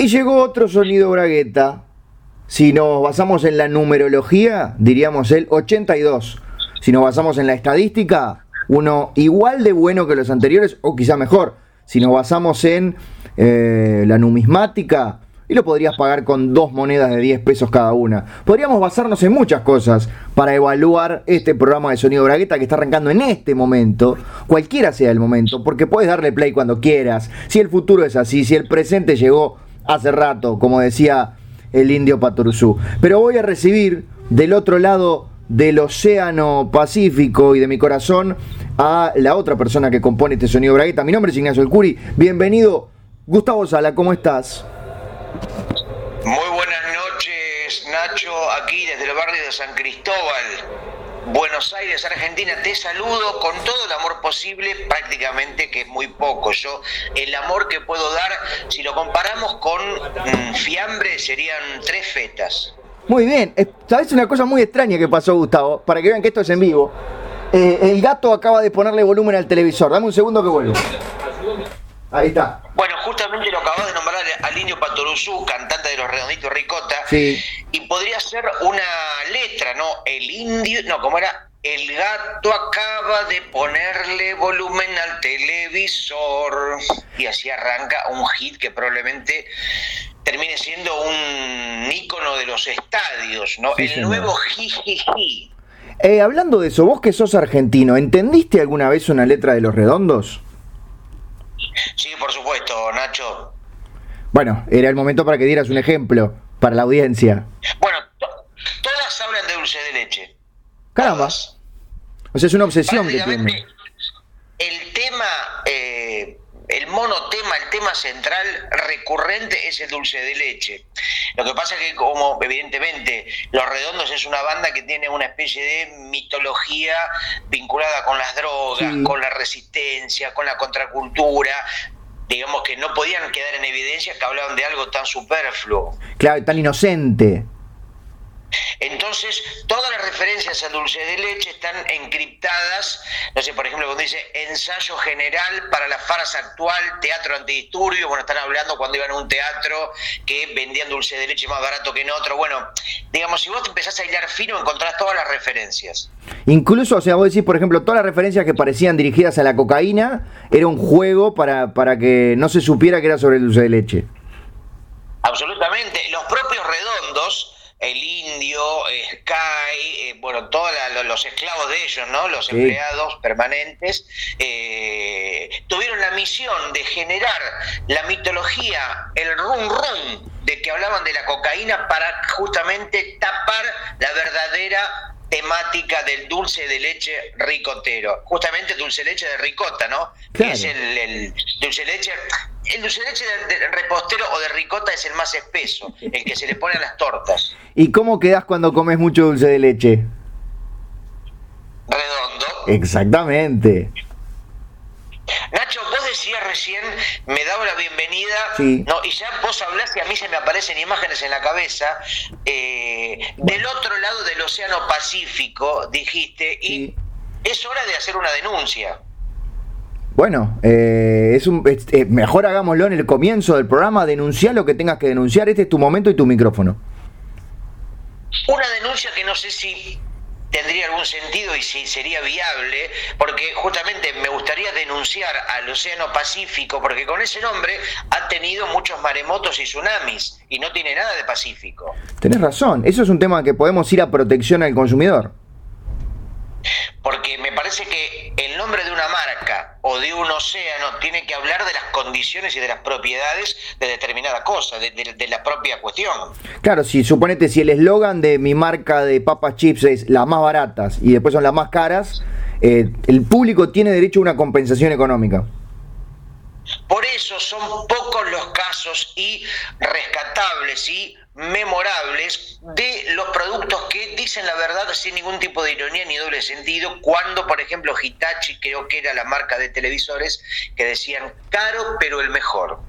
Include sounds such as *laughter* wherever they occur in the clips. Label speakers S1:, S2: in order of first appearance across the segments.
S1: Y llegó otro sonido bragueta. Si nos basamos en la numerología, diríamos el 82. Si nos basamos en la estadística, uno igual de bueno que los anteriores o quizá mejor. Si nos basamos en eh, la numismática, y lo podrías pagar con dos monedas de 10 pesos cada una. Podríamos basarnos en muchas cosas para evaluar este programa de sonido bragueta que está arrancando en este momento, cualquiera sea el momento, porque puedes darle play cuando quieras. Si el futuro es así, si el presente llegó hace rato, como decía el indio Paturuzú. Pero voy a recibir del otro lado del Océano Pacífico y de mi corazón a la otra persona que compone este sonido bragueta. Mi nombre es Ignacio El Curi. Bienvenido. Gustavo Sala, ¿cómo estás?
S2: Muy buenas noches, Nacho, aquí desde el barrio de San Cristóbal, Buenos Aires, Argentina. Te saludo con todo el amor posible, prácticamente que es muy poco. Yo, el amor que puedo dar, si lo comparamos con mm, fiambre, serían tres fetas.
S1: Muy bien. ¿Sabes una cosa muy extraña que pasó, Gustavo? Para que vean que esto es en vivo. Eh, el gato acaba de ponerle volumen al televisor. Dame un segundo que vuelvo. Ahí está.
S2: Bueno, justamente lo acabas de nombrar al indio Patoruzú, cantante de los Redonditos Ricota.
S1: Sí.
S2: Y podría ser una letra, ¿no? El indio, no, ¿cómo era? El gato acaba de ponerle volumen al televisor. Y así arranca un hit que probablemente termine siendo un ícono de los estadios, ¿no? el nuevo jijiji.
S1: Eh, hablando de eso, vos que sos argentino, ¿entendiste alguna vez una letra de los redondos?
S2: Sí, por supuesto, Nacho.
S1: Bueno, era el momento para que dieras un ejemplo para la audiencia.
S2: Bueno, todas hablan de dulce de leche.
S1: Caramba. O sea, es una obsesión que tiene.
S2: El tema, eh, el monotema, el tema central recurrente es el dulce de leche. Lo que pasa es que como evidentemente Los Redondos es una banda que tiene una especie de mitología vinculada con las drogas, con la resistencia, con la contracultura, digamos que no podían quedar en evidencia que hablaban de algo tan superfluo.
S1: Claro, tan inocente.
S2: Entonces, todas las referencias a dulce de leche están encriptadas, no sé, por ejemplo, cuando dice ensayo general para la farsa actual, teatro antidisturbios, bueno, están hablando cuando iban a un teatro que vendían dulce de leche más barato que en otro, bueno, digamos, si vos te empezás a hilar fino, encontrás todas las referencias.
S1: Incluso, o sea, vos decís, por ejemplo, todas las referencias que parecían dirigidas a la cocaína, era un juego para, para que no se supiera que era sobre el dulce de leche.
S2: Absolutamente, los propios redondos, el indio, Sky, eh, bueno, todos los esclavos de ellos, ¿no? Los empleados permanentes, eh, tuvieron la misión de generar la mitología, el rum rum, de que hablaban de la cocaína para justamente tapar la verdadera temática del dulce de leche ricotero. Justamente dulce de leche de ricota, ¿no? Es el, el dulce de leche el dulce de leche de, repostero o de ricota es el más espeso, el que se le pone a las tortas.
S1: ¿Y cómo quedas cuando comes mucho dulce de leche?
S2: Redondo.
S1: Exactamente.
S2: Nacho, vos decías recién, me daba la bienvenida, no, y ya vos hablaste y a mí se me aparecen imágenes en la cabeza, eh, del otro lado del Océano Pacífico, dijiste, y es hora de hacer una denuncia.
S1: Bueno, eh, es un, eh, mejor hagámoslo en el comienzo del programa, denunciar lo que tengas que denunciar, este es tu momento y tu micrófono.
S2: Una denuncia que no sé si tendría algún sentido y si sería viable, porque justamente me gustaría denunciar al Océano Pacífico, porque con ese nombre ha tenido muchos maremotos y tsunamis y no tiene nada de Pacífico.
S1: Tenés razón, eso es un tema que podemos ir a protección al consumidor.
S2: Porque me parece que el nombre de una marca o de un océano tiene que hablar de las condiciones y de las propiedades de determinada cosa, de, la propia cuestión.
S1: Claro, si suponete, si el eslogan de mi marca de papas chips es las más baratas y después son las más caras, eh, el público tiene derecho a una compensación económica.
S2: Por eso son pocos los casos y rescatables y memorables de los productos que dicen la verdad sin ningún tipo de ironía ni doble sentido, cuando por ejemplo Hitachi creo que era la marca de televisores que decían caro pero el mejor.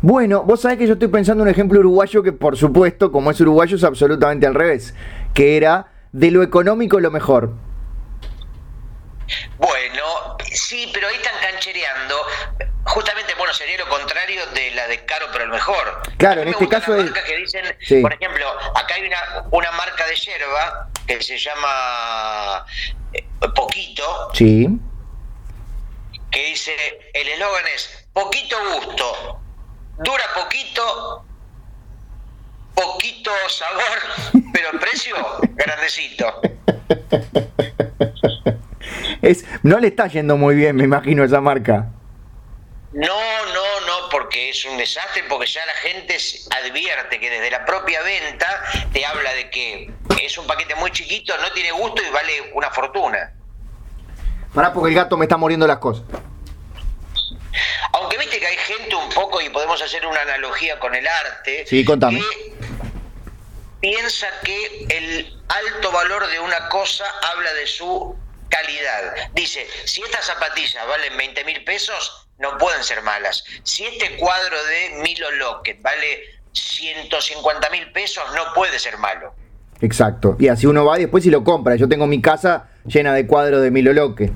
S1: Bueno, vos sabés que yo estoy pensando en un ejemplo uruguayo que por supuesto, como es uruguayo, es absolutamente al revés, que era de lo económico lo mejor.
S2: Bueno, sí, pero ahí están canchereando. Justamente, bueno, sería lo contrario de la de caro pero el mejor.
S1: Claro, en este caso
S2: es... que dicen, por ejemplo, acá hay una, una marca de yerba que se llama eh, Poquito.
S1: Sí.
S2: Que dice, el eslogan es, poquito gusto, dura poquito, poquito sabor, *laughs* pero el precio grandecito. *laughs*
S1: Es, no le está yendo muy bien, me imagino, esa marca.
S2: No, no, no, porque es un desastre, porque ya la gente advierte que desde la propia venta te habla de que es un paquete muy chiquito, no tiene gusto y vale una fortuna.
S1: Pará, porque el gato me está muriendo las cosas.
S2: Aunque viste que hay gente un poco, y podemos hacer una analogía con el arte,
S1: sí, contame.
S2: que piensa que el alto valor de una cosa habla de su calidad. Dice, si estas zapatillas valen 20 mil pesos, no pueden ser malas. Si este cuadro de Milo Lockett vale 150 mil pesos, no puede ser malo.
S1: Exacto. Y así uno va y después si lo compra. Yo tengo mi casa llena de cuadros de Milo Lockett.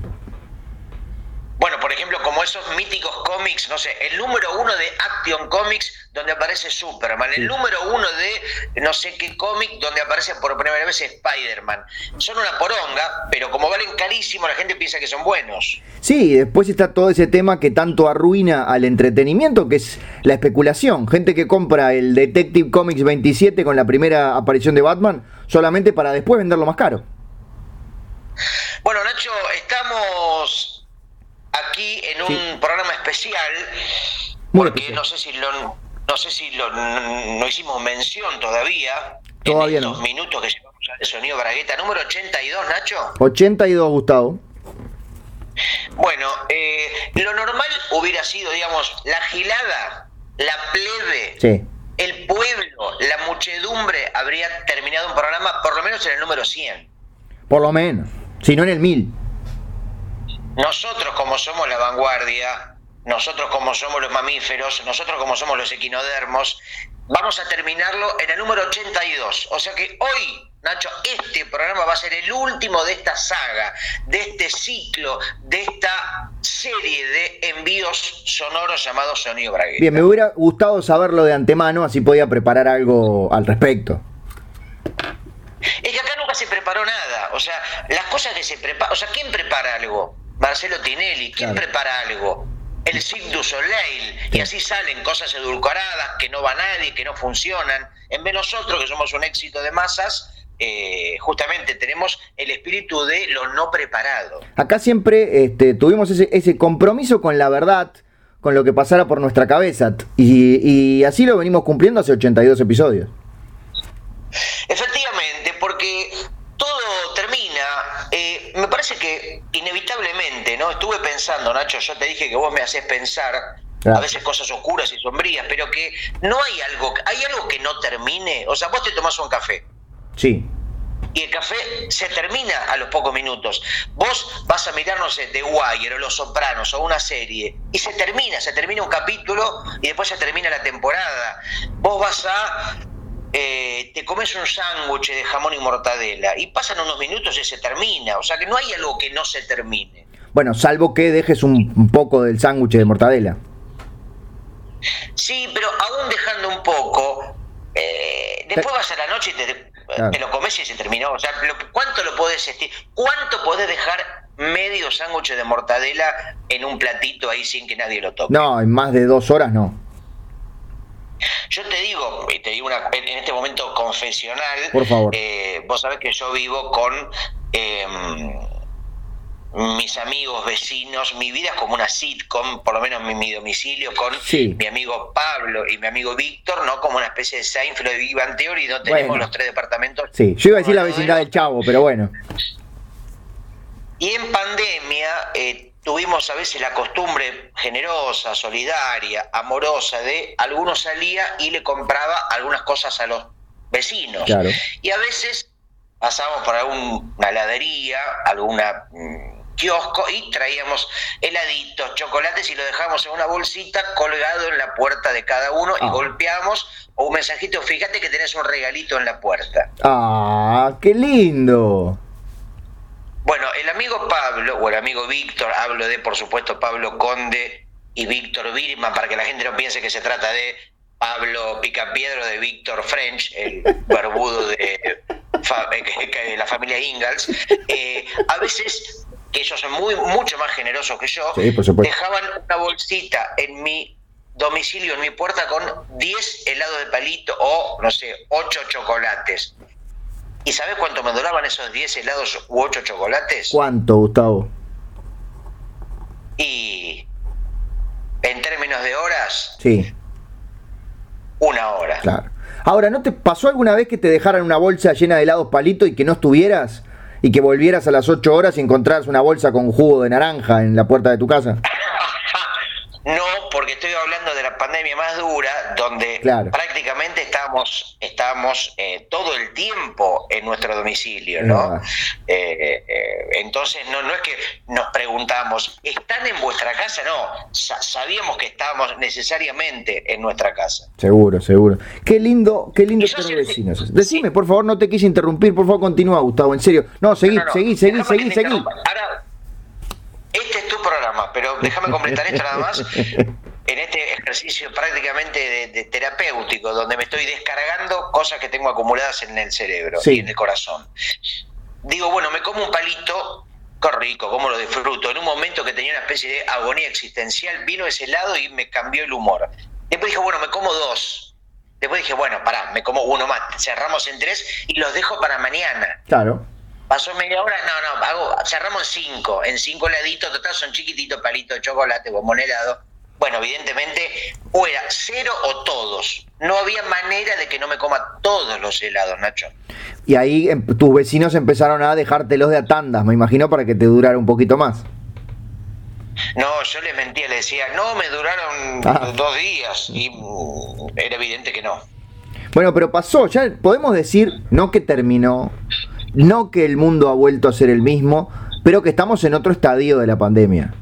S2: Bueno, por ejemplo, como esos míticos cómics, no sé, el número uno de Action Comics donde aparece Superman, el número uno de no sé qué cómic donde aparece por primera vez Spider-Man. Son una poronga, pero como valen carísimo, la gente piensa que son buenos.
S1: Sí, después está todo ese tema que tanto arruina al entretenimiento, que es la especulación. Gente que compra el Detective Comics 27 con la primera aparición de Batman solamente para después venderlo más caro.
S2: Bueno, Nacho, estamos aquí en un programa especial. porque no sé si lo no sé si lo, no hicimos mención todavía.
S1: Todavía
S2: en
S1: estos
S2: minutos que llevamos al sonido Bragueta. Número 82, Nacho.
S1: 82, Gustavo.
S2: Bueno, eh, lo normal hubiera sido, digamos, la gilada, la plebe, el pueblo, la muchedumbre habría terminado un programa por lo menos en el número 100.
S1: Por lo menos, si no en el 1000.
S2: Nosotros, como somos la vanguardia, nosotros como somos los mamíferos, nosotros como somos los equinodermos, vamos a terminarlo en el número 82. O sea que hoy, Nacho, este programa va a ser el último de esta saga, de este ciclo, de esta serie de envíos sonoros llamados Sonido Bragueta.
S1: Bien, me hubiera gustado saberlo de antemano, así podía preparar algo al respecto.
S2: Es que acá nunca se preparó nada. O sea, las cosas que se preparan. O sea, ¿quién prepara algo? Marcelo Tinelli. ¿Quién prepara algo? el Cirque du Soleil, y así salen cosas edulcoradas que no va nadie, que no funcionan. En vez de nosotros, que somos un éxito de masas, eh, justamente tenemos el espíritu de lo no preparado.
S1: Acá siempre este, tuvimos ese, ese, compromiso con la verdad, con lo que pasara por nuestra cabeza, y, y así lo venimos cumpliendo hace 82 episodios.
S2: Efectivamente, porque todo termina, eh, me parece que inevitablemente, ¿no? Estuve pensando, Nacho, yo te dije que vos me haces pensar a veces cosas oscuras y sombrías, pero que no hay algo, hay algo que no termine, o sea, vos te tomás un café.
S1: Sí.
S2: Y el café se termina a los pocos minutos. Vos vas a mirar, no sé, The Wire o Los Sopranos o una serie y se termina, se termina un capítulo y después se termina la temporada. Vos vas a eh, te comes un sándwich de jamón y mortadela y pasan unos minutos y se termina. O sea que no hay algo que no se termine.
S1: Bueno, salvo que dejes un, poco del sándwich de mortadela.
S2: Sí, pero aún dejando un poco, eh, después vas a la noche y te, lo comes y se terminó. O sea, ¿cuánto lo podés ¿Cuánto podés dejar medio sándwich de mortadela en un platito ahí sin que nadie lo toque?
S1: No, en más de dos horas no.
S2: Yo te digo, y te digo una, en este momento confesional,
S1: Por favor.
S2: Eh, vos sabés que yo vivo con em, mis amigos, vecinos, mi vida es como una sitcom, por lo menos mi, mi domicilio, con mi amigo Pablo y mi amigo Víctor, no como una especie de Seinfeld de Big Bang Theory, no tenemos los tres departamentos.
S1: Sí, yo iba a decir la vecindad del Chavo, pero bueno.
S2: Y en pandemia, eh, tuvimos a veces la costumbre generosa, solidaria, amorosa de alguno salía y le compraba algunas cosas a los vecinos. Y a veces pasábamos por alguna heladería, alguna mm, kiosco y traíamos heladitos, chocolates y lo dejamos en una bolsita colgado en la puerta de cada uno y ah. golpeamos o un mensajito, fíjate que tenés un regalito en la puerta.
S1: Ah, qué lindo.
S2: Bueno, el amigo Pablo, o el amigo Víctor, hablo de, por supuesto, Pablo Conde y Víctor Birman, para que la gente no piense que se trata de Pablo Picapiedro de Víctor French, el *laughs* barbudo de, la familia Ingalls, eh, a veces, que ellos son muy, mucho más generosos que yo, dejaban una bolsita en mi domicilio, en mi puerta, con 10 helados de palito o, no sé, 8 chocolates. ¿Y sabes cuánto me duraban esos 10 helados u 8 chocolates?
S1: ¿Cuánto, Gustavo?
S2: Y en términos de horas,
S1: sí
S2: una hora.
S1: Claro. Ahora, ¿no te pasó alguna vez que te dejaran una bolsa llena de helados palito y que no estuvieras? Y que volvieras a las 8 horas y encontraras una bolsa con jugo de naranja en la puerta de tu casa?
S2: No, porque estoy hablando de la pandemia más dura, donde prácticamente estábamos, estábamos eh, todo el tiempo en nuestro domicilio, ¿no? Eh, eh, entonces, no, no es que nos preguntamos, ¿están en vuestra casa? No, sabíamos que estábamos necesariamente en nuestra casa.
S1: Seguro, seguro. Qué lindo, qué lindo ser vecinos. Decime, por favor, no te quise interrumpir, por favor, continúa, Gustavo, en serio. No, seguí, seguí, seguí, seguí, seguí.
S2: Ahora, este es tu programa, pero déjame completar esto nada más. En este ejercicio prácticamente de, terapéutico, donde me estoy descargando cosas que tengo acumuladas en el cerebro y en el corazón. Digo, bueno, me como un palito, qué rico, cómo lo disfruto. En un momento que tenía una especie de agonía existencial, vino ese lado y me cambió el humor. Después dije, bueno, me como dos. Después dije, bueno, pará, me como uno más. Cerramos en tres y los dejo para mañana.
S1: Claro.
S2: Pasó media hora, no, no, hago, cerramos en cinco, en cinco heladitos, total son chiquititos palitos de chocolate, bombón helado. Bueno, evidentemente, o era cero o todos. No había manera de que no me coma todos los helados, Nacho.
S1: Y ahí em, tus vecinos empezaron a dejártelos de a tandas, me imagino, para que te durara un poquito más.
S2: No, yo les mentía, les decía, no, me duraron ah. dos días. Y mm, era evidente que no.
S1: Bueno, pero pasó, ya podemos decir, no que terminó, no que el mundo ha vuelto a ser el mismo, pero que estamos en otro estadio de la pandemia.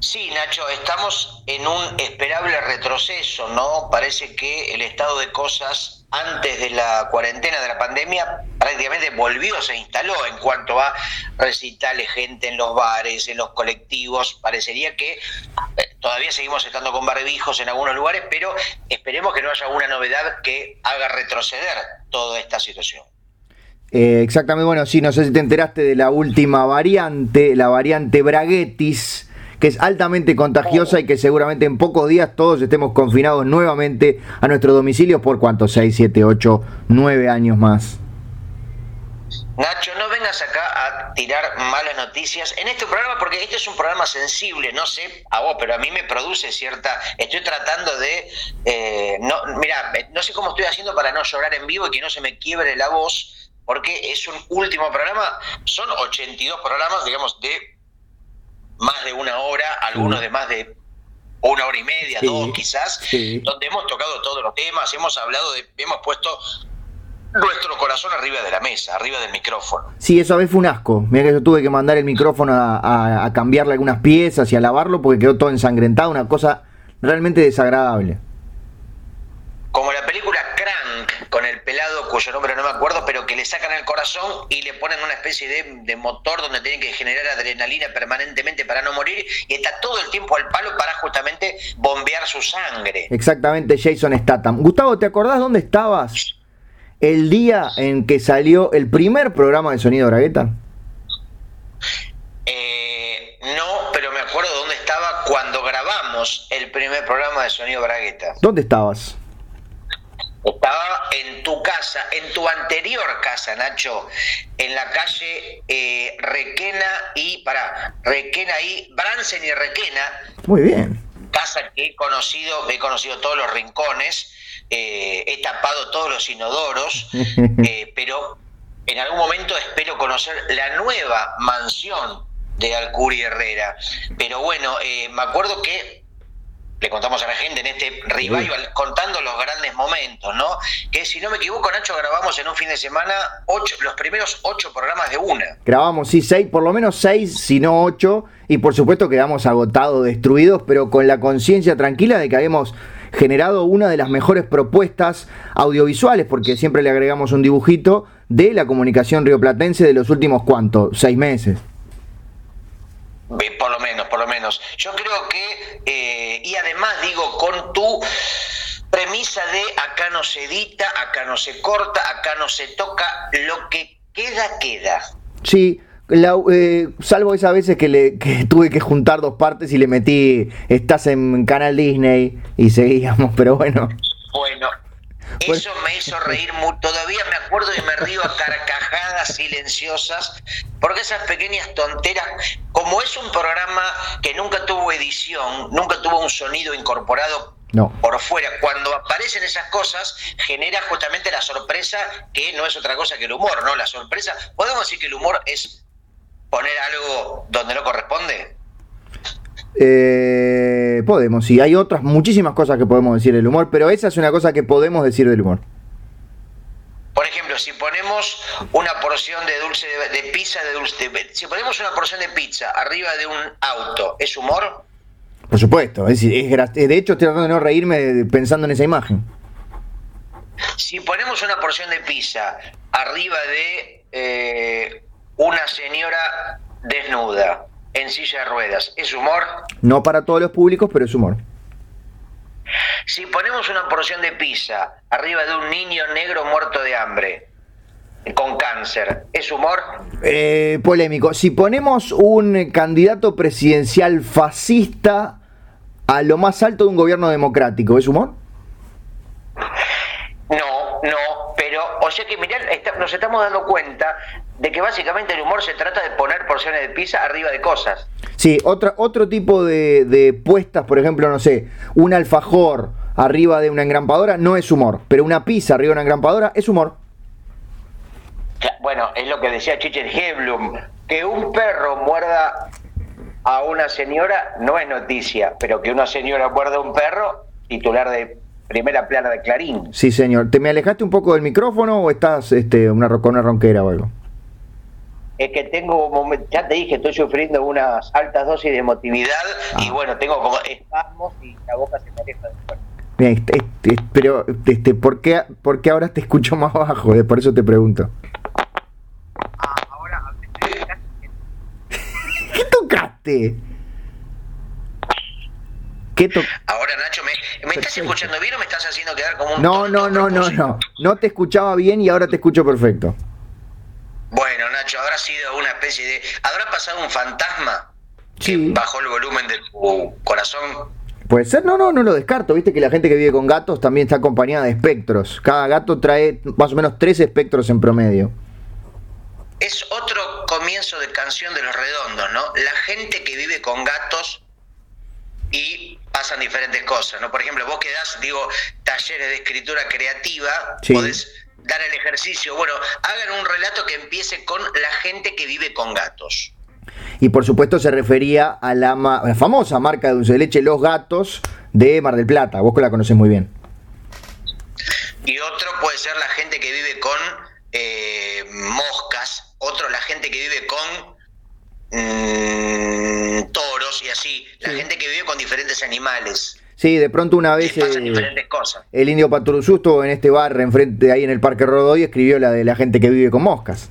S2: Sí, Nacho, estamos en un esperable retroceso, ¿no? Parece que el estado de cosas antes de la cuarentena de la pandemia prácticamente volvió, se instaló en cuanto a recitales, gente en los bares, en los colectivos. Parecería que eh, todavía seguimos estando con barbijos en algunos lugares, pero esperemos que no haya alguna novedad que haga retroceder toda esta situación.
S1: Eh, exactamente, bueno, sí, no sé si te enteraste de la última variante, la variante Braguetis que es altamente contagiosa y que seguramente en pocos días todos estemos confinados nuevamente a nuestros domicilios por cuántos, 6, 7, 8, 9 años más.
S2: Nacho, no vengas acá a tirar malas noticias en este programa porque este es un programa sensible, no sé a vos, pero a mí me produce cierta... Estoy tratando de... Eh, no, mira, no sé cómo estoy haciendo para no llorar en vivo y que no se me quiebre la voz, porque es un último programa, son 82 programas, digamos, de más de una hora, algunos de más de una hora y media, dos quizás, donde hemos tocado todos los temas, hemos hablado de, hemos puesto nuestro corazón arriba de la mesa, arriba del micrófono.
S1: Sí, eso a veces fue un asco. Mira que yo tuve que mandar el micrófono a, a cambiarle algunas piezas y a lavarlo porque quedó todo ensangrentado, una cosa realmente desagradable.
S2: Como la película Crank, con el pelado cuyo nombre no me acuerdo, pero que le sacan el corazón y le ponen una especie de, motor donde tienen que generar adrenalina permanentemente para no morir y está todo el tiempo al palo para justamente bombear su sangre.
S1: Exactamente, Jason Statham. Gustavo, ¿te acordás dónde estabas el día en que salió el primer programa de Sonido Bragueta?
S2: Eh, no, pero me acuerdo dónde estaba cuando grabamos el primer programa de Sonido Bragueta.
S1: ¿Dónde estabas?
S2: Estaba en tu casa, en tu anterior casa, Nacho, en la calle eh, Requena y, para, Requena y, Bransen y Requena.
S1: Muy bien.
S2: Casa que he conocido, he conocido todos los rincones, eh, he tapado todos los inodoros, *laughs* eh, pero en algún momento espero conocer la nueva mansión de Alcuri Herrera. Pero bueno, me acuerdo que le contamos a la gente en este revival, contando los grandes momentos, ¿no? Que si no me equivoco, Nacho, grabamos en un fin de semana ocho, los primeros ocho programas de una.
S1: Grabamos, sí, seis, por lo menos seis, si no ocho, y por supuesto quedamos agotados, destruidos, pero con la conciencia tranquila de que habíamos generado una de las mejores propuestas audiovisuales, porque siempre le agregamos un dibujito, de la comunicación rioplatense de los últimos, ¿cuántos? Seis meses.
S2: Por lo menos, por lo menos. Yo creo que, eh, y además digo, con tu premisa de acá no se edita, acá no se corta, acá no se toca, lo que queda, queda.
S1: Sí, eh, salvo esas veces que, le, que *laughs* tuve que juntar dos partes y le metí, estás en Canal Disney y seguíamos, *laughs* pero bueno.
S2: Bueno, eso me hizo reír Todavía me acuerdo y me río a carcajadas silenciosas, porque esas pequeñas tonteras, como es un programa que nunca tuvo edición, nunca tuvo un sonido incorporado por fuera, cuando aparecen esas cosas, genera justamente la sorpresa, que no es otra cosa que el humor, ¿no? La sorpresa, ¿podemos decir que el humor es poner algo donde no corresponde?
S1: Eh, podemos, sí, hay otras muchísimas cosas que podemos decir del humor, pero esa es una cosa que podemos decir del humor.
S2: Por ejemplo, si ponemos una porción de dulce de, pizza de dulce, si ponemos una porción de pizza arriba de un auto, ¿es humor?
S1: Por supuesto, es, es, de hecho estoy tratando de no reírme pensando en esa imagen.
S2: Si ponemos una porción de pizza arriba de eh, una señora desnuda, en silla de ruedas. ¿Es humor?
S1: No para todos los públicos, pero es humor.
S2: Si ponemos una porción de pizza arriba de un niño negro muerto de hambre, con cáncer, ¿es humor?
S1: Eh, polémico. Si ponemos un candidato presidencial fascista a lo más alto de un gobierno democrático, ¿es humor?
S2: No, no, pero, o sea que mirá, nos estamos dando cuenta de que básicamente el humor se trata de poner porciones de pizza arriba de cosas.
S1: Sí, otra, otro tipo de, puestas, por ejemplo, no sé, un alfajor arriba de una engrampadora no es humor, pero una pizza arriba de una engrampadora es humor.
S2: Bueno, es lo que decía Chichen Heblum, que un perro muerda a una señora no es noticia, pero que una señora muerda a un perro, titular de primera plana de Clarín.
S1: Sí, señor. ¿Te me alejaste un poco del micrófono o estás este, una, con una ronquera o algo?
S2: Es que tengo, ya te dije, estoy sufriendo unas altas dosis de emotividad y ah. bueno, tengo como espasmos y la boca se me aleja del cuerpo.
S1: Este, este, pero, este, ¿por, qué, ¿por qué ahora te escucho más bajo? Por eso te pregunto.
S2: Ah, ahora... *laughs*
S1: ¿Qué tocaste?
S2: ¿Qué to ahora, Nacho, ¿me, ¿me estás escuchando bien o me estás haciendo quedar como un...
S1: No, no, no, no, no. No te escuchaba bien y ahora te escucho perfecto.
S2: Bueno, Nacho, habrá sido una especie de. ¿Habrá pasado un fantasma que bajó el volumen de tu corazón?
S1: Puede ser, no, no, no lo descarto. Viste que la gente que vive con gatos también está acompañada de espectros. Cada gato trae más o menos tres espectros en promedio.
S2: Es otro comienzo de canción de los redondos, ¿no? La gente que vive con gatos y pasan diferentes cosas, ¿no? Por ejemplo, vos que das, digo, talleres de escritura creativa, podés dar el ejercicio. Bueno, hagan un relato que empiece con la gente que vive con gatos.
S1: Y por supuesto se refería a la, famosa marca de dulce de leche Los Gatos de Mar del Plata. Vos que la conoces muy bien.
S2: Y otro puede ser la gente que vive con eh, moscas. Otro la gente que vive con mm, toros y así. La gente que vive con diferentes animales.
S1: Sí, de pronto una vez
S2: eh,
S1: el indio Patrusú estuvo en este bar enfrente ahí en el Parque Rodó y escribió la de la gente que vive con moscas.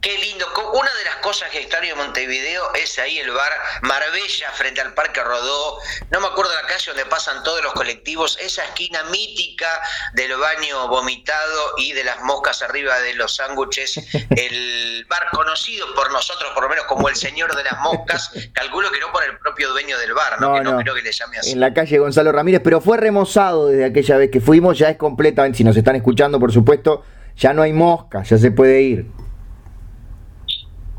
S2: Qué lindo. Una cosas que extraño de Montevideo es ahí el bar Marbella frente al Parque Rodó. No me acuerdo la calle donde pasan todos los colectivos. Esa esquina mítica del baño vomitado y de las moscas arriba de los sándwiches. *laughs* El bar conocido por nosotros, por lo menos como el señor de las moscas. Calculo que no por el propio dueño del bar, ¿no? que no, creo que le llame así.
S1: En la calle Gonzalo Ramírez, pero fue remozado desde aquella vez que fuimos. Ya es completamente, si nos están escuchando, por supuesto, ya no hay moscas, ya se puede ir.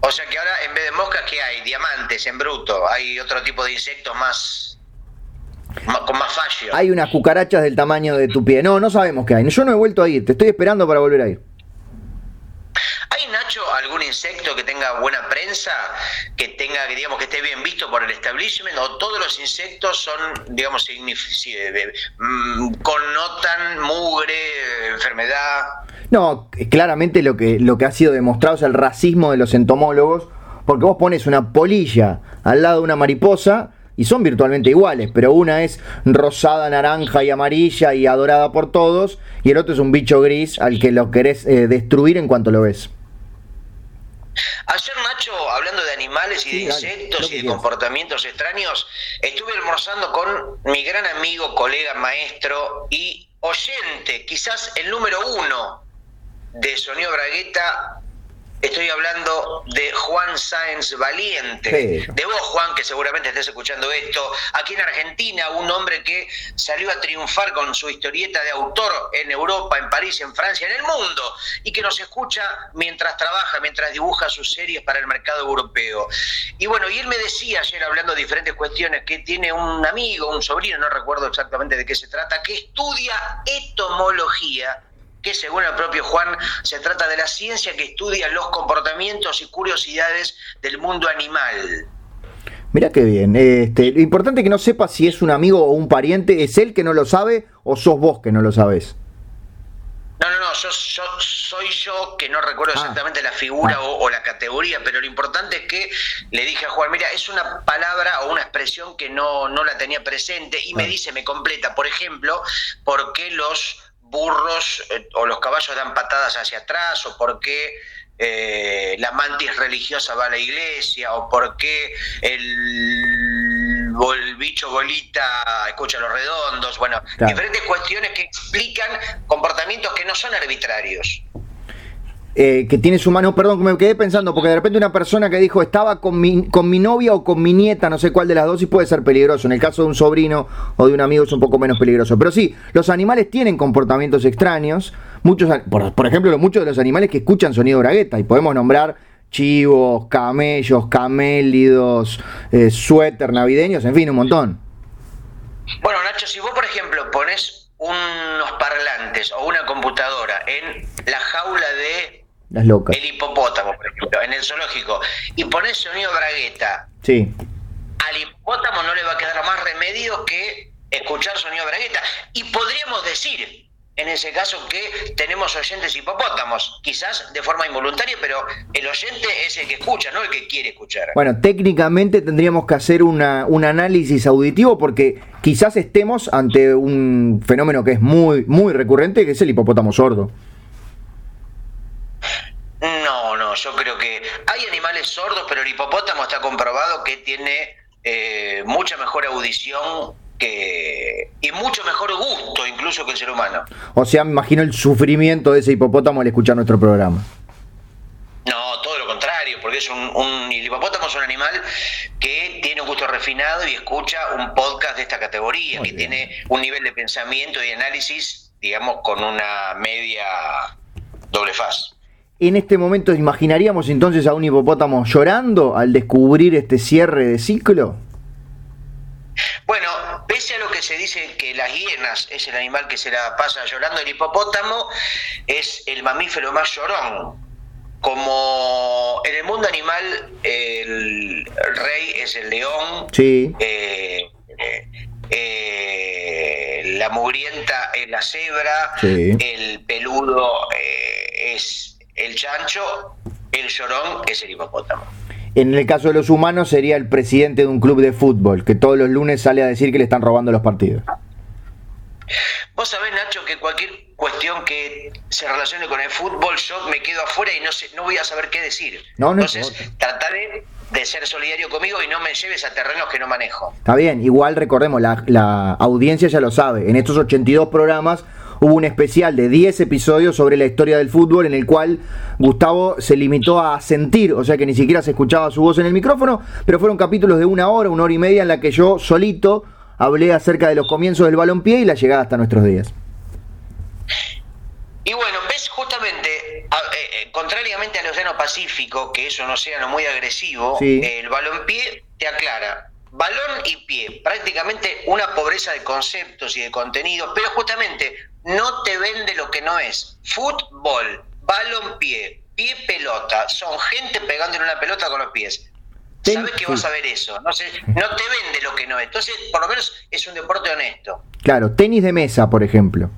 S2: O sea que ahora en vez de moscas, ¿qué hay? Diamantes en bruto. Hay otro tipo de insectos más, con más fallo.
S1: Hay unas cucarachas del tamaño de tu pie. No, no sabemos qué hay. Yo no he vuelto a ir. Te estoy esperando para volver a ir.
S2: ¿Hay, Nacho, algún insecto que tenga buena prensa, que tenga, digamos, que esté bien visto por el establishment? ¿O todos los insectos son, digamos, mm, connotan mugre, enfermedad?
S1: No, claramente lo que, lo que ha sido demostrado es el racismo de los entomólogos, porque vos pones una polilla al lado de una mariposa y son virtualmente iguales, pero una es rosada, naranja y amarilla y adorada por todos, y el otro es un bicho gris al que lo querés eh, destruir en cuanto lo ves.
S2: Ayer, Nacho, hablando de animales y de insectos y de comportamientos extraños, estuve almorzando con mi gran amigo, colega, maestro y oyente, quizás el número uno de Sonido Bragueta, Estoy hablando de Juan Sáenz Valiente, de vos Juan, que seguramente estés escuchando esto, aquí en Argentina, un hombre que salió a triunfar con su historieta de autor en Europa, en París, en Francia, en el mundo, y que nos escucha mientras trabaja, mientras dibuja sus series para el mercado europeo. Y bueno, y él me decía ayer, hablando de diferentes cuestiones, que tiene un amigo, un sobrino, no recuerdo exactamente de qué se trata, que estudia etomología que según el propio Juan se trata de la ciencia que estudia los comportamientos y curiosidades del mundo animal.
S1: Mira qué bien. Este, lo importante es que no sepa si es un amigo o un pariente, ¿es él que no lo sabe o sos vos que no lo sabes?
S2: No, no, no, yo, soy yo que no recuerdo ah. exactamente la figura ah. o, la categoría, pero lo importante es que le dije a Juan, mira, es una palabra o una expresión que no, no la tenía presente y me ah. dice, me completa, por ejemplo, por qué los burros eh, o los caballos dan patadas hacia atrás, o por qué eh, la mantis religiosa va a la iglesia, o por qué el, el bicho bolita escucha los redondos, bueno, diferentes cuestiones que explican comportamientos que no son arbitrarios.
S1: Eh, que tiene su mano, perdón, me quedé pensando, porque de repente una persona que dijo estaba con mi, con mi novia o con mi nieta, no sé cuál de las dos, y puede ser peligroso. En el caso de un sobrino o de un amigo es un poco menos peligroso. Pero sí, los animales tienen comportamientos extraños. Muchos, por, ejemplo, muchos de los animales que escuchan sonido bragueta, y podemos nombrar chivos, camellos, camélidos, eh, suéter navideños, en fin, un montón.
S2: Bueno, Nacho, si vos, por ejemplo, pones unos parlantes o una computadora en la jaula de el hipopótamo, por ejemplo, en el zoológico, y pones sonido bragueta.
S1: Sí.
S2: Al hipopótamo no le va a quedar más remedio que escuchar sonido bragueta. Y podríamos decir, en ese caso, que tenemos oyentes hipopótamos, quizás de forma involuntaria, pero el oyente es el que escucha, no el que quiere escuchar.
S1: Bueno, técnicamente tendríamos que hacer una, un análisis auditivo porque quizás estemos ante un fenómeno que es muy, muy recurrente, que es el hipopótamo sordo.
S2: No, no, yo creo que hay animales sordos, pero el hipopótamo está comprobado que tiene eh, mucha mejor audición que, y mucho mejor gusto incluso que el ser humano.
S1: O sea, me imagino el sufrimiento de ese hipopótamo al escuchar nuestro programa.
S2: No, todo lo contrario, porque es un, el hipopótamo es un animal que tiene un gusto refinado y escucha un podcast de esta categoría, que tiene un nivel de pensamiento y análisis, digamos, con una media doble faz.
S1: En este momento, ¿imaginaríamos entonces a un hipopótamo llorando al descubrir este cierre de ciclo?
S2: Bueno, pese a lo que se dice que las hienas es el animal que se la pasa llorando, el hipopótamo es el mamífero más llorón. Como en el mundo animal el rey es el león,
S1: sí.
S2: Eh, eh, la mugrienta es la cebra, el peludo eh, es el chancho, el llorón es el hipopótamo.
S1: En el caso de los humanos sería el presidente de un club de fútbol, que todos los lunes sale a decir que le están robando los partidos.
S2: Vos sabés, Nacho, que cualquier cuestión que se relacione con el fútbol, yo me quedo afuera y no, sé, no voy a saber qué decir.
S1: No, no
S2: Entonces, trataré de ser solidario conmigo y no me lleves a terrenos que no manejo.
S1: Está bien, igual recordemos, la, la audiencia ya lo sabe. En estos 82 programas hubo un especial de 10 episodios sobre la historia del fútbol en el cual Gustavo se limitó a sentir, o sea que ni siquiera se escuchaba su voz en el micrófono, pero fueron capítulos de una hora, una hora y media en la que yo solito hablé acerca de los comienzos del balompié y la llegada hasta nuestros días.
S2: Y bueno, ves justamente, eh, eh, contrariamente al Océano Pacífico, que es un océano muy agresivo, el balompié te aclara balón y pie, prácticamente una pobreza de conceptos y de contenidos, pero justamente no te vende lo que no es. Fútbol, balón pie, pie pelota, son gente pegando en una pelota con los pies. Sabes que vas a ver eso, no, no te vende lo que no es. Entonces, por lo menos es un deporte honesto.
S1: Claro, tenis de mesa, por ejemplo.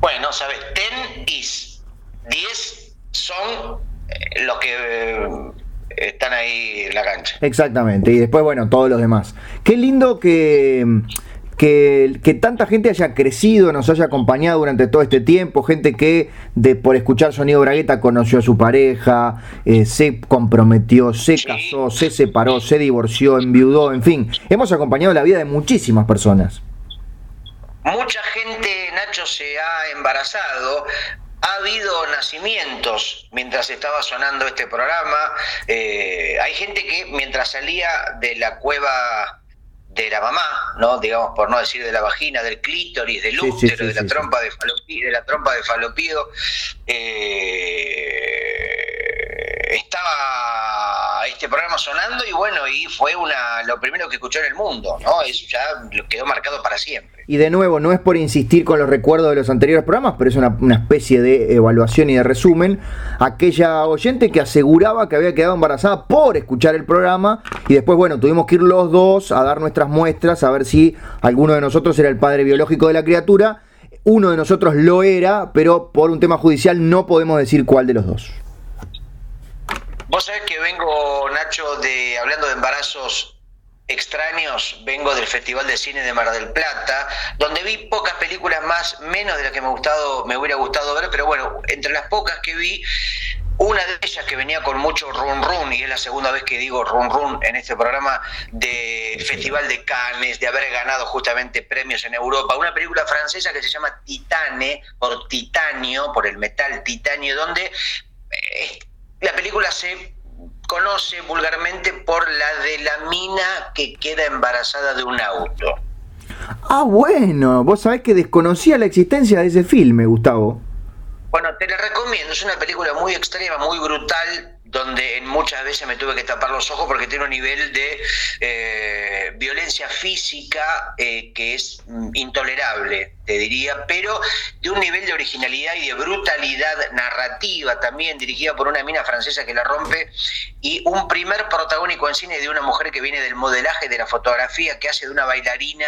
S2: Bueno, sabes, tenis, 10 son eh, los que eh, están ahí en la cancha.
S1: Exactamente, y después, bueno, todos los demás. Qué lindo que que, que, tanta gente haya crecido, nos haya acompañado durante todo este tiempo, gente que de, por escuchar Sonido Bragueta conoció a su pareja, eh, se comprometió, se casó, se separó, se divorció, enviudó, en fin, hemos acompañado la vida de muchísimas personas.
S2: Mucha gente, Nacho, se ha embarazado, ha habido nacimientos mientras estaba sonando este programa. Eh, hay gente que mientras salía de la cueva de la mamá, ¿no? Digamos, por no decir de la vagina, del clítoris, del útero, de, la trompa de, falopío, de la trompa de falopío, eh, estaba este programa sonando y bueno, y fue una lo primero que escuchó en el mundo, ¿no? Eso ya quedó marcado para siempre.
S1: Y de nuevo, no es por insistir con los recuerdos de los anteriores programas, pero es una, una especie de evaluación y de resumen. Aquella oyente que aseguraba que había quedado embarazada por escuchar el programa y después, bueno, tuvimos que ir los dos a dar nuestras muestras, a ver si alguno de nosotros era el padre biológico de la criatura. Uno de nosotros lo era, pero por un tema judicial no podemos decir cuál de los dos.
S2: Vos sabés que vengo, Nacho, de hablando de embarazos extraños, vengo del Festival de Cine de Mar del Plata, donde vi pocas películas más, menos de las que me, gustado, me hubiera gustado ver, pero bueno, entre las pocas que vi, una de ellas que venía con mucho run run, y es la segunda vez que digo run run en este programa de Festival de Cannes, de haber ganado justamente premios en Europa, una película francesa que se llama Titane, por titanio, por el metal titanio, donde eh, la película se conoce vulgarmente por la de la mina que queda embarazada de un auto.
S1: Ah, bueno, vos sabés que desconocía la existencia de ese filme, Gustavo.
S2: Bueno, te la recomiendo, es una película muy extrema, muy brutal, donde en muchas veces me tuve que tapar los ojos porque tiene un nivel de eh, violencia física eh, que es mm, intolerable te diría, pero de un nivel de originalidad y de brutalidad narrativa también, dirigida por una mina francesa que la rompe, y un primer protagónico en cine de una mujer que viene del modelaje, de la fotografía, que hace de una bailarina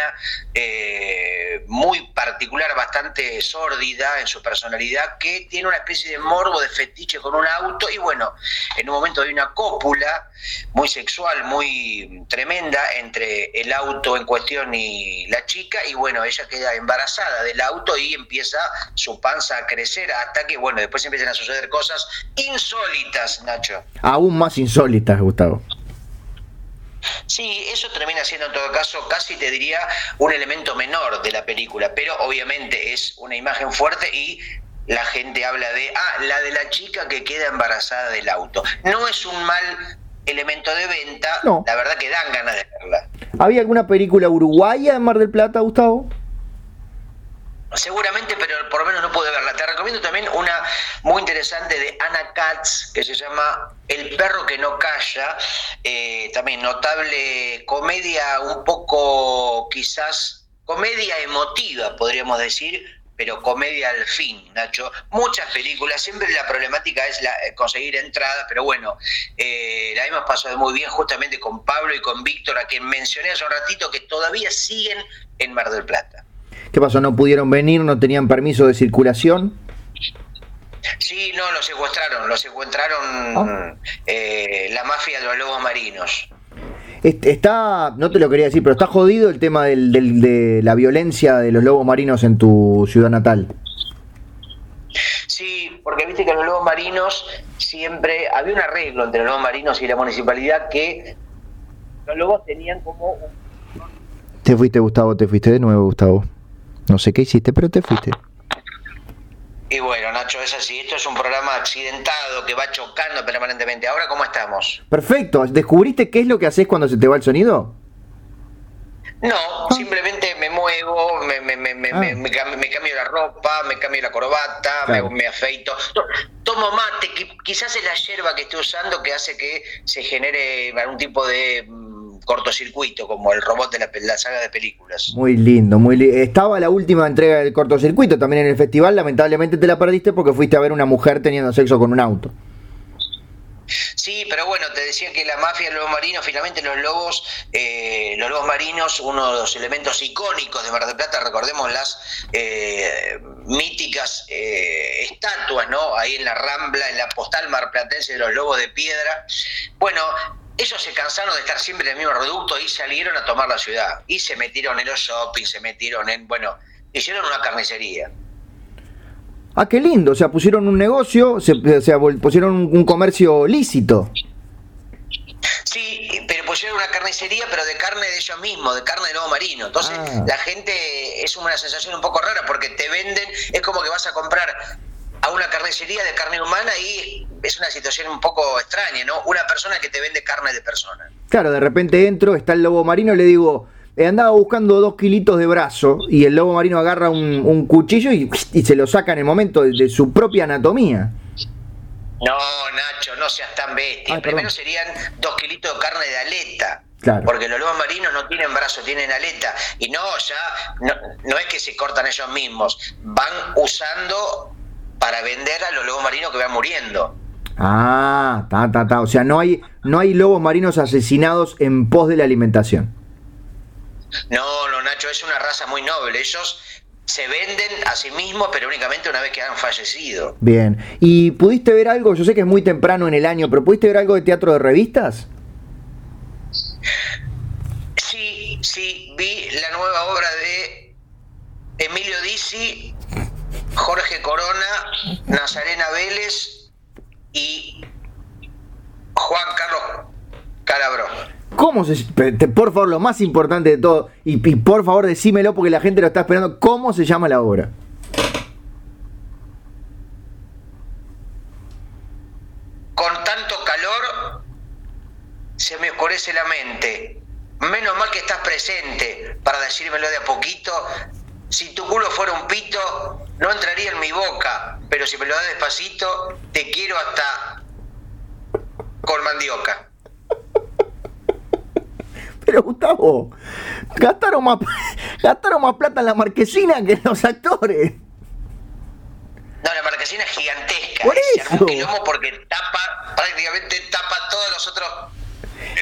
S2: eh, muy particular, bastante sórdida en su personalidad, que tiene una especie de morbo, de fetiche con un auto, y bueno, en un momento hay una cópula muy sexual, muy tremenda entre el auto en cuestión y la chica, y bueno, ella queda embarazada del auto y empieza su panza a crecer hasta que, bueno, después empiezan a suceder cosas insólitas, Nacho.
S1: Aún más insólitas, Gustavo.
S2: Sí, eso termina siendo en todo caso casi te diría un elemento menor de la película, pero obviamente es una imagen fuerte y la gente habla de, ah, la de la chica que queda embarazada del auto. No es un mal elemento de venta, la verdad que dan ganas de verla.
S1: ¿Había alguna película uruguaya en Mar del Plata, Gustavo?
S2: Seguramente, pero por lo menos no pude verla. Te recomiendo también una muy interesante de Anna Katz que se llama El perro que no calla. Eh, también notable comedia, un poco quizás comedia emotiva, podríamos decir, pero comedia al fin, Nacho. Muchas películas, siempre la problemática es la, eh, conseguir entradas, pero bueno, eh, la hemos pasado muy bien justamente con Pablo y con Víctor, a quien mencioné hace un ratito, que todavía siguen en Mar del Plata.
S1: ¿Qué pasó? ¿No pudieron venir? ¿No tenían permiso de circulación?
S2: Sí, no, lo secuestraron, lo secuestraron ah. eh, la mafia de los lobos marinos.
S1: Está, no te lo quería decir, pero está jodido el tema del, de la violencia de los lobos marinos en tu ciudad natal.
S2: Sí, porque viste que los lobos marinos siempre había un arreglo entre los lobos marinos y la municipalidad que los lobos tenían como
S1: Te fuiste, Gustavo, te fuiste de nuevo, Gustavo. No sé qué hiciste, pero te fuiste.
S2: Y bueno, Nacho, es así. Esto es un programa accidentado que va chocando permanentemente. Ahora, ¿cómo estamos?
S1: Perfecto. ¿Descubriste qué es lo que haces cuando se te va el sonido?
S2: No, ah. simplemente me muevo, me, me, me, me, ah. cambio la ropa, me cambio la corbata, me, afeito. Tomo mate, quizás es la hierba que estoy usando que hace que se genere algún tipo de cortocircuito, como el robot de la, saga de películas.
S1: Muy lindo, muy lindo. Estaba la última entrega del cortocircuito también en el festival, lamentablemente te la perdiste porque fuiste a ver una mujer teniendo sexo con un auto.
S2: Sí, pero bueno, te decía que la mafia de los marinos, finalmente los lobos, eh, los lobos marinos, uno de los elementos icónicos de Mar del Plata, recordemos las eh, míticas eh, estatuas, ¿no? Ahí en la Rambla, en la postal marplatense de los lobos de piedra. Bueno, ellos se cansaron de estar siempre en el mismo reducto y salieron a tomar la ciudad. Y se metieron en los shopping, se metieron en, bueno, hicieron una carnicería.
S1: Ah, qué lindo, o sea, pusieron un negocio, se, o sea, pusieron un, comercio lícito.
S2: Sí, pero pusieron una carnicería, pero de carne de ellos mismos, de carne de lobo marino. Entonces, ah. la gente es una sensación un poco rara porque te venden, es como que vas a comprar a una carnicería de carne humana y es una situación un poco extraña, ¿no? Una persona que te vende carne de persona.
S1: Claro, de repente entro, está el lobo marino, le digo, he andaba buscando dos kilitos de brazo y el lobo marino agarra un, cuchillo y, se lo saca en el momento de, su propia anatomía.
S2: No, Nacho, no seas tan bestia. Primero serían dos kilitos de carne de aleta. Claro. Porque los lobos marinos no tienen brazo, tienen aleta. Y no, ya, no, no es que se cortan ellos mismos. Van usando para vender a los lobos marinos que van muriendo.
S1: Ah, ta, ta, ta. O sea, no hay, no hay lobos marinos asesinados en pos de la alimentación.
S2: No, no, Nacho, es una raza muy noble. Ellos se venden a sí mismos, pero únicamente una vez que han fallecido.
S1: Bien. ¿Y pudiste ver algo? Yo sé que es muy temprano en el año, pero ¿pudiste ver algo de teatro de revistas?
S2: Sí, sí, vi la nueva obra de Emilio Dizzi Jorge Corona, Nazarena Vélez y Juan Carlos Calabró.
S1: ¿Cómo se, por favor, lo más importante de todo, y, por favor decímelo porque la gente lo está esperando, ¿cómo se llama la obra?
S2: Con tanto calor se me oscurece la mente. Menos mal que estás presente para decírmelo de a poquito si tu culo fuera un pito, no entraría en mi boca, pero si me lo das despacito, te quiero hasta con mandioca. *laughs*
S1: Pero Gustavo, gastaron más, *laughs* gastaron más plata en la marquesina que en los actores.
S2: No, la marquesina es gigantesca. Por eso. Es porque tapa, prácticamente tapa todos los otros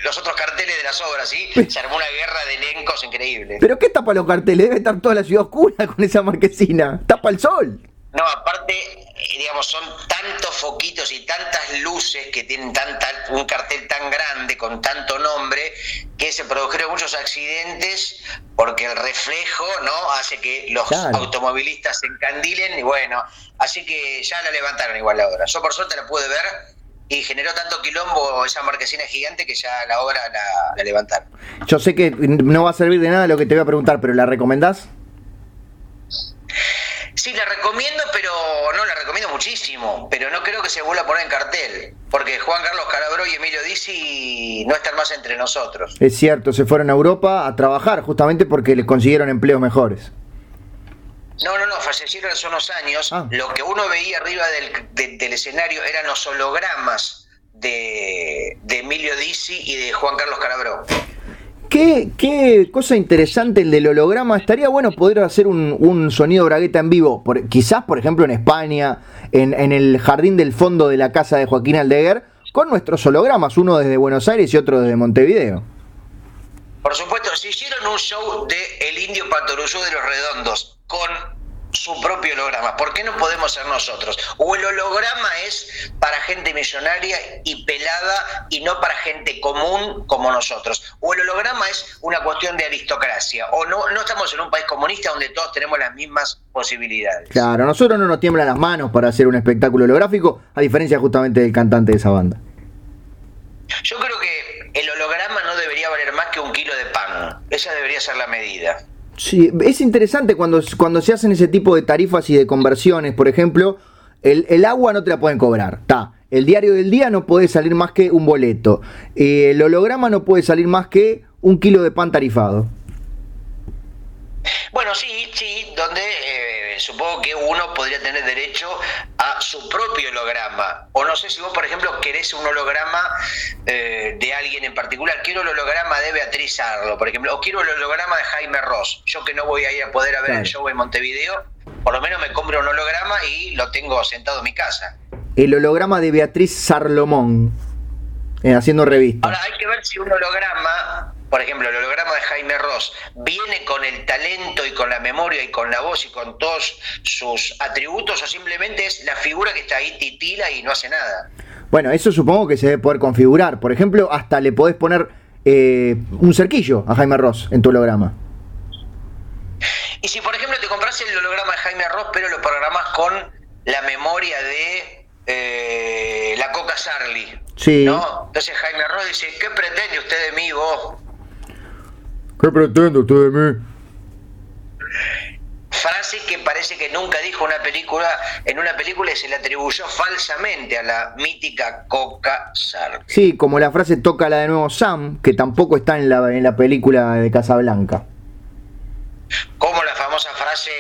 S2: los otros carteles de las obras, ¿sí? Se armó una guerra de elencos increíble.
S1: ¿Pero qué tapa los carteles? Debe estar toda la ciudad oscura con esa marquesina. Tapa el sol.
S2: No, aparte, eh, digamos, son tantos foquitos y tantas luces que tienen tanta, un cartel tan grande con tanto nombre que se produjeron muchos accidentes porque el reflejo no hace que los automovilistas se encandilen y bueno, así que ya la levantaron igual la obra. Yo por suerte la pude ver y generó tanto quilombo esa marquesina gigante que ya la obra la, levantaron.
S1: Yo sé que no va a servir de nada lo que te voy a preguntar, pero ¿la recomendás?
S2: Sí, la recomiendo, pero no, la recomiendo muchísimo, pero no creo que se vuelva a poner en cartel, porque Juan Carlos Calabro y Emilio Dizzi no están más entre nosotros.
S1: Es cierto, se fueron a Europa a trabajar justamente porque les consiguieron empleos mejores.
S2: No, no, no, fallecieron hace unos años. Ah. Lo que uno veía arriba del, del escenario eran los hologramas de, Emilio Dizzi y de Juan Carlos Calabró.
S1: Qué, qué, cosa interesante el del holograma. Estaría bueno poder hacer un, sonido bragueta en vivo. Por, quizás, por ejemplo, en España, en, en, el jardín del fondo de la casa de Joaquín Aldeguer, con nuestros hologramas, uno desde Buenos Aires y otro desde Montevideo.
S2: Por supuesto, si hicieron un show de El Indio Patoruzú de los Redondos con su propio holograma. ¿Por qué no podemos ser nosotros? O el holograma es para gente millonaria y pelada y no para gente común como nosotros. O el holograma es una cuestión de aristocracia. O no, no estamos en un país comunista donde todos tenemos las mismas posibilidades.
S1: Claro, a nosotros no nos tiemblan las manos para hacer un espectáculo holográfico, a diferencia justamente del cantante de esa banda.
S2: Yo creo que el holograma no debería valer más que un kilo de pan. Esa debería ser la medida.
S1: Es interesante cuando, cuando se hacen ese tipo de tarifas y de conversiones, por ejemplo, el, agua no te la pueden cobrar, está. El diario del día no puede salir más que un boleto. Eh, el holograma no puede salir más que un kilo de pan tarifado.
S2: Bueno, sí, sí, donde eh, supongo que uno podría tener derecho a su propio holograma. O no sé si vos, por ejemplo, querés un holograma eh, de alguien en particular. Quiero el holograma de Beatriz Arlo, por ejemplo, o quiero el holograma de Jaime Ross. Yo que no voy a ir a poder a ver el show en Montevideo, por lo menos me compro un holograma y lo tengo sentado en mi casa.
S1: El holograma de Beatriz Sarlomón, eh, haciendo revista.
S2: Ahora hay que ver si un holograma por ejemplo, el holograma de Jaime Ross, viene con el talento y con la memoria y con la voz y con todos sus atributos o simplemente es la figura que está ahí titila y no hace nada?
S1: Bueno, eso supongo que se debe poder configurar. Por ejemplo, hasta le podés poner eh, un cerquillo a Jaime Ross en tu holograma.
S2: Y si, por ejemplo, te compras el holograma de Jaime Ross, pero lo programas con la memoria de eh, la Coca Sarli.
S1: Sí.
S2: ¿no? Entonces Jaime Ross dice, ¿qué pretende usted de mí, vos?
S1: ¿Qué pretende usted de mí?
S2: Frase que parece que nunca dijo una película, en una película y se le atribuyó falsamente a la mítica Coca Sarli.
S1: Sí, como la frase toca la de nuevo Sam, que tampoco está en la, en la película de Casablanca.
S2: Como la famosa frase,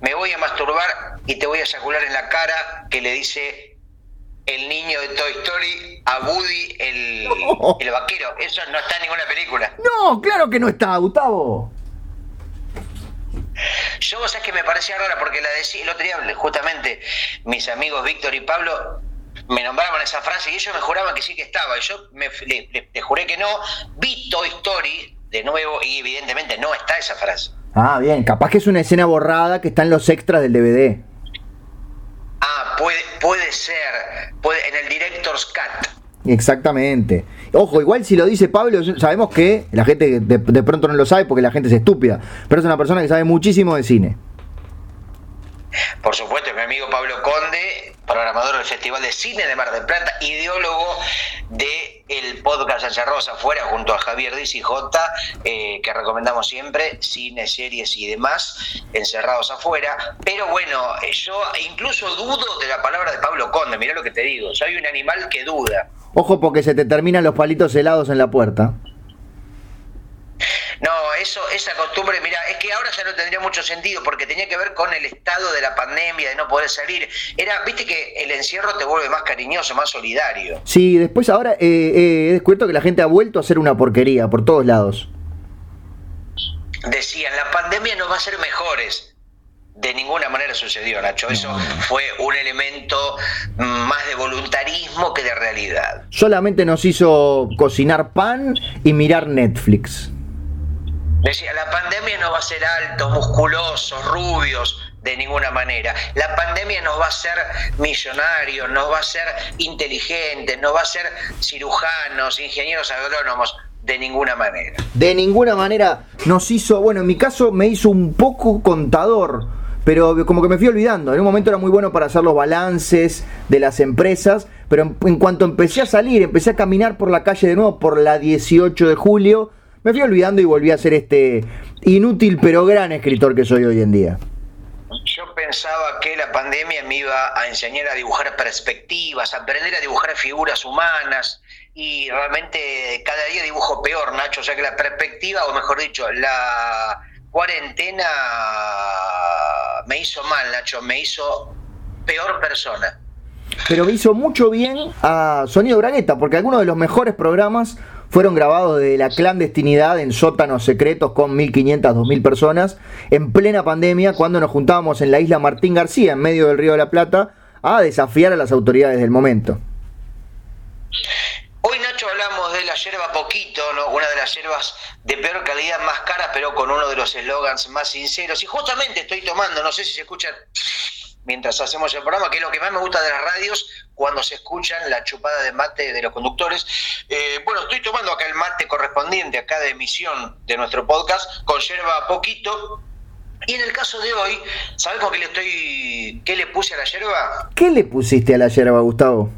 S2: me voy a masturbar y te voy a sacular en la cara, que le dice el niño de Toy Story a Woody, el, el vaquero. Eso no está en ninguna película.
S1: No, claro que no está, Gustavo.
S2: Yo, vos sabés que me parecía rara porque la decía el otro día, justamente mis amigos Víctor y Pablo me nombraban esa frase y ellos me juraban que sí que estaba. Y yo me, le, le- le juré que no. Vi Toy Story de nuevo y evidentemente no está esa frase.
S1: Ah, bien, capaz que es una escena borrada que está en los extras del DVD.
S2: Ah, puede, puede ser. Puede, en el Director's Cut.
S1: Exactamente. Ojo, igual si lo dice Pablo, sabemos que la gente de, de pronto no lo sabe porque la gente es estúpida, pero es una persona que sabe muchísimo de cine.
S2: Por supuesto, es mi amigo Pablo Conde, programador del Festival de Cine de Mar del Plata, ideólogo de el podcast Encerrados Afuera junto a Javier Diz y J, eh, que recomendamos siempre, cine, series y demás, Encerrados Afuera. Pero bueno, eh, yo incluso dudo de la palabra de Pablo Conde, mirá lo que te digo, soy un animal que duda.
S1: Ojo porque se te terminan los palitos helados en la puerta.
S2: No, eso, esa costumbre, mira, es que ahora ya no tendría mucho sentido porque tenía que ver con el estado de la pandemia, de no poder salir. Era, viste que el encierro te vuelve más cariñoso, más solidario.
S1: Sí, después ahora eh, eh, he descubierto que la gente ha vuelto a hacer una porquería por todos lados.
S2: Decían, la pandemia nos va a hacer mejores. De ninguna manera sucedió, Nacho. Eso fue un elemento más de voluntarismo que de realidad.
S1: Solamente nos hizo cocinar pan y mirar Netflix.
S2: Decía, la pandemia nos va a hacer altos, musculosos, rubios, de ninguna manera. La pandemia nos va a hacer millonarios, nos va a hacer inteligentes, nos va a hacer cirujanos, ingenieros agrónomos, de ninguna manera.
S1: De ninguna manera nos hizo, bueno, en mi caso me hizo un poco contador, pero como que me fui olvidando. En un momento era muy bueno para hacer los balances de las empresas, pero en, en cuanto empecé a salir, empecé a caminar por la calle de nuevo por la 18 de julio, me fui olvidando y volví a ser este inútil pero gran escritor que soy hoy en día.
S2: Yo pensaba que la pandemia me iba a enseñar a dibujar perspectivas, a aprender a dibujar figuras humanas y realmente cada día dibujo peor, Nacho. O sea que la perspectiva, o mejor dicho, la cuarentena me hizo mal, Nacho, me hizo peor persona.
S1: Pero me hizo mucho bien a Sonido Bragueta, porque algunos de los mejores programas fueron grabados de la clandestinidad en sótanos secretos con 1.500, 2.000 personas, en plena pandemia, cuando nos juntábamos en la isla Martín García, en medio del Río de la Plata, a desafiar a las autoridades del momento.
S2: Hoy, Nacho, hablamos de la yerba Poquito, ¿no? una de las yerbas de peor calidad, más cara, pero con uno de los eslogans más sinceros. Y justamente estoy tomando, no sé si se escuchan mientras hacemos el programa, que es lo que más me gusta de las radios, cuando se escuchan la chupada de mate de los conductores. Eh, bueno, estoy tomando acá el mate correspondiente a cada emisión de nuestro podcast con yerba Poquito. Y en el caso de hoy, ¿sabes con qué le estoy, qué le puse a la yerba?
S1: ¿Qué le pusiste a la yerba, Gustavo?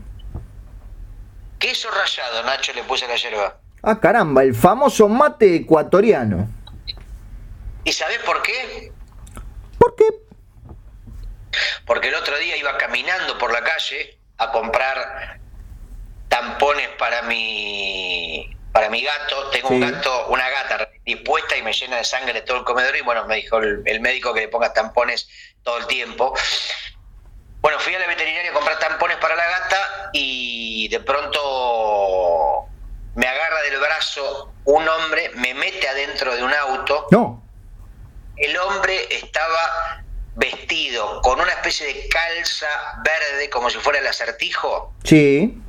S2: Queso rallado, Nacho, le puse a la yerba.
S1: Ah, caramba, el famoso mate ecuatoriano.
S2: ¿Y sabés por qué?
S1: ¿Por qué?
S2: Porque el otro día iba caminando por la calle a comprar tampones para mi para mi gato. Tengo un gato, una gata dispuesta y me llena de sangre todo el comedor y bueno, me dijo el, el médico que le ponga tampones todo el tiempo. Bueno, fui a la veterinaria a comprar tampones para la gata y de pronto me agarra del brazo un hombre, me mete adentro de un auto
S1: No.
S2: el hombre estaba vestido con una especie de calza verde como si fuera el acertijo,
S1: Sí.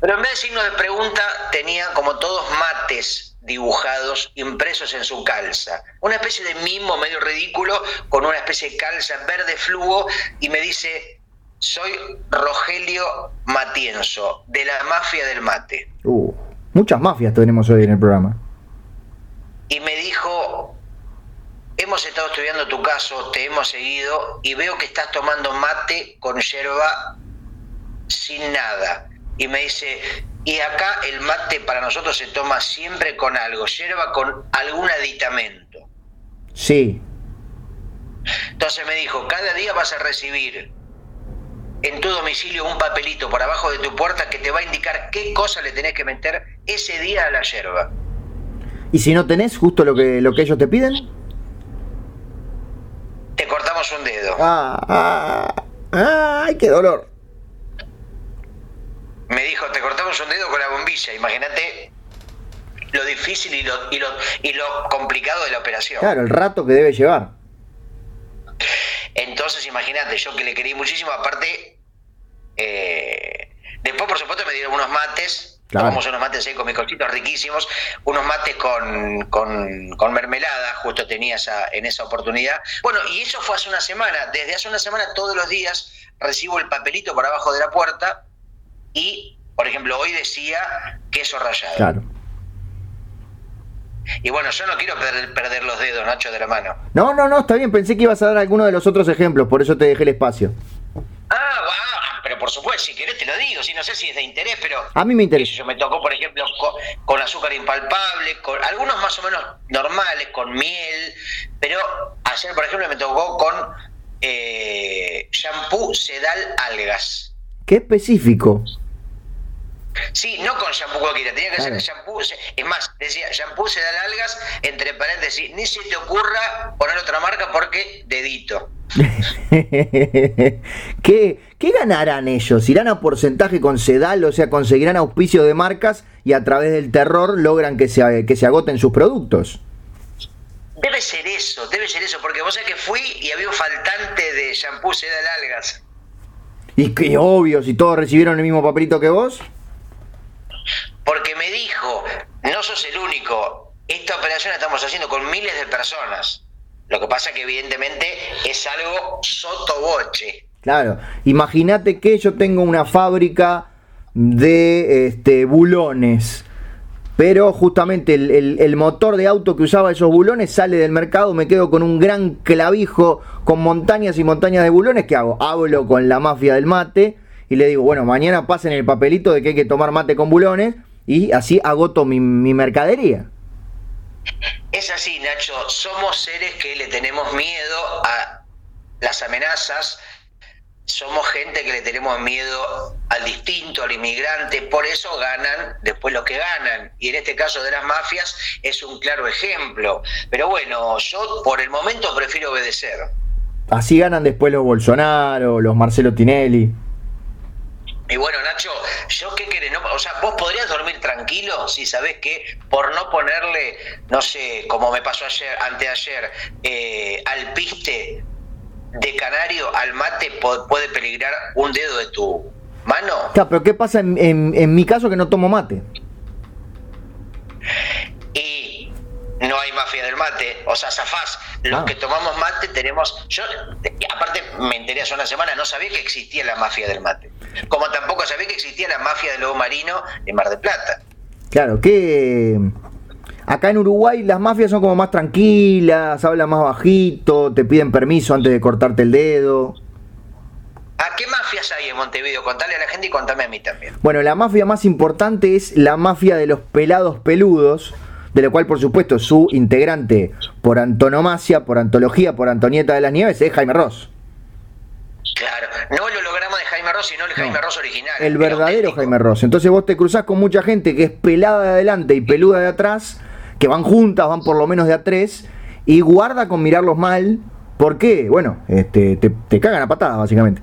S2: pero en vez de signo de pregunta tenía como todos mates dibujados, impresos en su calza. Una especie de mimo medio ridículo con una especie de calza verde fluo y me dice, soy Rogelio Matienzo, de la mafia del mate.
S1: Uh, muchas mafias tenemos hoy en el programa.
S2: Y me dijo, hemos estado estudiando tu caso, te hemos seguido y veo que estás tomando mate con yerba sin nada. Y me dice, y acá el mate para nosotros se toma siempre con algo, yerba con algún aditamento.
S1: Sí.
S2: Entonces me dijo, cada día vas a recibir en tu domicilio un papelito por abajo de tu puerta que te va a indicar qué cosa le tenés que meter ese día a la yerba.
S1: ¿Y si no tenés justo lo que, lo que ellos te piden?
S2: Te cortamos un dedo.
S1: Ah, ah, ¡Ay, qué dolor!
S2: me dijo, te cortamos un dedo con la bombilla. Imagínate lo difícil y lo, y, lo, y lo complicado de la operación.
S1: Claro, el rato que debe llevar.
S2: Entonces, imagínate, yo que le quería muchísimo, aparte, eh, después por supuesto me dieron unos mates, tomamos unos mates ahí con mis cochitos riquísimos, unos mates con, con, con, mermelada, justo tenía esa, en esa oportunidad. Bueno, y eso fue hace una semana, desde hace una semana todos los días recibo el papelito por abajo de la puerta y, por ejemplo, hoy decía queso rallado.
S1: Claro.
S2: Y bueno, yo no quiero perder, los dedos, Nacho, de la mano.
S1: No, no, no, está bien. Pensé que ibas a dar alguno de los otros ejemplos, por eso te dejé el espacio.
S2: Ah, va, pero por supuesto, si querés te lo digo. Si no sé si es de interés, pero.
S1: A mí me interesa.
S2: Yo me tocó, por ejemplo, con, azúcar impalpable, con algunos más o menos normales, con miel. Pero ayer, por ejemplo, me tocó con eh, shampoo sedal algas.
S1: Qué específico.
S2: Sí, no con shampoo cualquiera, tenía que ser shampoo. Es más, decía shampoo se da algas, entre paréntesis, ni se te ocurra poner otra marca porque dedito. *laughs*
S1: ¿Qué, ¿Qué ganarán ellos? ¿Irán a porcentaje con Sedal? O sea, conseguirán auspicio de marcas y a través del terror logran que se, que se agoten sus productos.
S2: Debe ser eso, debe ser eso, porque vos sabés que fui y había un faltante de shampoo Sedal algas.
S1: Y qué obvio, si todos recibieron el mismo papelito que vos
S2: porque me dijo, no sos el único, esta operación la estamos haciendo con miles de personas. Lo que pasa que evidentemente es algo sotoboche.
S1: Claro, imagínate que yo tengo una fábrica de este, bulones, pero justamente el, el, motor de auto que usaba esos bulones sale del mercado, me quedo con un gran clavijo con montañas y montañas de bulones, ¿qué hago? Hablo con la mafia del mate y le digo, bueno, mañana pasen el papelito de que hay que tomar mate con bulones y así agoto mi, mercadería.
S2: Es así, Nacho, somos seres que le tenemos miedo a las amenazas, somos gente que le tenemos miedo al distinto, al inmigrante, por eso ganan después lo que ganan. Y en este caso de las mafias es un claro ejemplo. Pero bueno, yo por el momento prefiero obedecer.
S1: Así ganan después los Bolsonaro, los Marcelo Tinelli.
S2: Y bueno, Nacho, ¿yo qué querés? o sea, vos podrías dormir tranquilo si sabés que por no ponerle, no sé, como me pasó ayer, anteayer, eh, al piste de canario al mate puede peligrar un dedo de tu mano.
S1: Claro, pero ¿qué pasa en, en mi caso que no tomo mate?
S2: Y no hay mafia del mate, o sea, zafás. Los ah. que tomamos mate tenemos. Yo, aparte, me enteré hace una semana, no sabía que existía la mafia del mate. Como tampoco sabía que existía la mafia del lobo marino en Mar del Plata.
S1: Claro, que. Acá en Uruguay las mafias son como más tranquilas, hablan más bajito, te piden permiso antes de cortarte el dedo.
S2: ¿A qué mafias hay en Montevideo? Contale a la gente y contame a mí también.
S1: Bueno, la mafia más importante es la mafia de los pelados peludos, de lo cual por supuesto su integrante por antonomasia, por antología, por Antonieta de las Nieves es Jaime Ross.
S2: Claro, no el holograma de Jaime Ross, sino el Jaime Ross original.
S1: El verdadero Jaime Ross. Entonces vos te cruzás con mucha gente que es pelada de adelante y peluda de atrás, que van juntas, van por lo menos de a tres, y guarda con mirarlos mal. ¿Por qué? Bueno, este, te, te cagan a patadas, básicamente.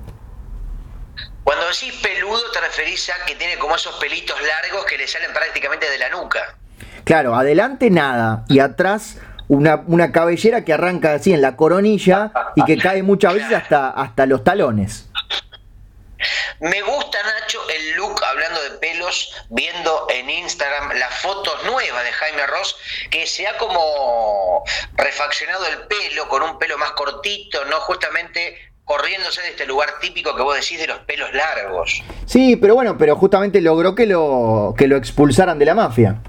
S2: Cuando decís peludo te referís a que tiene como esos pelitos largos que le salen prácticamente de la nuca.
S1: Claro, adelante nada y atrás una, una cabellera que arranca así en la coronilla y que cae muchas veces hasta, hasta los talones.
S2: Me gusta, Nacho, el look, hablando de pelos, viendo en Instagram las fotos nuevas de Jaime Ross, que se ha como refaccionado el pelo con un pelo más cortito, ¿no? Justamente corriéndose de este lugar típico que vos decís de los pelos largos.
S1: Sí, pero bueno, pero justamente logró que lo, que lo expulsaran de la mafia.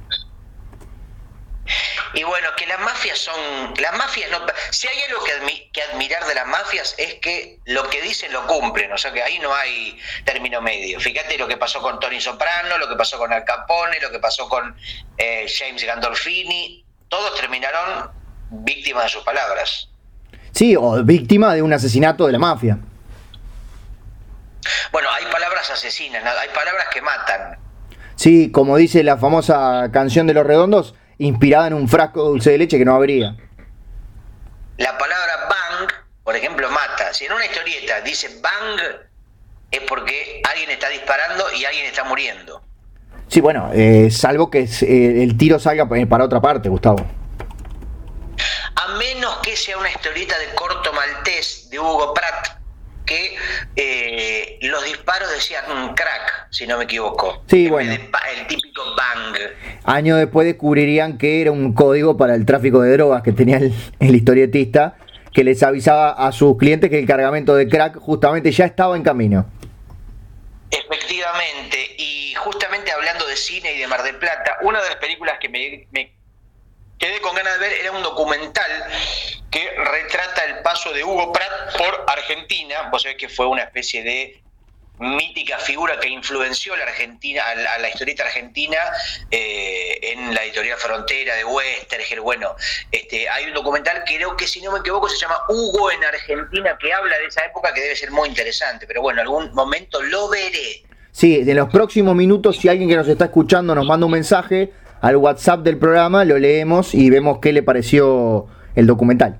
S2: Y bueno, que las mafias son. Las mafias no. Si hay algo que, que, admirar de las mafias es que lo que dicen lo cumplen, o sea que ahí no hay término medio. Fíjate lo que pasó con Tony Soprano, lo que pasó con Al Capone, lo que pasó con eh, James Gandolfini. Todos terminaron víctimas de sus palabras.
S1: Sí, o víctima de un asesinato de la mafia.
S2: Bueno, hay palabras asesinas, hay palabras que matan.
S1: Sí, como dice la famosa canción de los redondos, inspirada en un frasco de dulce de leche que no habría.
S2: La palabra bang, por ejemplo, mata. Si en una historieta dice bang, es porque alguien está disparando y alguien está muriendo.
S1: Sí, bueno, eh, salvo que eh, el tiro salga para otra parte, Gustavo.
S2: A menos que sea una historieta de corto maltés de Hugo Pratt, que eh, los disparos decían un crack, si no me equivoco.
S1: Sí, bueno.
S2: el típico bang.
S1: Años después descubrirían que era un código para el tráfico de drogas que tenía el, historietista, que les avisaba a sus clientes que el cargamento de crack justamente ya estaba en camino.
S2: Efectivamente, y justamente hablando de cine y de Mar del Plata, una de las películas que me quedé con ganas de ver era un documental que retrata el paso de Hugo Pratt por Argentina. Vos sabés que fue una especie de mítica figura que influenció a la Argentina, a la, historieta argentina eh, en la editorial Frontera de Westerger. Bueno, este, hay un documental creo que si no me equivoco se llama Hugo en Argentina que habla de esa época que debe ser muy interesante, pero bueno, algún momento lo veré.
S1: Sí, en los próximos minutos, si alguien que nos está escuchando nos manda un mensaje, al WhatsApp del programa, lo leemos y vemos qué le pareció el documental.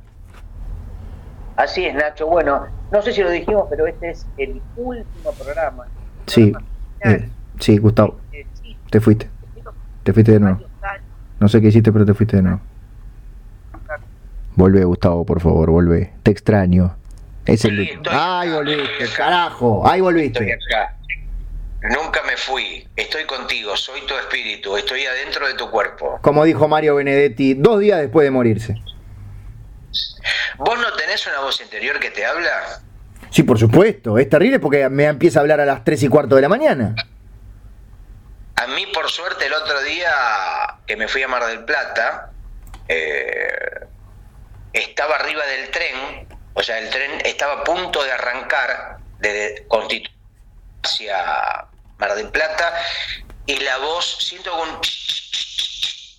S2: Así es, Nacho. Bueno, no sé si lo dijimos, pero este es el último programa.
S1: Sí, eh, sí, Gustavo. Te fuiste. Te fuiste de nuevo. No sé qué hiciste, pero te fuiste de nuevo. Vuelve, Gustavo, por favor, vuelve. Te extraño. Es el... ¡Ay, volviste! ¡Carajo! ¡Ay, volviste!
S2: Nunca me fui, estoy contigo, soy tu espíritu, estoy adentro de tu cuerpo.
S1: Como dijo Mario Benedetti dos días después de morirse.
S2: ¿Vos no tenés una voz interior que te habla?
S1: Sí, por supuesto, es terrible porque me empieza a hablar a las tres y cuarto de la mañana.
S2: A mí, por suerte, el otro día que me fui a Mar del Plata, eh, estaba arriba del tren, o sea, el tren estaba a punto de arrancar de Constitución hacia Mar del Plata, y la voz, siento un...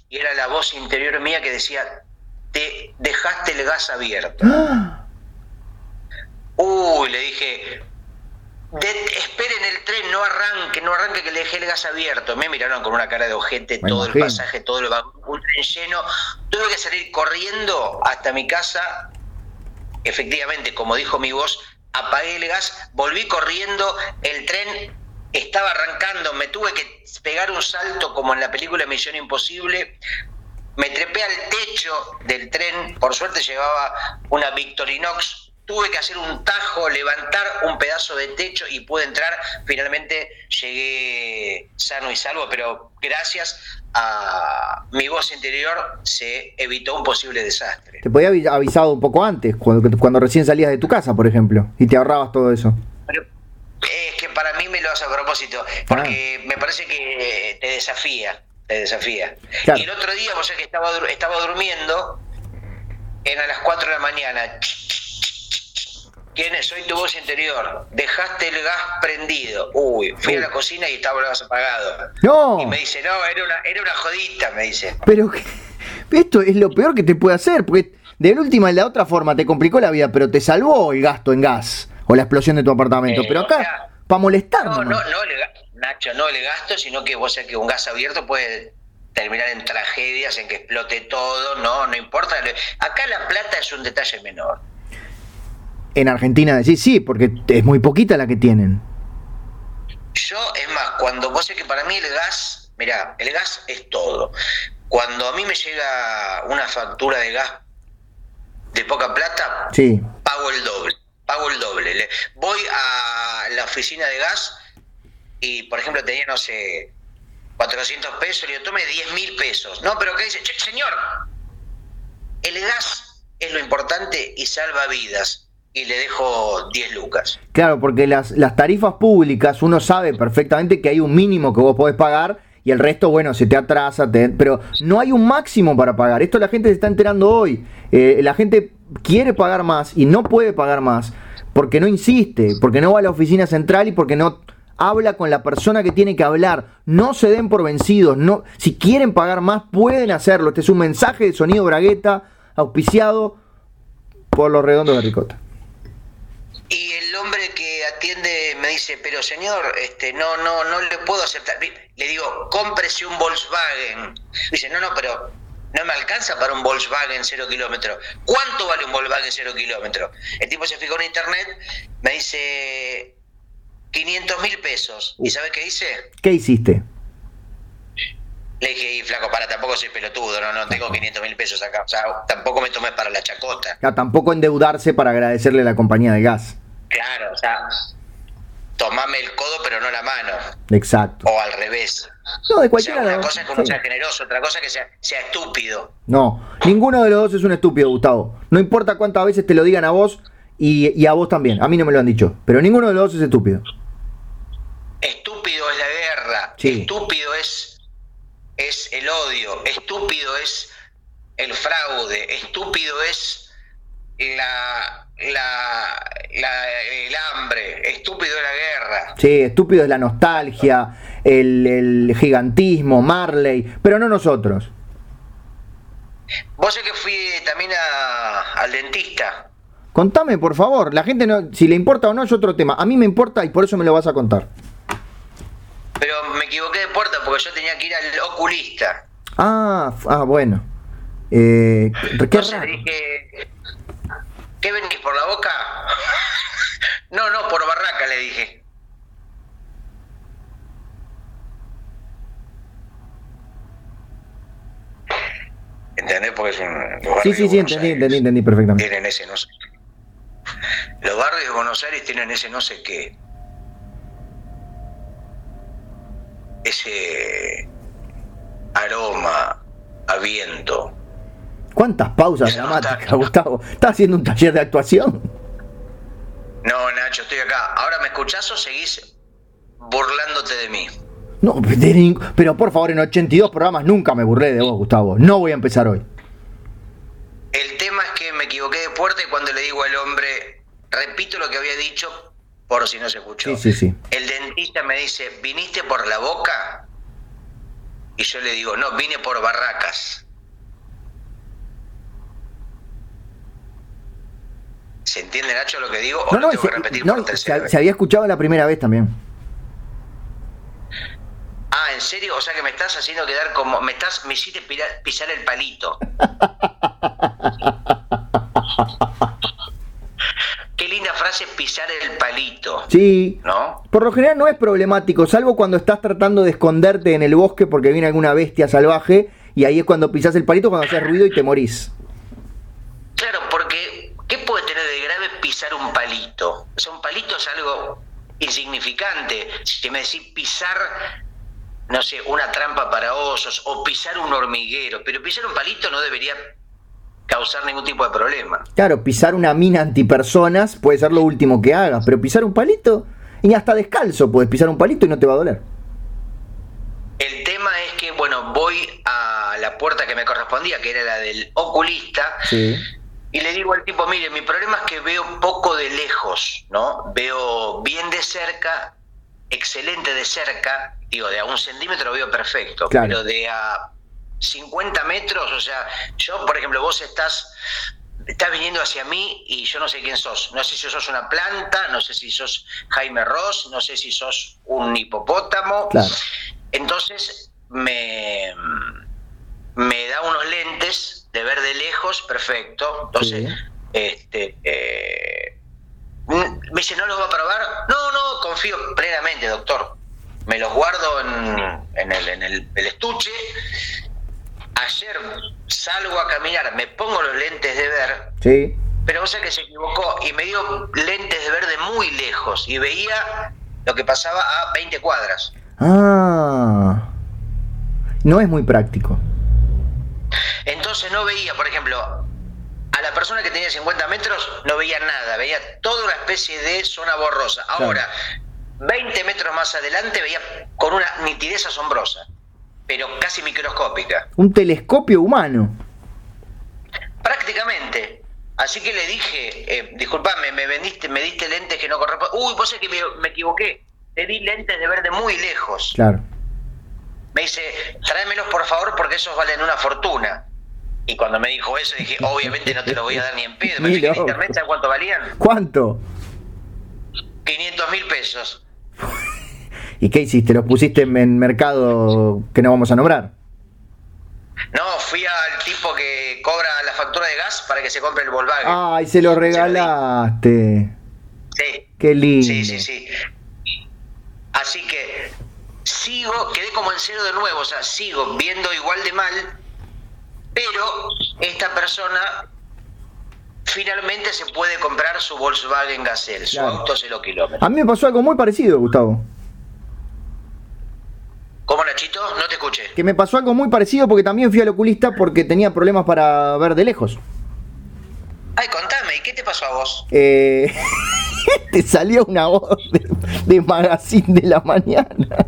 S2: Y era la voz interior mía que decía, te dejaste el gas abierto. Uy, le dije, esperen el tren, no arranque, no arranque que le dejé el gas abierto. Me miraron con una cara de ojete todo el pasaje, todo el un tren lleno. Tuve que salir corriendo hasta mi casa. Efectivamente, como dijo mi voz, apagué el gas, volví corriendo, el tren estaba arrancando, me tuve que pegar un salto como en la película Misión Imposible, me trepé al techo del tren, por suerte llevaba una Victorinox, tuve que hacer un tajo, levantar un pedazo de techo y pude entrar, finalmente llegué sano y salvo, pero gracias a mi voz interior se evitó un posible desastre.
S1: Te podía haber avisado un poco antes, cuando, cuando recién salías de tu casa, por ejemplo, y te ahorrabas todo eso
S2: es que para mí me lo hace a propósito, porque ah. me parece que te desafía, te desafía. Y el otro día, vos sabés que estaba, estaba durmiendo, eran las 4 de la mañana. ¿Quién es? Soy tu voz interior. Dejaste el gas prendido. Uy, fui a la cocina y estaba el gas apagado.
S1: No.
S2: Y me dice, no, era una, era una jodita, me dice.
S1: Pero *laughs* esto es lo peor que te puede hacer, porque de última, de la otra forma, te complicó la vida, pero te salvó el gasto en gas o la explosión de tu apartamento. pero acá, para molestar.
S2: No, no, no, Nacho, no le gasto, sino que vos sabés que un gas abierto puede terminar en tragedias, en que explote todo, no, no importa. Acá la plata es un detalle menor.
S1: En Argentina decís sí, porque es muy poquita la que tienen.
S2: Yo, es más, cuando vos sé que para mí el gas, mira, el gas es todo. Cuando a mí me llega una factura de gas de poca plata,
S1: sí.
S2: pago el doble pago el doble. Voy a la oficina de gas y por ejemplo tenía, no sé, 400 pesos, le digo, tome 10 mil pesos. No, pero ¿qué dice? Señor, el gas es lo importante y salva vidas. Y le dejo 10 lucas.
S1: Claro, porque las, las tarifas públicas uno sabe perfectamente que hay un mínimo que vos podés pagar y el resto, bueno, se te atrasa, pero no hay un máximo para pagar. Esto la gente se está enterando hoy. Eh, la gente quiere pagar más y no puede pagar más porque no insiste, porque no va a la oficina central y porque no habla con la persona que tiene que hablar. No se den por vencidos. Si quieren pagar más, pueden hacerlo. Este es un mensaje de sonido bragueta auspiciado por los redondos de Ricota.
S2: Y el hombre que atiende me dice, pero señor, este, no, no, no le puedo aceptar. Le digo, cómprese un Volkswagen. Dice, no, no, pero no me alcanza para un Volkswagen cero kilómetros. ¿Cuánto vale un Volkswagen cero kilómetros? El tipo se fijó en internet, me dice, 500 mil pesos. ¿Y sabes qué hice?
S1: ¿Qué hiciste?
S2: Le dije, y flaco, para, tampoco soy pelotudo, no, no tengo 500 mil pesos acá. O sea, tampoco me tomé para la chacota.
S1: tampoco endeudarse para agradecerle a la compañía de gas.
S2: Claro, o sea, tomame el codo pero no la mano.
S1: Exacto.
S2: O al revés.
S1: No, de cualquiera
S2: o sea, una cosa es que uno sea generoso, otra cosa es que sea, sea, estúpido.
S1: No, ninguno de los dos es un estúpido, Gustavo. No importa cuántas veces te lo digan a vos y, a vos también. A mí no me lo han dicho. Pero ninguno de los dos es estúpido.
S2: Estúpido es la guerra. Estúpido es, es el odio. Estúpido es el fraude. Estúpido es la, la, el hambre. Estúpido es la guerra.
S1: Sí, estúpido es la nostalgia, el, el gigantismo, Marley. Pero no nosotros.
S2: Vos sé que fui también al dentista.
S1: Contame, por favor. La gente, no, si le importa o no, es otro tema. A mí me importa y por eso me lo vas a contar.
S2: Pero me equivoqué de puerta porque yo tenía que ir al oculista.
S1: Ah, ah bueno. Eh,
S2: ¿qué dije, ¿qué venís por la boca? *laughs* no, no, por barraca le dije. ¿Entendés? Porque es un.
S1: Sí, sí, sí, entendí, entendí, entendí perfectamente.
S2: Tienen ese, no sé. Los barrios de Buenos Aires tienen ese no sé qué. Ese aroma a viento.
S1: ¿Cuántas pausas dramáticas, Gustavo? ¿Estás haciendo un taller de actuación?
S2: No, Nacho, estoy acá. ¿Ahora me escuchás o seguís burlándote de mí?
S1: No, pero por favor, en 82 programas nunca me burlé de vos, Gustavo. No voy a empezar hoy.
S2: El tema es que me equivoqué de puerta y cuando le digo al hombre, repito lo que había dicho, por si no se escuchó.
S1: Sí, sí, sí.
S2: El dentista me dice, ¿viniste por la boca? Y yo le digo, no, vine por barracas. ¿Se entiende, Nacho, lo que digo? ¿O no, tengo que repetir por tercera
S1: se, se había escuchado la primera vez también.
S2: Ah, ¿en serio? O sea que me estás haciendo quedar como. Me estás. Me hiciste pisar el palito. *laughs* Qué linda frase pisar el palito.
S1: Sí. ¿No? Por lo general no es problemático, salvo cuando estás tratando de esconderte en el bosque porque viene alguna bestia salvaje y ahí es cuando pisas el palito cuando haces ruido y te morís.
S2: Claro, porque pisar un palito? O sea, un palito es algo insignificante. Si me decís pisar no sé, una trampa para osos o pisar un hormiguero, pero pisar un palito no debería causar ningún tipo de problema.
S1: Claro, pisar una mina antipersonas puede ser lo último que hagas, pero pisar un palito, y hasta descalzo puedes pisar un palito y no te va a doler.
S2: El tema es que, bueno, voy a la puerta que me correspondía, que era la del oculista, y le digo al tipo, mire, mi problema es que veo poco de lejos, ¿no? Veo bien de cerca, excelente de cerca, digo, de a un centímetro veo perfecto, pero de a 50 metros, o sea, yo, por ejemplo, vos estás, estás viniendo hacia mí y yo no sé quién sos. No sé si sos una planta, no sé si sos Jaime Ross, no sé si sos un hipopótamo. Entonces, me, me da unos lentes de ver de lejos, perfecto. Entonces, este, eh, me dice, ¿no los va a probar? No, no, confío plenamente, doctor. Me los guardo en, el, en el estuche ayer salgo a caminar, me pongo los lentes de ver,
S1: sí.
S2: pero o sea que se equivocó y me dio lentes de ver de muy lejos y veía lo que pasaba a 20 cuadras.
S1: Ah, no es muy práctico.
S2: Entonces no veía, por ejemplo, a la persona que tenía 50 metros no veía nada, veía toda una especie de zona borrosa. Ahora, 20 metros más adelante veía con una nitidez asombrosa, pero casi microscópica.
S1: Un telescopio humano.
S2: Prácticamente. Así que le dije, eh, disculpame, me vendiste, me diste lentes que no corresponden. Uy, vos es que me, me, equivoqué. Te di lentes de ver de muy lejos.
S1: Claro.
S2: Me dice, tráemelos por favor porque esos valen una fortuna. Y cuando me dijo eso dije, obviamente no te los voy a dar ni en *laughs* pedo. Me fijé en internet, ¿sabes cuánto valían?
S1: ¿Cuánto?
S2: 500 mil pesos. *laughs*
S1: ¿Y qué hiciste? ¿Los pusiste en mercado que no vamos a nombrar?
S2: No, fui al tipo que cobra la factura de gas para que se compre el Volkswagen.
S1: Ay, se lo regalaste.
S2: Sí.
S1: Qué lindo.
S2: Sí, sí, sí. Así que sigo, quedé como en cero de nuevo, o sea, sigo viendo igual de mal, pero esta persona finalmente se puede comprar su Volkswagen Gazelle, su auto cero kilómetros.
S1: A mí me pasó algo muy parecido, Gustavo.
S2: ¿Cómo, Nachito? No te escuché.
S1: Que me pasó algo muy parecido porque también fui al oculista porque tenía problemas para ver de lejos.
S2: Ay, contame, ¿y qué te pasó a vos?
S1: Eh, *laughs* te salió una voz de, de magazine de la mañana.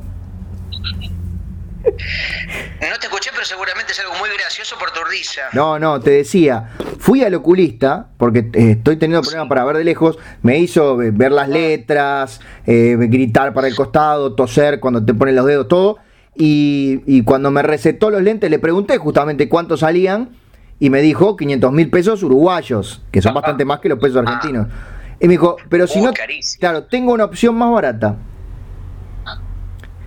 S2: No te escuché, pero seguramente es algo muy gracioso por tu risa.
S1: No, no, te decía, fui al oculista, porque eh, estoy teniendo problemas para ver de lejos, me hizo ver las letras, eh, gritar para el costado, toser cuando te ponen los dedos, todo. Y, y, cuando me recetó los lentes, le pregunté justamente cuánto salían y me dijo 500 mil pesos uruguayos, que son bastante más que los pesos argentinos. Y me dijo, pero si no,
S2: carísimo.
S1: claro, tengo una opción más barata.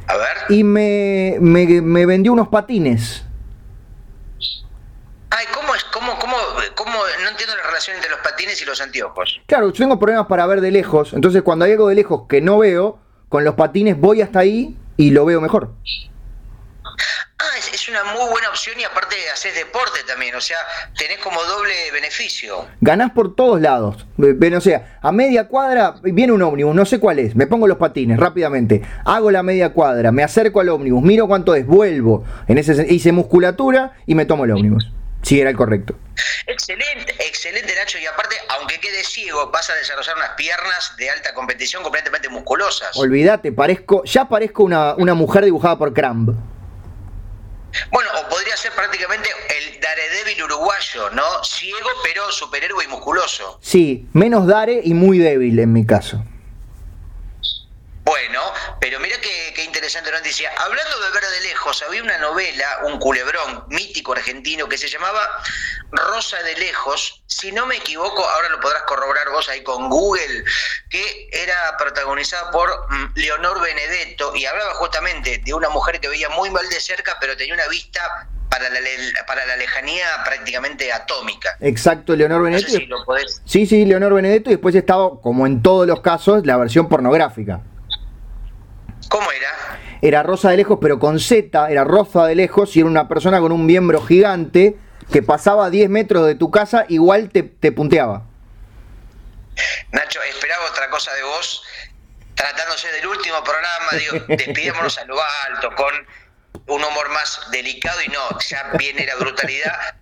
S2: A ver.
S1: Y me, me, me vendió unos patines.
S2: Ay, ¿cómo es? ¿Cómo, cómo, cómo? No entiendo la relación entre los patines y los anteojos.
S1: Claro, yo tengo problemas para ver de lejos, entonces cuando hay algo de lejos que no veo, con los patines voy hasta ahí y lo veo mejor.
S2: Ah, es, es una muy buena opción y aparte haces deporte también, o sea, tenés como doble beneficio.
S1: Ganás por todos lados. Ven, o sea, a media cuadra viene un ómnibus, no sé cuál es, me pongo los patines rápidamente, hago la media cuadra, me acerco al ómnibus, miro cuánto es, vuelvo, en ese hice musculatura y me tomo el ómnibus. Si era el correcto.
S2: Excelente, excelente Nacho, y aparte, aunque quede ciego, vas a desarrollar unas piernas de alta competición completamente musculosas.
S1: Olvídate, parezco, ya parezco una, una mujer dibujada por Cramp.
S2: Bueno, o podría ser prácticamente el Daredevil uruguayo, ¿no? Ciego, pero superhéroe y musculoso.
S1: Sí, menos Dare y muy débil en mi caso.
S2: Bueno, pero mira qué, qué interesante noticia. Hablando de ver de lejos, había una novela, un culebrón mítico argentino que se llamaba Rosa de lejos. Si no me equivoco, ahora lo podrás corroborar vos ahí con Google, que era protagonizada por mm, Leonor Benedetto y hablaba justamente de una mujer que veía muy mal de cerca, pero tenía una vista para la, para la lejanía prácticamente atómica.
S1: Exacto, Leonor
S2: No sé
S1: Benedetto.
S2: si lo podés.
S1: Sí, sí, Leonor Benedetto y después estaba, como en todos los casos, la versión pornográfica.
S2: ¿Cómo era?
S1: Era Rosa de Lejos, pero con Z, era Rosa de Lejos y era una persona con un miembro gigante que pasaba a 10 metros de tu casa, igual te, te punteaba.
S2: Nacho, esperaba otra cosa de vos, tratándose del último programa, digo, *laughs* despidémonos a lo alto, con un humor más delicado y no, ya viene la brutalidad.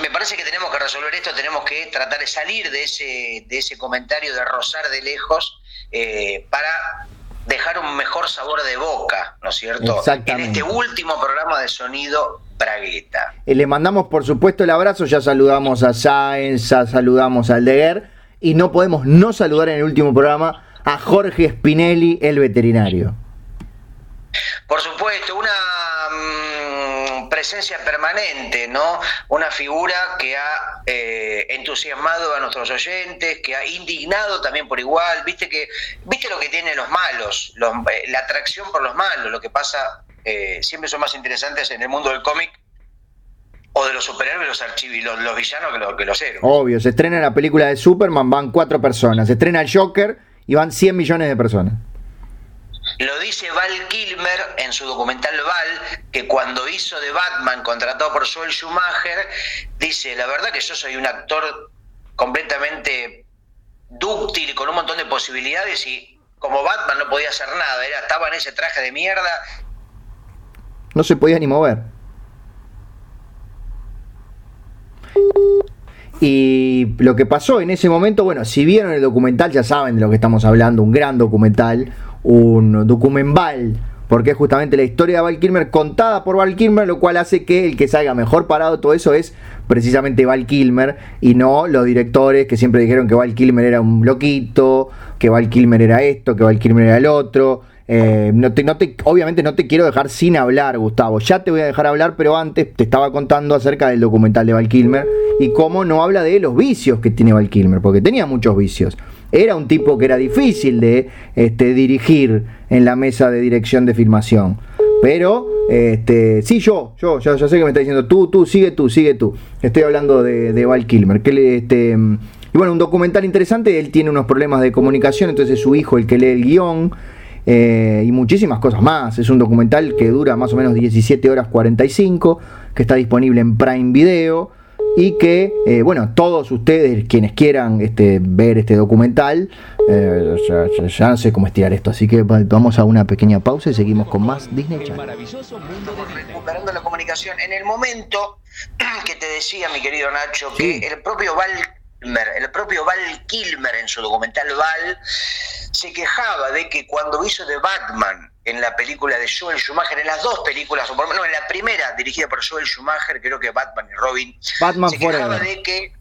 S2: Me parece que tenemos que resolver esto, tenemos que tratar de salir de ese, de ese comentario de rozar de lejos eh, para dejar un mejor sabor de boca, ¿no es cierto?
S1: Exactamente.
S2: En este último programa de sonido Bragueta.
S1: Eh, le mandamos, por supuesto, el abrazo. Ya saludamos a Sáenz, ya saludamos a Aldeguer. Y no podemos no saludar en el último programa a Jorge Spinelli, el veterinario.
S2: Por supuesto, una presencia permanente, ¿no? Una figura que ha eh, entusiasmado a nuestros oyentes, que ha indignado también por igual. Viste que, viste lo que tienen los malos, los- eh, la atracción por los malos, lo que pasa eh, siempre son más interesantes en el mundo del cómic o de los superhéroes, los archivi, los, villanos que, los- que héroes.
S1: Obvio, se estrena la película de Superman, van cuatro personas. Se estrena el Joker y van 100 millones de personas.
S2: Lo dice Val Kilmer en su documental Val, que cuando hizo de Batman, contratado por Joel Schumacher, dice, la verdad que yo soy un actor completamente dúctil y con un montón de posibilidades y como Batman no podía hacer nada, era, estaba en ese traje de mierda.
S1: No se podía ni mover. Y lo que pasó en ese momento, bueno, si vieron el documental ya saben de lo que estamos hablando, un gran documental, un documental porque es justamente la historia de Val Kilmer contada por Val Kilmer, lo cual hace que el que salga mejor parado todo eso es precisamente Val Kilmer y no los directores que siempre dijeron que Val Kilmer era un loquito, que Val Kilmer era esto, que Val Kilmer era el otro. Eh, no te, obviamente no te quiero dejar sin hablar, Gustavo. Ya te voy a dejar hablar, pero antes te estaba contando acerca del documental de Val Kilmer y cómo no habla de los vicios que tiene Val Kilmer, porque tenía muchos vicios. Era un tipo que era difícil de este, dirigir en la mesa de dirección de filmación. Pero, este, sí, yo, yo, ya, sé que me está diciendo tú, tú, sigue tú, sigue tú. Estoy hablando de, Val Kilmer. Que este, y bueno, un documental interesante, él tiene unos problemas de comunicación, entonces su hijo el que lee el guion. Eh, y muchísimas cosas más. Es un documental que dura más o menos 17 horas 45, que está disponible en Prime Video y que, eh, bueno, todos ustedes quienes quieran este, ver este documental, eh, ya, no sé cómo estirar esto, así que vamos a una pequeña pausa y seguimos con más Disney Channel.
S2: recuperando la comunicación. En el momento *clears throat* que te decía, mi querido Nacho, que el propio Val el propio Val Kilmer en su documental Val, se quejaba de que cuando hizo de Batman en la película de Joel Schumacher, en las dos películas, o por lo menos en la primera dirigida por Joel Schumacher, creo que Batman y Robin,
S1: Batman
S2: se quejaba de que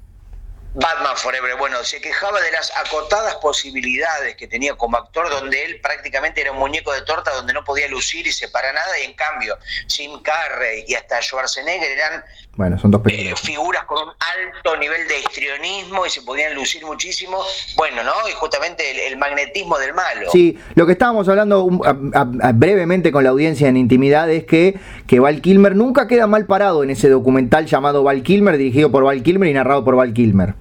S2: Batman Forever, bueno, se quejaba de las acotadas posibilidades que tenía como actor, donde él prácticamente era un muñeco de torta donde no podía lucir y se para nada, y en cambio Jim Carrey y hasta Schwarzenegger eran
S1: bueno, son dos
S2: eh, figuras con un alto nivel de histrionismo y se podían lucir muchísimo. Bueno, ¿no? Y justamente el, magnetismo del malo.
S1: Sí, lo que estábamos hablando brevemente con la audiencia en intimidad es que, que Val Kilmer nunca queda mal parado en ese documental llamado Val Kilmer, dirigido por Val Kilmer y narrado por Val Kilmer.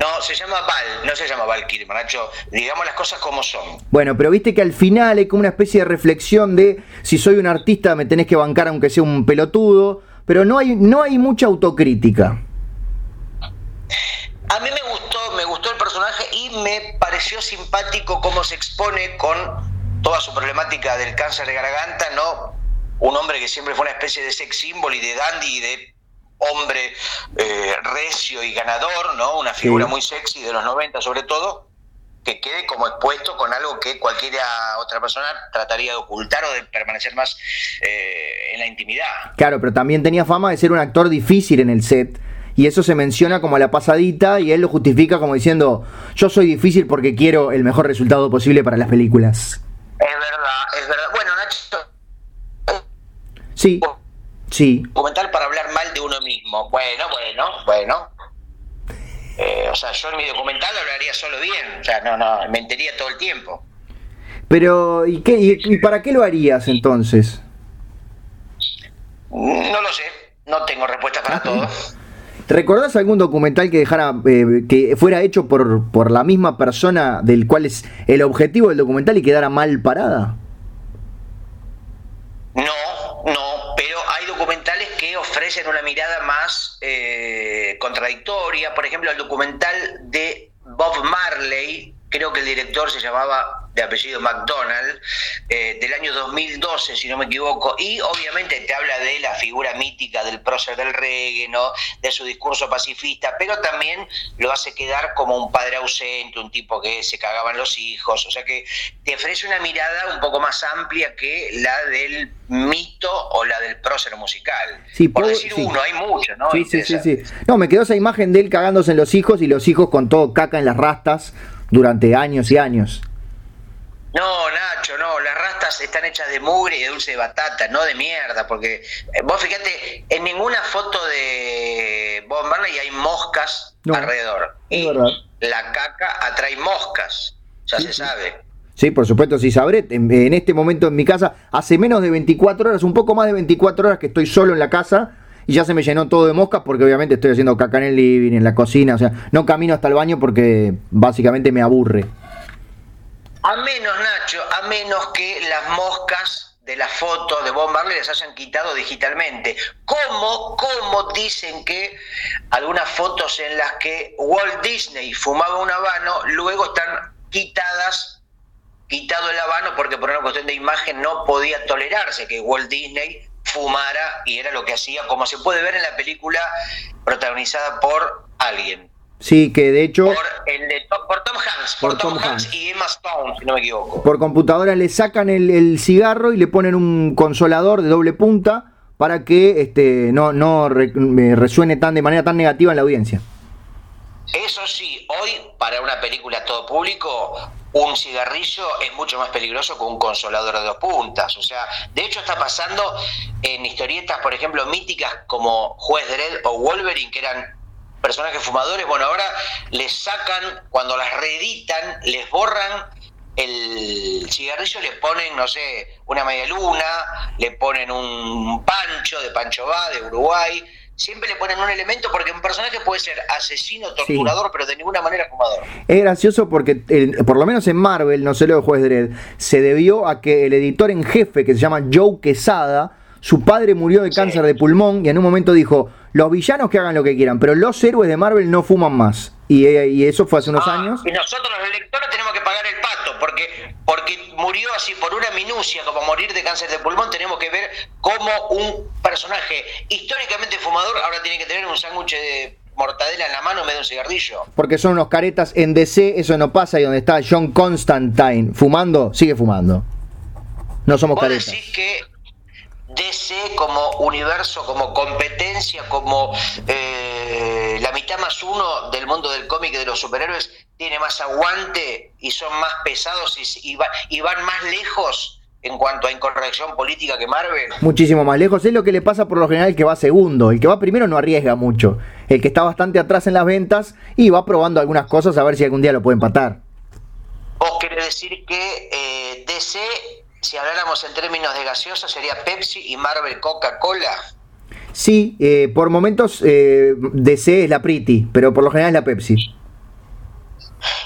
S2: No, se llama Val, no se llama Val Kilmer, Nacho. Digamos las cosas como son.
S1: Bueno, pero viste que al final hay como una especie de reflexión de si soy un artista me tenés que bancar aunque sea un pelotudo, pero no hay, no hay mucha autocrítica.
S2: A mí me gustó, me gustó el personaje y me pareció simpático cómo se expone con toda su problemática del cáncer de garganta, ¿no? Un hombre que siempre fue una especie de sex symbol y de dandy y de hombre eh, recio y ganador, ¿no? Una figura muy sexy de los 90 sobre todo, que quede como expuesto con algo que cualquier otra persona trataría de ocultar o de permanecer más eh, en la intimidad.
S1: Claro, pero también tenía fama de ser un actor difícil en el set. Y eso se menciona como a la pasadita y él lo justifica como diciendo, yo soy difícil porque quiero el mejor resultado posible para las películas.
S2: Es verdad, es verdad. Bueno, Nacho...
S1: Sí. Sí.
S2: Documental para hablar mal de uno mismo. Bueno, bueno, bueno. Eh, o sea, yo en mi documental hablaría solo bien. O sea, no, no, mentiría todo el tiempo.
S1: Pero, ¿y, qué, y, para qué lo harías entonces?
S2: No lo sé. No tengo respuesta para todo.
S1: ¿Recordás algún documental que dejara eh, que fuera hecho por, por la misma persona del cual es el objetivo del documental y quedara mal parada?
S2: No, no, pero hay documentales que ofrecen una mirada más eh, contradictoria. Por ejemplo, el documental de Bob Marley, creo que el director se llamaba de apellido McDonald, eh, del año 2012, si no me equivoco, y obviamente te habla de la figura mítica del prócer del reggae, ¿no? de su discurso pacifista, pero también lo hace quedar como un padre ausente, un tipo que se cagaban los hijos, o sea que te ofrece una mirada un poco más amplia que la del mito o la del prócer musical.
S1: Sí,
S2: Por decir uno, hay muchos, ¿no?
S1: Sí, sí, sí, sí. No, me quedó esa imagen de él cagándose en los hijos y los hijos con todo caca en las rastas durante años y años.
S2: No, Nacho, no, las rastas están hechas de mugre y de dulce de batata, no de mierda, porque eh, vos fíjate, en ninguna foto de Bob Marley hay moscas alrededor. y la caca atrae moscas, ya se sabe.
S1: Sí, por supuesto, sí sabré. En, este momento en mi casa, hace menos de 24 horas, un poco más de 24 horas que estoy solo en la casa y ya se me llenó todo de moscas porque obviamente estoy haciendo caca en el living, en la cocina, o sea, no camino hasta el baño porque básicamente me aburre.
S2: A menos, Nacho, a menos que las moscas de la foto de Bob Marley les hayan quitado digitalmente. ¿Cómo, cómo dicen que algunas fotos en las que Walt Disney fumaba un habano luego están quitadas quitado el habano porque por una cuestión de imagen no podía tolerarse que Walt Disney fumara y era lo que hacía, como se puede ver en la película protagonizada por alguien.
S1: Sí, que de hecho...
S2: Por, Tom Hanks, por, Tom, Hanks, y Emma Stone, si no me equivoco.
S1: Por computadora le sacan el, cigarro y le ponen un consolador de doble punta para que este, no, no resuene tan de manera tan negativa en la audiencia.
S2: Eso sí, hoy para una película todo público, un cigarrillo es mucho más peligroso que un consolador de dos puntas. O sea, de hecho está pasando en historietas, por ejemplo, míticas como Juez Dredd o Wolverine, que eran personajes fumadores. Bueno, ahora les sacan, cuando las reeditan, les borran el cigarrillo, le ponen, no sé, una media luna, le ponen un pancho de Pancho Va de Uruguay siempre le ponen un elemento porque un personaje puede ser asesino, torturador, pero de ninguna manera fumador.
S1: Es gracioso porque, por lo menos en Marvel, no sé lo de Juez Dredd, se debió a que el editor en jefe, que se llama Joe Quesada, su padre murió de cáncer de pulmón y en un momento dijo, los villanos que hagan lo que quieran, pero los héroes de Marvel no fuman más. Y, eso fue hace unos ah, años.
S2: Y nosotros los lectores tenemos que pagar el pato, porque, porque murió así por una minucia, como morir de cáncer de pulmón, tenemos que ver cómo un personaje históricamente fumador ahora tiene que tener un sándwich de mortadela en la mano en vez de un cigarrillo.
S1: Porque son unos caretas en DC, eso no pasa, y donde está John Constantine fumando, sigue fumando. No somos caretas.
S2: Decís que DC como universo, como competencia, como eh, la mitad más uno del mundo del cómic de los superhéroes tiene más aguante y son más pesados y, y, van más lejos en cuanto a incorrección política que Marvel.
S1: Muchísimo más lejos. Es lo que le pasa por lo general el que va segundo. El que va primero no arriesga mucho. El que está bastante atrás en las ventas y va probando algunas cosas a ver si algún día lo puede empatar.
S2: ¿Vos querés decir que eh, DC si habláramos en términos de gaseosa, sería Pepsi y Marvel Coca-Cola.
S1: Sí, eh, por momentos eh, DC es la Pretty, pero por lo general es la Pepsi.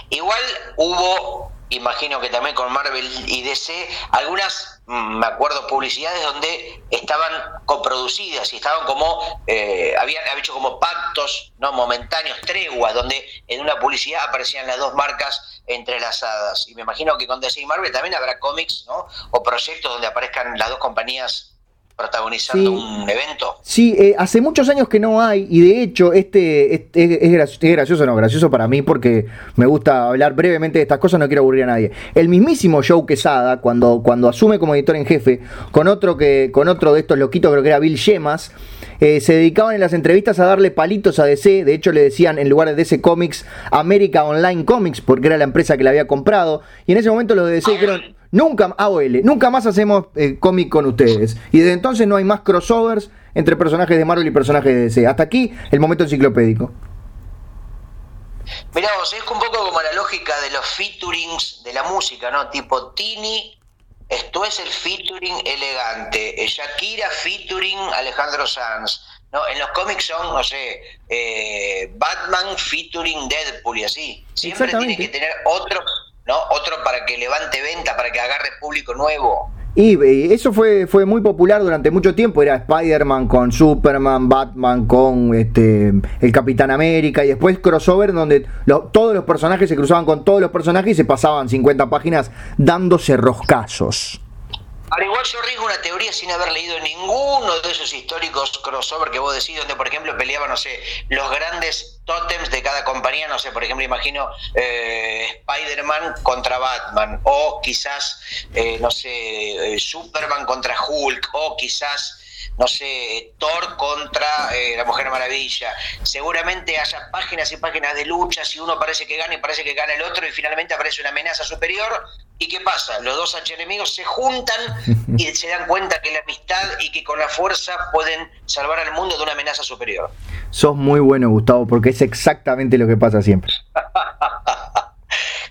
S2: Igual hubo, imagino que también con Marvel y DC, algunas, me acuerdo, publicidades donde estaban coproducidas y estaban como, eh, habían, hecho como pactos no momentáneos, treguas, donde en una publicidad aparecían las dos marcas entrelazadas. Y me imagino que con DC y Marvel también habrá cómics, ¿no? O proyectos donde aparezcan las dos compañías protagonizando un evento.
S1: Sí, eh, hace muchos años que no hay, y de hecho, este, es, gracioso, no, gracioso para mí porque me gusta hablar brevemente de estas cosas, no quiero aburrir a nadie. El mismísimo Joe Quesada, cuando, cuando asume como editor en jefe, con otro que, con otro de estos loquitos, creo que era Bill Yemas, eh, se dedicaban en las entrevistas a darle palitos a DC, de hecho le decían en lugar de DC Comics, América Online Comics, porque era la empresa que la había comprado, y en ese momento los de DC dijeron, nunca, AOL, nunca más hacemos eh, cómic con ustedes, y desde entonces no hay más crossovers entre personajes de Marvel y personajes de DC. Hasta aquí el momento enciclopédico.
S2: Mirá vos, es un poco como la lógica de los featurings de la música, ¿no? Tipo Tini esto es el featuring elegante. Eh, Shakira featuring Alejandro Sanz. ¿no? En los cómics son, no sé, eh, Batman featuring Deadpool y así. Siempre tiene que tener otro, ¿no? Otro para que levante venta, para que agarre público nuevo.
S1: Y eso fue, fue muy popular durante mucho tiempo. Era Spider-Man con Superman, Batman con este, el Capitán América y después crossover donde todos los personajes se cruzaban con todos los personajes y se pasaban 50 páginas dándose roscazos.
S2: Al igual yo riesgo una teoría sin haber leído ninguno de esos históricos crossover que vos decís, donde por ejemplo peleaban, no sé, los grandes tótems de cada compañía, no sé, por ejemplo imagino eh, Spider-Man contra Batman, o quizás, eh, no sé, eh, Superman contra Hulk, o quizás no sé, Thor contra la Mujer Maravilla. Seguramente haya páginas y páginas de luchas y uno parece que gana y parece que gana el otro y finalmente aparece una amenaza superior ¿Y qué pasa? Los dos enemigos se juntan y *laughs* se dan cuenta que la amistad y que con la fuerza pueden salvar al mundo de una amenaza superior.
S1: Sos muy bueno, Gustavo, porque es exactamente lo que pasa siempre. *laughs*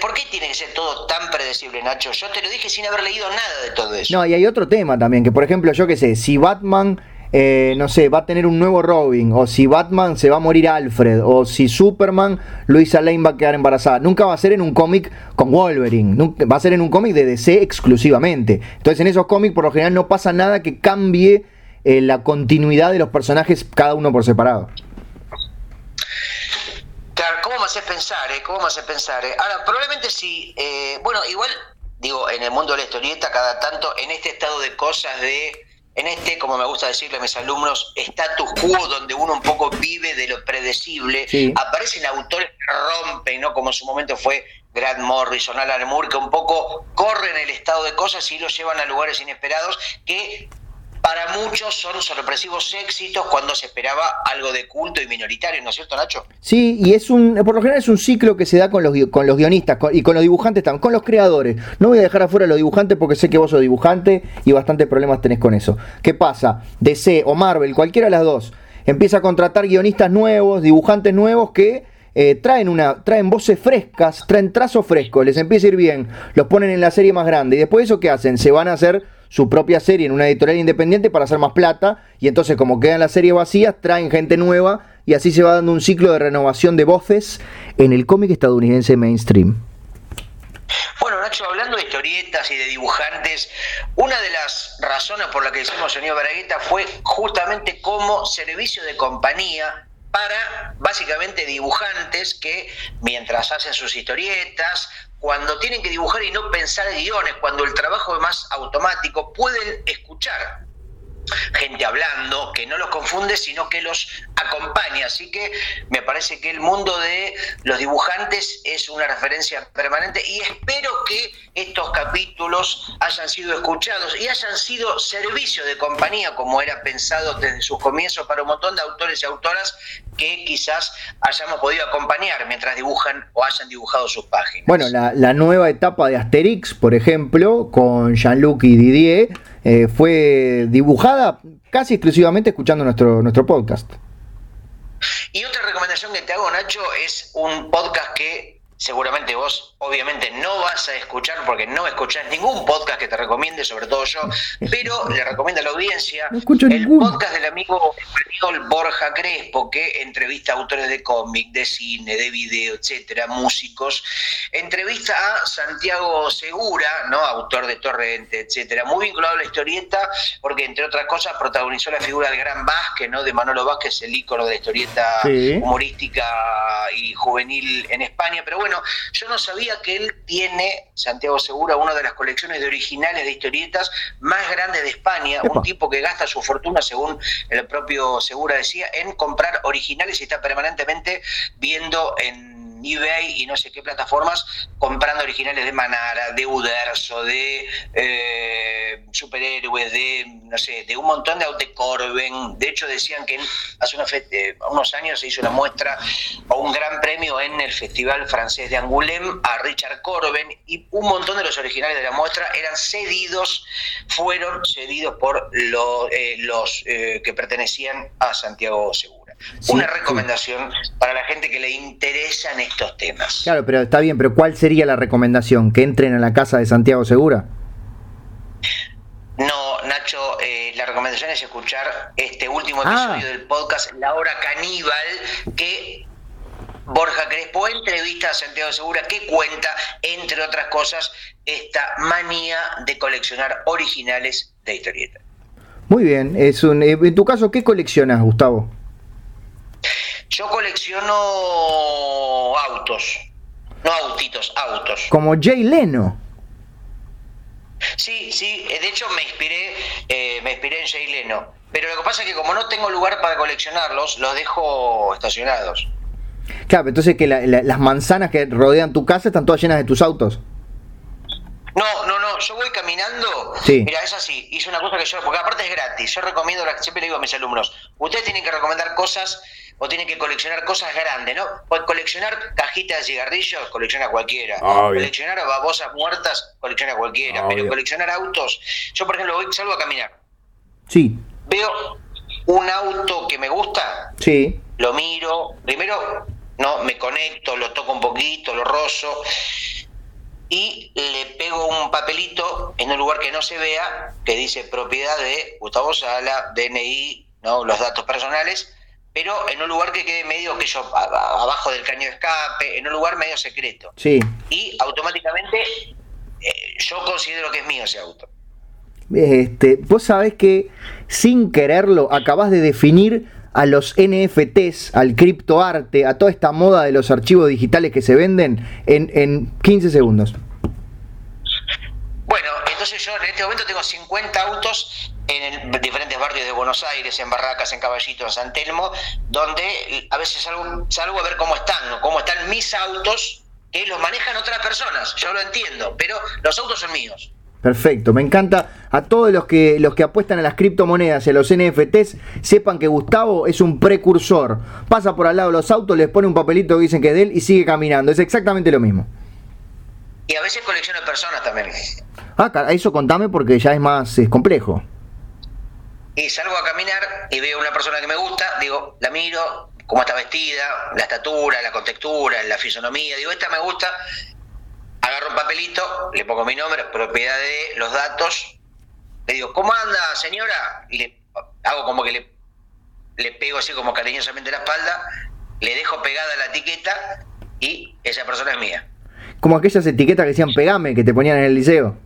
S2: ¿Por qué tiene que ser todo tan predecible, Nacho? Yo te lo dije sin haber leído nada de todo eso.
S1: No, y hay otro tema también, que por ejemplo, yo qué sé, si Batman eh, no sé, va a tener un nuevo Robin, o si Batman se va a morir Alfred, o si Superman, Luisa Lane va a quedar embarazada. Nunca va a ser en un cómic con Wolverine, va a ser en un cómic de DC exclusivamente. Entonces en esos cómics por lo general no pasa nada que cambie eh, la continuidad de los personajes cada uno por separado.
S2: Claro, ¿cómo me hace pensar? Eh? ¿Cómo me hace pensar? Ahora, probablemente si, bueno, igual digo, en el mundo de la historieta, cada tanto, en este estado de cosas de, en este, como me gusta decirle a mis alumnos, status quo, donde uno un poco vive de lo predecible, aparecen autores que rompen, ¿no? Como en su momento fue Grant Morrison, Alan Moore, que un poco corren el estado de cosas y lo llevan a lugares inesperados que para muchos son sorpresivos éxitos cuando se esperaba algo de culto y minoritario, ¿no es cierto, Nacho?
S1: Sí, y es un, por lo general es un ciclo que se da con los, con los guionistas y con los dibujantes también, con los creadores. No voy a dejar afuera a los dibujantes porque sé que vos sos dibujante y bastantes problemas tenés con eso. ¿Qué pasa? DC o Marvel, cualquiera de las dos, empieza a contratar guionistas nuevos, dibujantes nuevos que eh, traen, una, traen voces frescas, traen trazos frescos, les empieza a ir bien, los ponen en la serie más grande y después eso qué hacen? Se van a hacer su propia serie en una editorial independiente para hacer más plata y entonces como quedan las series vacías traen gente nueva y así se va dando un ciclo de renovación de voces en el cómic estadounidense mainstream.
S2: Bueno, Nacho, hablando de historietas y de dibujantes, una de las razones por las que hicimos Sonido Baragueta fue justamente como servicio de compañía para básicamente dibujantes que mientras hacen sus historietas cuando tienen que dibujar y no pensar guiones, cuando el trabajo es más automático, pueden escuchar gente hablando, que no los confunde, sino que los acompaña. Así que me parece que el mundo de los dibujantes es una referencia permanente y espero que estos capítulos hayan sido escuchados y hayan sido servicio de compañía, como era pensado desde sus comienzos para un montón de autores y autoras que quizás hayamos podido acompañar mientras dibujan o hayan dibujado sus páginas.
S1: Bueno, la, la nueva etapa de Asterix, por ejemplo, con Jean-Luc y Didier, eh, fue dibujada casi exclusivamente escuchando nuestro, nuestro podcast.
S2: Y otra recomendación que te hago, Nacho, es un podcast que seguramente vos obviamente no vas a escuchar porque no escuchás ningún podcast que te recomiende, sobre todo yo, pero le recomiendo a la audiencia el podcast del amigo español Borja Crespo, que entrevista a autores de cómic, de cine, de video, etcétera, músicos, entrevista a Santiago Segura, ¿no? autor de Torrente, etcétera, muy vinculado a la historieta, porque entre otras cosas protagonizó la figura del gran Vázquez, ¿no? de Manolo Vázquez, el ícono de historieta humorística y juvenil en España, pero bueno, yo no sabía que él tiene, Santiago Segura, una de las colecciones de originales de historietas más grandes de España, un tipo que gasta su fortuna, según el propio Segura decía, en comprar originales y está permanentemente viendo en eBay y no sé qué plataformas comprando originales de Manara, de Uderzo, de eh, superhéroes, de no sé, de un montón de autos Corben. De hecho decían que hace eh, unos años se hizo una muestra o un gran premio en el Festival Francés de Angoulême a Richard Corben y un montón de los originales de la muestra eran cedidos, fueron cedidos por eh, los que pertenecían a Santiago Seguro una recomendación para la gente que le interesan estos temas.
S1: Claro, pero está bien, pero ¿cuál sería la recomendación? ¿Que entren a la casa de Santiago Segura?
S2: No, Nacho, eh, la recomendación es escuchar este último ah. episodio del podcast La Hora Caníbal, que Borja Crespo entrevista a Santiago Segura, que cuenta, entre otras cosas, esta manía de coleccionar originales de historieta.
S1: Muy bien, es un, eh, en tu caso, ¿qué coleccionas, Gustavo?
S2: Yo colecciono autos, no autitos, autos.
S1: Como Jay Leno.
S2: Sí, sí, eh, de hecho me inspiré, eh, me inspiré en Jay Leno. Pero lo que pasa es que como no tengo lugar para coleccionarlos, los dejo estacionados.
S1: Claro, entonces que las manzanas que rodean tu casa están todas llenas de tus autos.
S2: No, no, no, yo voy caminando. Sí. Mira, es así, hice una cosa que yo, porque aparte es gratis, yo recomiendo, siempre le digo a mis alumnos, ustedes tienen que recomendar cosas o tienen que coleccionar cosas grandes, ¿no? Coleccionar cajitas de cigarrillos, colecciona cualquiera. Coleccionar babosas muertas, colecciona cualquiera. Pero coleccionar autos, yo por ejemplo voy, salgo a caminar.
S1: Sí.
S2: Veo un auto que me gusta.
S1: Sí.
S2: Lo miro. Primero, no, me conecto, lo toco un poquito, lo rozo. Y le pego un papelito en un lugar que no se vea, que dice propiedad de Gustavo Sala, DNI, ¿no? los datos personales pero en un lugar que quede medio que yo abajo del caño de escape, en un lugar medio secreto.
S1: Sí.
S2: Y automáticamente eh, yo considero que es mío ese auto.
S1: Este, vos sabés que sin quererlo acabas de definir a los NFTs, al criptoarte, a toda esta moda de los archivos digitales que se venden en, en 15 segundos.
S2: entonces yo en este momento tengo 50 autos en diferentes barrios de Buenos Aires, en Barracas, en Caballito, en San Telmo, donde a veces salgo, salgo a ver cómo están, cómo están mis autos, que los manejan otras personas, yo lo entiendo, pero los autos son míos.
S1: Perfecto, me encanta. A todos los que, los que apuestan a las criptomonedas y a los NFTs, sepan que Gustavo es un precursor. Pasa por al lado de los autos, les pone un papelito que dicen que es de él y sigue caminando. Es exactamente lo mismo.
S2: Y a veces colecciona personas también.
S1: Ah, eso contame porque ya es más es complejo.
S2: Y salgo a caminar y veo una persona que me gusta, digo, la miro, cómo está vestida, la estatura, la contextura, la fisonomía, digo, esta me gusta, agarro un papelito, le pongo mi nombre, propiedad de los datos, le digo, ¿cómo anda, señora? Y le hago como que le, le pego así como cariñosamente la espalda, le dejo pegada la etiqueta y esa persona es mía.
S1: Como aquellas etiquetas que decían pegame, que te ponían en el liceo.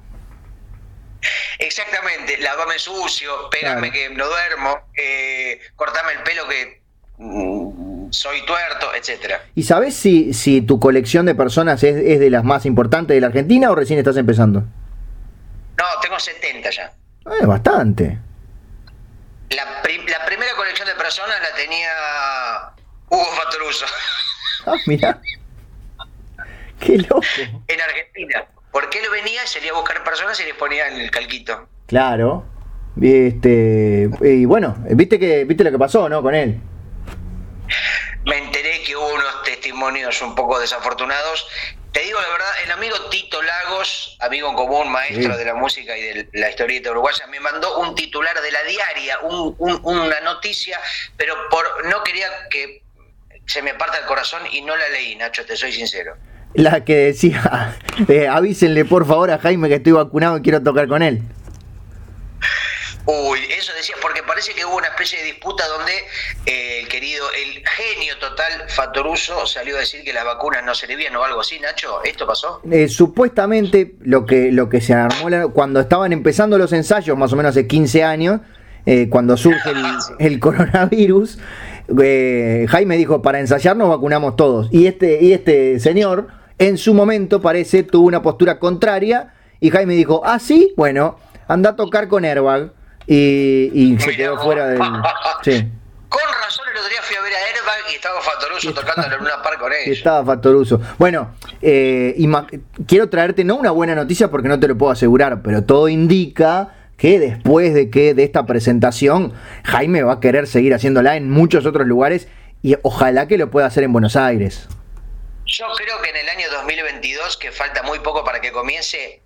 S2: Exactamente, lavame sucio, pégame que no duermo, eh, cortame el pelo que mm, soy tuerto, etcétera.
S1: ¿Y sabes si, si tu colección de personas es, de las más importantes de la Argentina o recién estás empezando?
S2: No, tengo 70 ya.
S1: Es bastante.
S2: La, la, primera colección de personas la tenía Hugo Fatoruso.
S1: Ah, mira. Qué loco.
S2: En Argentina. Porque él venía y salía a buscar personas y les ponía el calquito.
S1: Claro. Este, y bueno, viste que viste lo que pasó, ¿no? Con él.
S2: Me enteré que hubo unos testimonios un poco desafortunados. Te digo la verdad, el amigo Tito Lagos, amigo en común, maestro de la música y de la historieta uruguaya, me mandó un titular de la diaria, una noticia, pero por no quería que se me parta el corazón y no la leí, Nacho, te soy sincero
S1: la que decía, *laughs* eh, avísenle por favor a Jaime que estoy vacunado y quiero tocar con él.
S2: Uy, eso decía, porque parece que hubo una especie de disputa donde eh, el querido, el genio total Fatoruso salió a decir que las vacunas no servían o algo así, Nacho, ¿esto pasó?
S1: Eh, supuestamente lo que, lo que se armó cuando estaban empezando los ensayos, más o menos hace 15 años, cuando surge el, *laughs* el coronavirus, Jaime dijo, para ensayar nos vacunamos todos. Y este, y este señor en su momento parece tuvo una postura contraria y Jaime dijo, ah, sí, bueno, anda a tocar con Airbag y, se quedó fuera del... *laughs*
S2: Sí. Con razón el otro día fui a ver a Airbag y estaba Fatoruso tocando en una par con ellos.
S1: Estaba Fatoruso. Bueno, eh, quiero traerte no una buena noticia porque no te lo puedo asegurar, pero todo indica que después de que de esta presentación Jaime va a querer seguir haciéndola en muchos otros lugares y ojalá que lo pueda hacer en Buenos Aires.
S2: Yo creo que en el año 2022, que falta muy poco para que comience,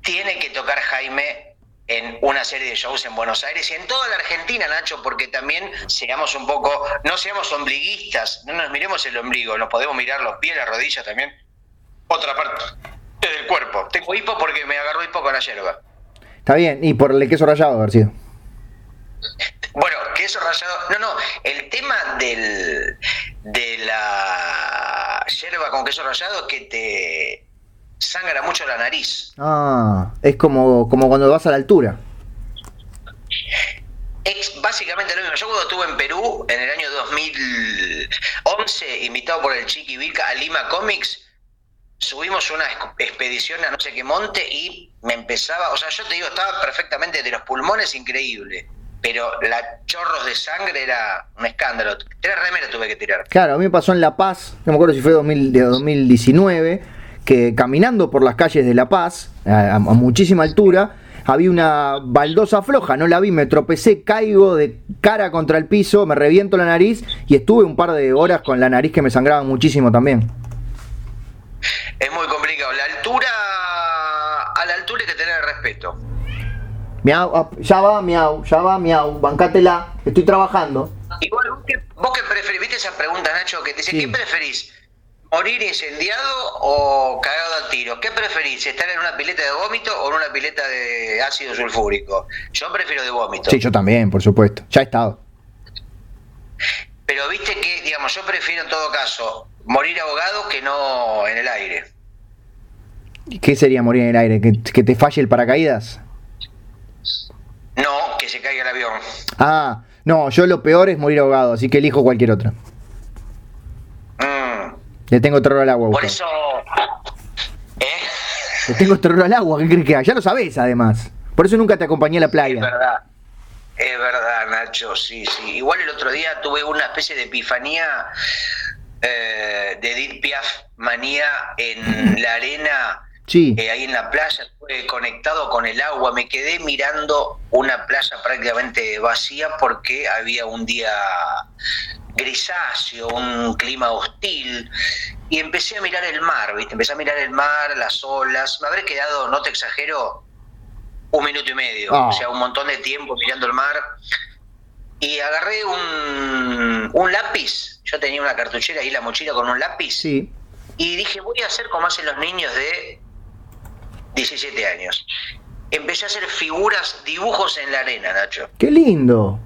S2: tiene que tocar Jaime en una serie de shows en Buenos Aires y en toda la Argentina, Nacho, porque también seamos un poco, no seamos ombliguistas, no nos miremos el ombligo, nos podemos mirar los pies, las rodillas también, otra parte del cuerpo. Tengo hipo porque me agarró hipo con la yerba.
S1: Está bien, y por el queso rallado, García.
S2: Bueno, queso rallado. No, no, el tema del, de la yerba con queso rallado es que te sangra mucho la nariz.
S1: Ah, es como, como cuando vas a la altura.
S2: Es básicamente lo mismo. Yo cuando estuve en Perú en el año 2011, invitado por el Chiqui Vilca a Lima Comics, subimos una expedición a no sé qué monte y me empezaba, o sea, yo te digo, estaba perfectamente de los pulmones increíble pero la chorros de sangre era un escándalo. Tres remeras tuve que tirar.
S1: Claro, a mí me pasó en La Paz, no me acuerdo si fue 2019, que caminando por las calles de La Paz, a, muchísima altura, había una baldosa floja, no la vi, me tropecé, caigo de cara contra el piso, me reviento la nariz y estuve un par de horas con la nariz que me sangraba muchísimo también.
S2: Es muy complicado. La altura, a la altura hay que tener respeto.
S1: Miau, ah, ya va, miau, ya va, miau, bancátela, estoy trabajando.
S2: Igual, vos que, preferís, viste esa pregunta, Nacho, que te dice, ¿qué preferís? ¿Morir incendiado o cagado al tiro? ¿Qué preferís? ¿Estar en una pileta de vómito o en una pileta de ácido sulfúrico? Yo prefiero de vómito.
S1: Sí, yo también, por supuesto. Ya he estado.
S2: Pero viste que, digamos, yo prefiero en todo caso morir ahogado que no en el aire.
S1: ¿Qué sería morir en el aire? ¿Que, que te falle el paracaídas?
S2: No, que se caiga el avión.
S1: Ah, no, yo lo peor es morir ahogado, así que elijo cualquier otra. Mm. Le tengo terror al agua.
S2: Por eso. ¿Eh?
S1: Le tengo terror al agua, ¿qué crees que hay? Ya lo sabés, además. Por eso nunca te acompañé a la playa.
S2: Es verdad. Es verdad, Nacho, sí, sí. Igual el otro día tuve una especie de epifanía eh, de Edith Piaf manía en la arena,
S1: Sí.
S2: eh, ahí en la playa, estuve conectado con el agua, me quedé mirando una playa prácticamente vacía porque había un día grisáceo, un clima hostil, y empecé a mirar el mar, ¿viste? Empecé a mirar el mar, las olas, me habré quedado, no te exagero, un minuto y medio,
S1: Ah.
S2: o sea, un montón de tiempo mirando el mar, y agarré un, un lápiz, yo tenía una cartuchera en la mochila con un lápiz,
S1: Sí.
S2: y dije, voy a hacer como hacen los niños de 17 años. Empecé a hacer figuras, dibujos en la arena, Nacho.
S1: Qué lindo.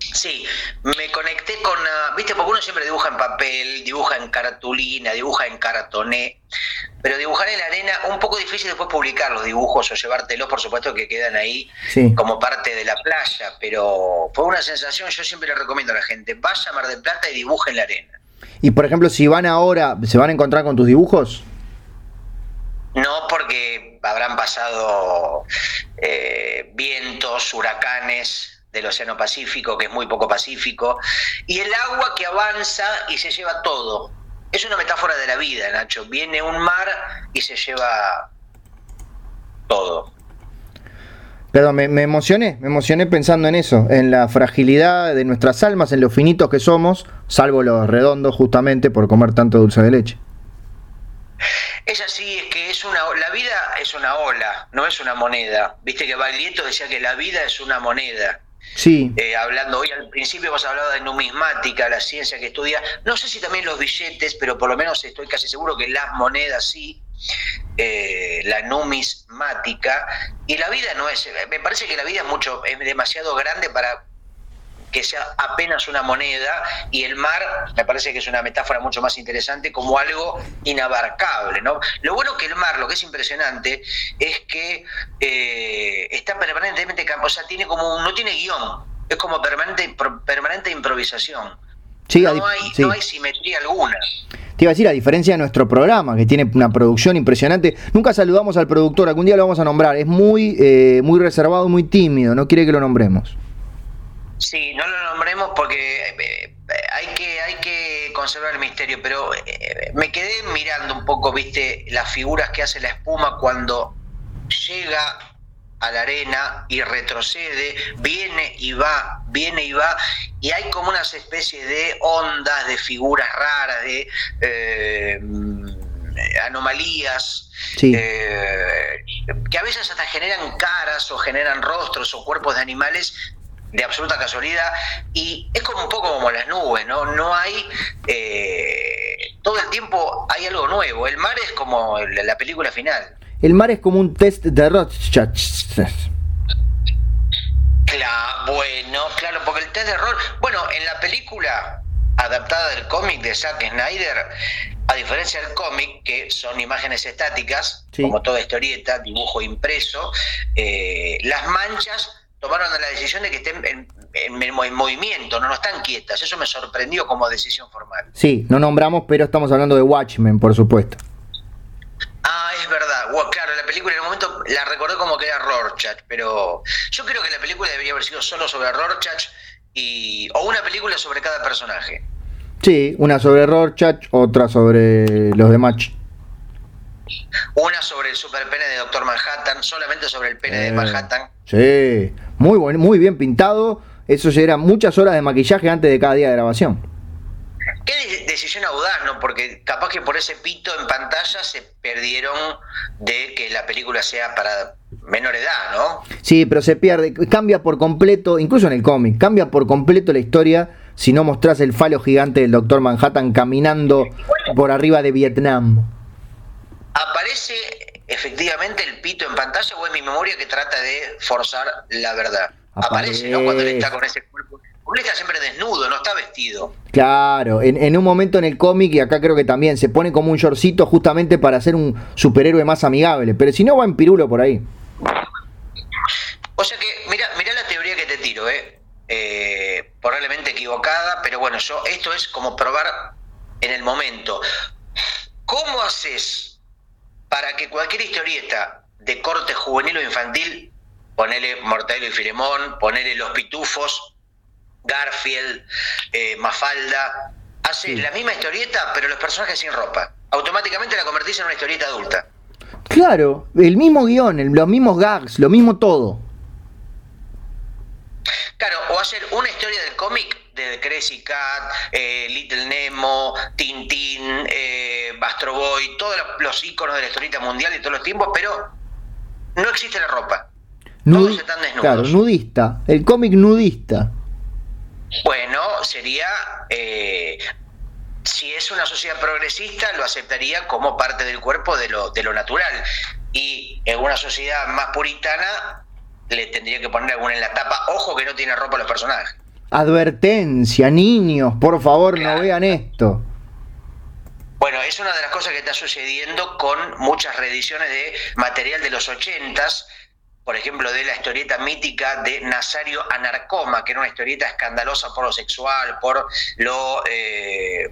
S2: Sí, me conecté con, ah, viste, porque uno siempre dibuja en papel, dibuja en cartulina, dibuja en cartoné, pero dibujar en la arena, un poco difícil después publicar los dibujos o llevártelos, por supuesto que quedan ahí
S1: Sí.
S2: como parte de la playa, pero fue una sensación, yo siempre le recomiendo a la gente, vaya a Mar del Plata y dibuje en la arena.
S1: Y por ejemplo, si van ahora, ¿se van a encontrar con tus dibujos?
S2: No porque habrán pasado eh, vientos, huracanes del Océano Pacífico, que es muy poco pacífico, y el agua que avanza y se lleva todo. Es una metáfora de la vida, Nacho. Viene un mar y se lleva todo.
S1: Perdón, me, me emocioné, me emocioné pensando en eso, en la fragilidad de nuestras almas, en lo finitos que somos, salvo los redondos justamente por comer tanto dulce de leche.
S2: Es así, es que es una la vida es una ola, no es una moneda. Viste que Baglietto decía que la vida es una moneda.
S1: Sí,
S2: Eh, hablando hoy al principio vos hablado de numismática, la ciencia que estudia, no sé si también los billetes, pero por lo menos estoy casi seguro que las monedas sí, eh, la numismática, y la vida no es, me parece que la vida es mucho, es demasiado grande para que sea apenas una moneda y el mar me parece que es una metáfora mucho más interesante como algo inabarcable ¿no? lo bueno que el mar lo que es impresionante es que eh, está permanentemente o sea tiene como no tiene guion es como permanente permanente improvisación
S1: sí, a
S2: no,
S1: dif-
S2: hay,
S1: sí.
S2: no hay simetría alguna
S1: Te iba a decir, a diferencia de nuestro programa, que tiene una producción impresionante, nunca saludamos al productor, algún día lo vamos a nombrar, es muy, eh, muy reservado, muy tímido, no quiere que lo nombremos.
S2: Sí, no lo nombremos porque eh, hay que hay que conservar el misterio, pero eh, me quedé mirando un poco, viste, las figuras que hace la espuma cuando llega a la arena y retrocede, viene y va, viene y va, y hay como unas especies de ondas, de figuras raras, de eh, anomalías,
S1: Sí.
S2: eh, que a veces hasta generan caras o generan rostros o cuerpos de animales de absoluta casualidad y es como un poco como las nubes, ¿no? No hay eh, todo el tiempo hay algo nuevo. El mar es como la película final.
S1: El mar es como un test de Rorschach.
S2: Claro, bueno, claro, porque el test de error, bueno, en la película adaptada del cómic de Zack Snyder, a diferencia del cómic, que son imágenes estáticas,
S1: Sí.
S2: como toda historieta, dibujo impreso, eh, las manchas tomaron la decisión de que estén en, en- en movimiento, no, no están quietas. Eso me sorprendió como decisión formal.
S1: Sí, no nombramos, pero estamos hablando de Watchmen, por supuesto.
S2: Ah, es verdad. Claro, la película en un momento la recordé como que era Rorschach, pero yo creo que la película debería haber sido solo sobre Rorschach y o una película sobre cada personaje.
S1: Sí, una sobre Rorschach, otra sobre los de Match.
S2: Una sobre el super pene de Doctor Manhattan, solamente sobre el pene
S1: Eh.
S2: de Manhattan.
S1: Sí, muy, buen, muy bien pintado. Eso ya eran muchas horas de maquillaje antes de cada día de grabación.
S2: Qué de- decisión audaz, ¿no? Porque capaz que por ese pito en pantalla se perdieron de que la película sea para menor edad, ¿no?
S1: Sí, pero se pierde, cambia por completo, incluso en el cómic, cambia por completo la historia si no mostrás el falo gigante del Doctor Manhattan caminando por arriba de Vietnam.
S2: ¿Aparece efectivamente el pito en pantalla o es mi memoria que trata de forzar la verdad? Aparece, ¿no? Cuando él está con ese cuerpo. Él está siempre desnudo, no está vestido.
S1: Claro, en, en un momento en el cómic, y acá creo que también, se pone como un shortcito justamente para ser un superhéroe más amigable, pero si no va en pirulo por ahí.
S2: O sea que, mira, mira la teoría que te tiro, ¿eh? Eh, probablemente equivocada, pero bueno, yo esto es como probar en el momento. ¿cómo haces para que cualquier historieta de corte juvenil o infantil, ponele Mortadelo y Filemón, ponele Los Pitufos, Garfield, eh, Mafalda, hace la misma historieta, pero los personajes sin ropa? Automáticamente la convertís en una historieta adulta.
S1: Claro, el mismo guion, los mismos gags, lo mismo todo.
S2: Claro, o hacer una historia del cómic de Crazy Cat, eh, Little Nemo, Tintín, eh, Bastro Boy, todos los, iconos de la historieta mundial de todos los tiempos, pero no existe la ropa. todos están desnudos.
S1: Claro, nudista, el cómic nudista.
S2: Bueno, sería eh, si es una sociedad progresista, lo aceptaría como parte del cuerpo de lo, de lo natural. Y en una sociedad más puritana, le tendría que poner alguna en la tapa. Ojo que no tiene ropa los personajes.
S1: Advertencia, niños, por favor, no vean esto.
S2: Bueno, es una de las cosas que está sucediendo con muchas reediciones de material de los ochentas, por ejemplo, de la historieta mítica de Nazario Anarcoma, que era una historieta escandalosa por lo sexual, por lo eh,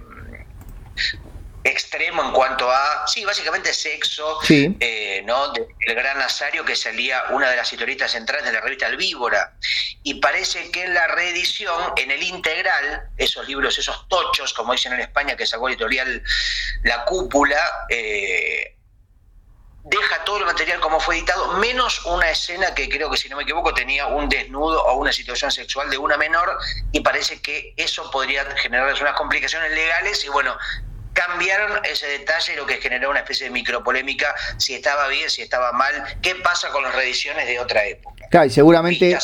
S2: extremo en cuanto a, sí, básicamente sexo, eh, ¿no? el gran Nazario que salía una de las historietas centrales de la revista El Víbora. Y parece que en la reedición, en el integral, esos libros, esos tochos, como dicen en España, que sacó editorial La Cúpula, eh, deja todo el material como fue editado, menos una escena que creo que, si no me equivoco, tenía un desnudo o una situación sexual de una menor, y parece que eso podría generar unas complicaciones legales, y bueno, cambiaron ese detalle, lo que generó una especie de micropolémica, si estaba bien, si estaba mal, qué pasa con las reediciones de otra época.
S1: Claro, y seguramente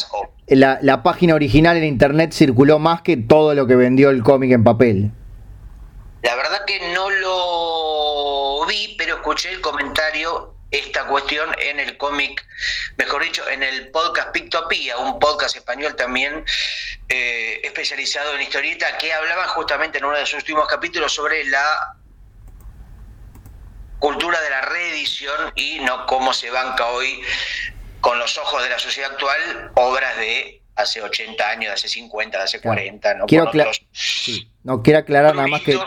S1: la, la página original en internet circuló más que todo lo que vendió el cómic en papel.
S2: La verdad que no lo vi, pero escuché el comentario esta cuestión en el cómic, mejor dicho, en el podcast Pictopía, un podcast español también eh, especializado en historieta, que hablaba justamente en uno de sus últimos capítulos sobre la cultura de la reedición y no cómo se banca hoy con los ojos de la sociedad actual obras de hace 80 años, de hace 50, de hace 40, ¿no?
S1: Quiero, no, quiero aclarar nada más que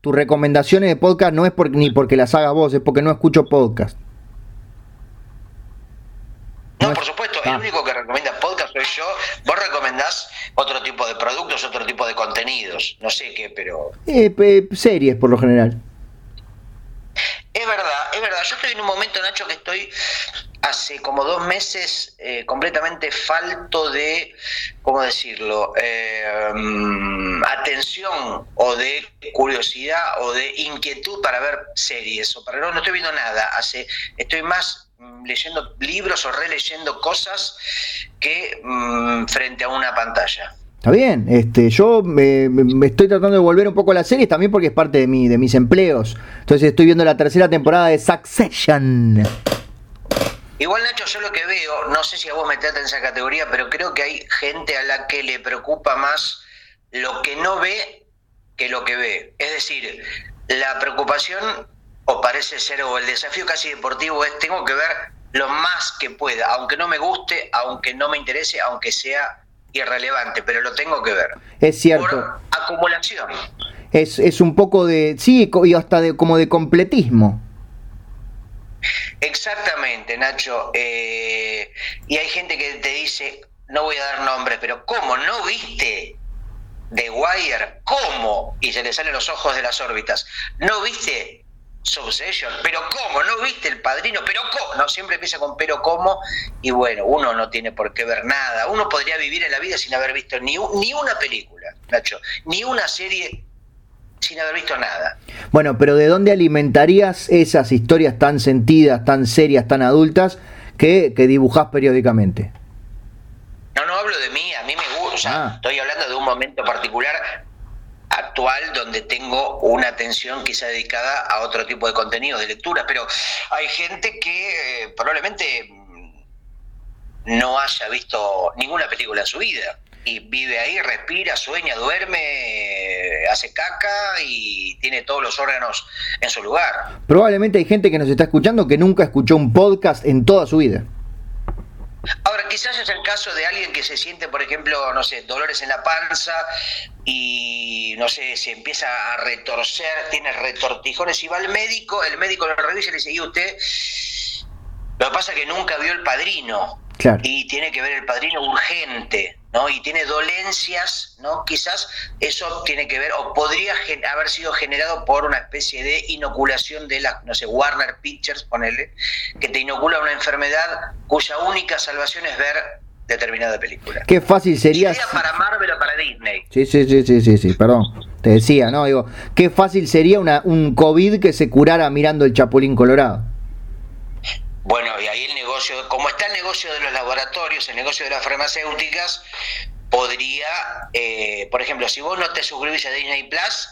S1: tus recomendaciones de podcast no es por, ni porque las hagas vos, es porque no escucho podcast.
S2: No, por supuesto, el único que recomienda podcast soy yo. Vos recomendás otro tipo de productos, otro tipo de contenidos. No sé qué, pero.
S1: Eh, series, por lo general.
S2: Es verdad, es verdad. Yo estoy en un momento, Nacho, que estoy hace como dos meses eh, completamente falto de, ¿cómo decirlo?, eh, mm, atención o de curiosidad o de inquietud para ver series o para no, no estoy viendo nada. Hace, estoy más leyendo libros o releyendo cosas que mm, frente a una pantalla.
S1: Está bien, este, yo me, estoy tratando de volver un poco a las series también porque es parte de, mi, de mis empleos. Entonces estoy viendo la tercera temporada de Succession.
S2: Igual Nacho, yo lo que veo, no sé si a vos meterte en esa categoría, pero creo que hay gente a la que le preocupa más lo que no ve que lo que ve. Es decir, la preocupación o parece ser, o el desafío casi deportivo es, tengo que ver lo más que pueda, aunque no me guste, aunque no me interese, aunque sea irrelevante, pero lo tengo que ver.
S1: Es cierto.
S2: Por acumulación.
S1: Es, es un poco de, sí, y hasta de, como de completismo.
S2: Exactamente, Nacho. Eh, y hay gente que te dice, no voy a dar nombres, pero ¿cómo? ¿No viste The Wire? ¿Cómo? Y se le salen los ojos de las órbitas. ¿No viste Succession, pero ¿cómo? ¿No viste el padrino? ¿Pero cómo? No, siempre empieza con pero ¿cómo? Y bueno, uno no tiene por qué ver nada. Uno podría vivir en la vida sin haber visto ni, ni una película, Nacho, ni una serie sin haber visto nada.
S1: Bueno, pero ¿de dónde alimentarías esas historias tan sentidas, tan serias, tan adultas que, que dibujás periódicamente?
S2: No, no hablo de mí, a mí me gusta, ah. estoy hablando de un momento particular donde tengo una atención quizá dedicada a otro tipo de contenido, de lectura, pero hay gente que eh, probablemente no haya visto ninguna película en su vida y vive ahí, respira, sueña, duerme, hace caca y tiene todos los órganos en su lugar.
S1: Probablemente hay gente que nos está escuchando que nunca escuchó un podcast en toda su vida.
S2: Ahora, quizás es el caso de alguien que se siente, por ejemplo, no sé, dolores en la panza y, no sé, se empieza a retorcer, tiene retortijones y va al médico, el médico lo revisa y le dice, ¿y usted? Lo que pasa es que nunca vio el padrino. Y tiene que ver el padrino urgente, ¿no? Y tiene dolencias, ¿no? Quizás eso tiene que ver, o podría haber sido generado por una especie de inoculación de la, no sé, Warner Pictures, ponele, que te inocula una enfermedad cuya única salvación es ver determinada película.
S1: Qué fácil sería.
S2: Sería para Marvel o para Disney.
S1: Sí, sí, sí, sí, sí, sí, perdón. Te decía, ¿no? Digo, qué fácil sería una, un COVID que se curara mirando el Chapulín Colorado.
S2: Bueno, y ahí el negocio, como está el negocio de los laboratorios, el negocio de las farmacéuticas, podría, eh, por ejemplo, si vos no te suscribís a Disney Plus,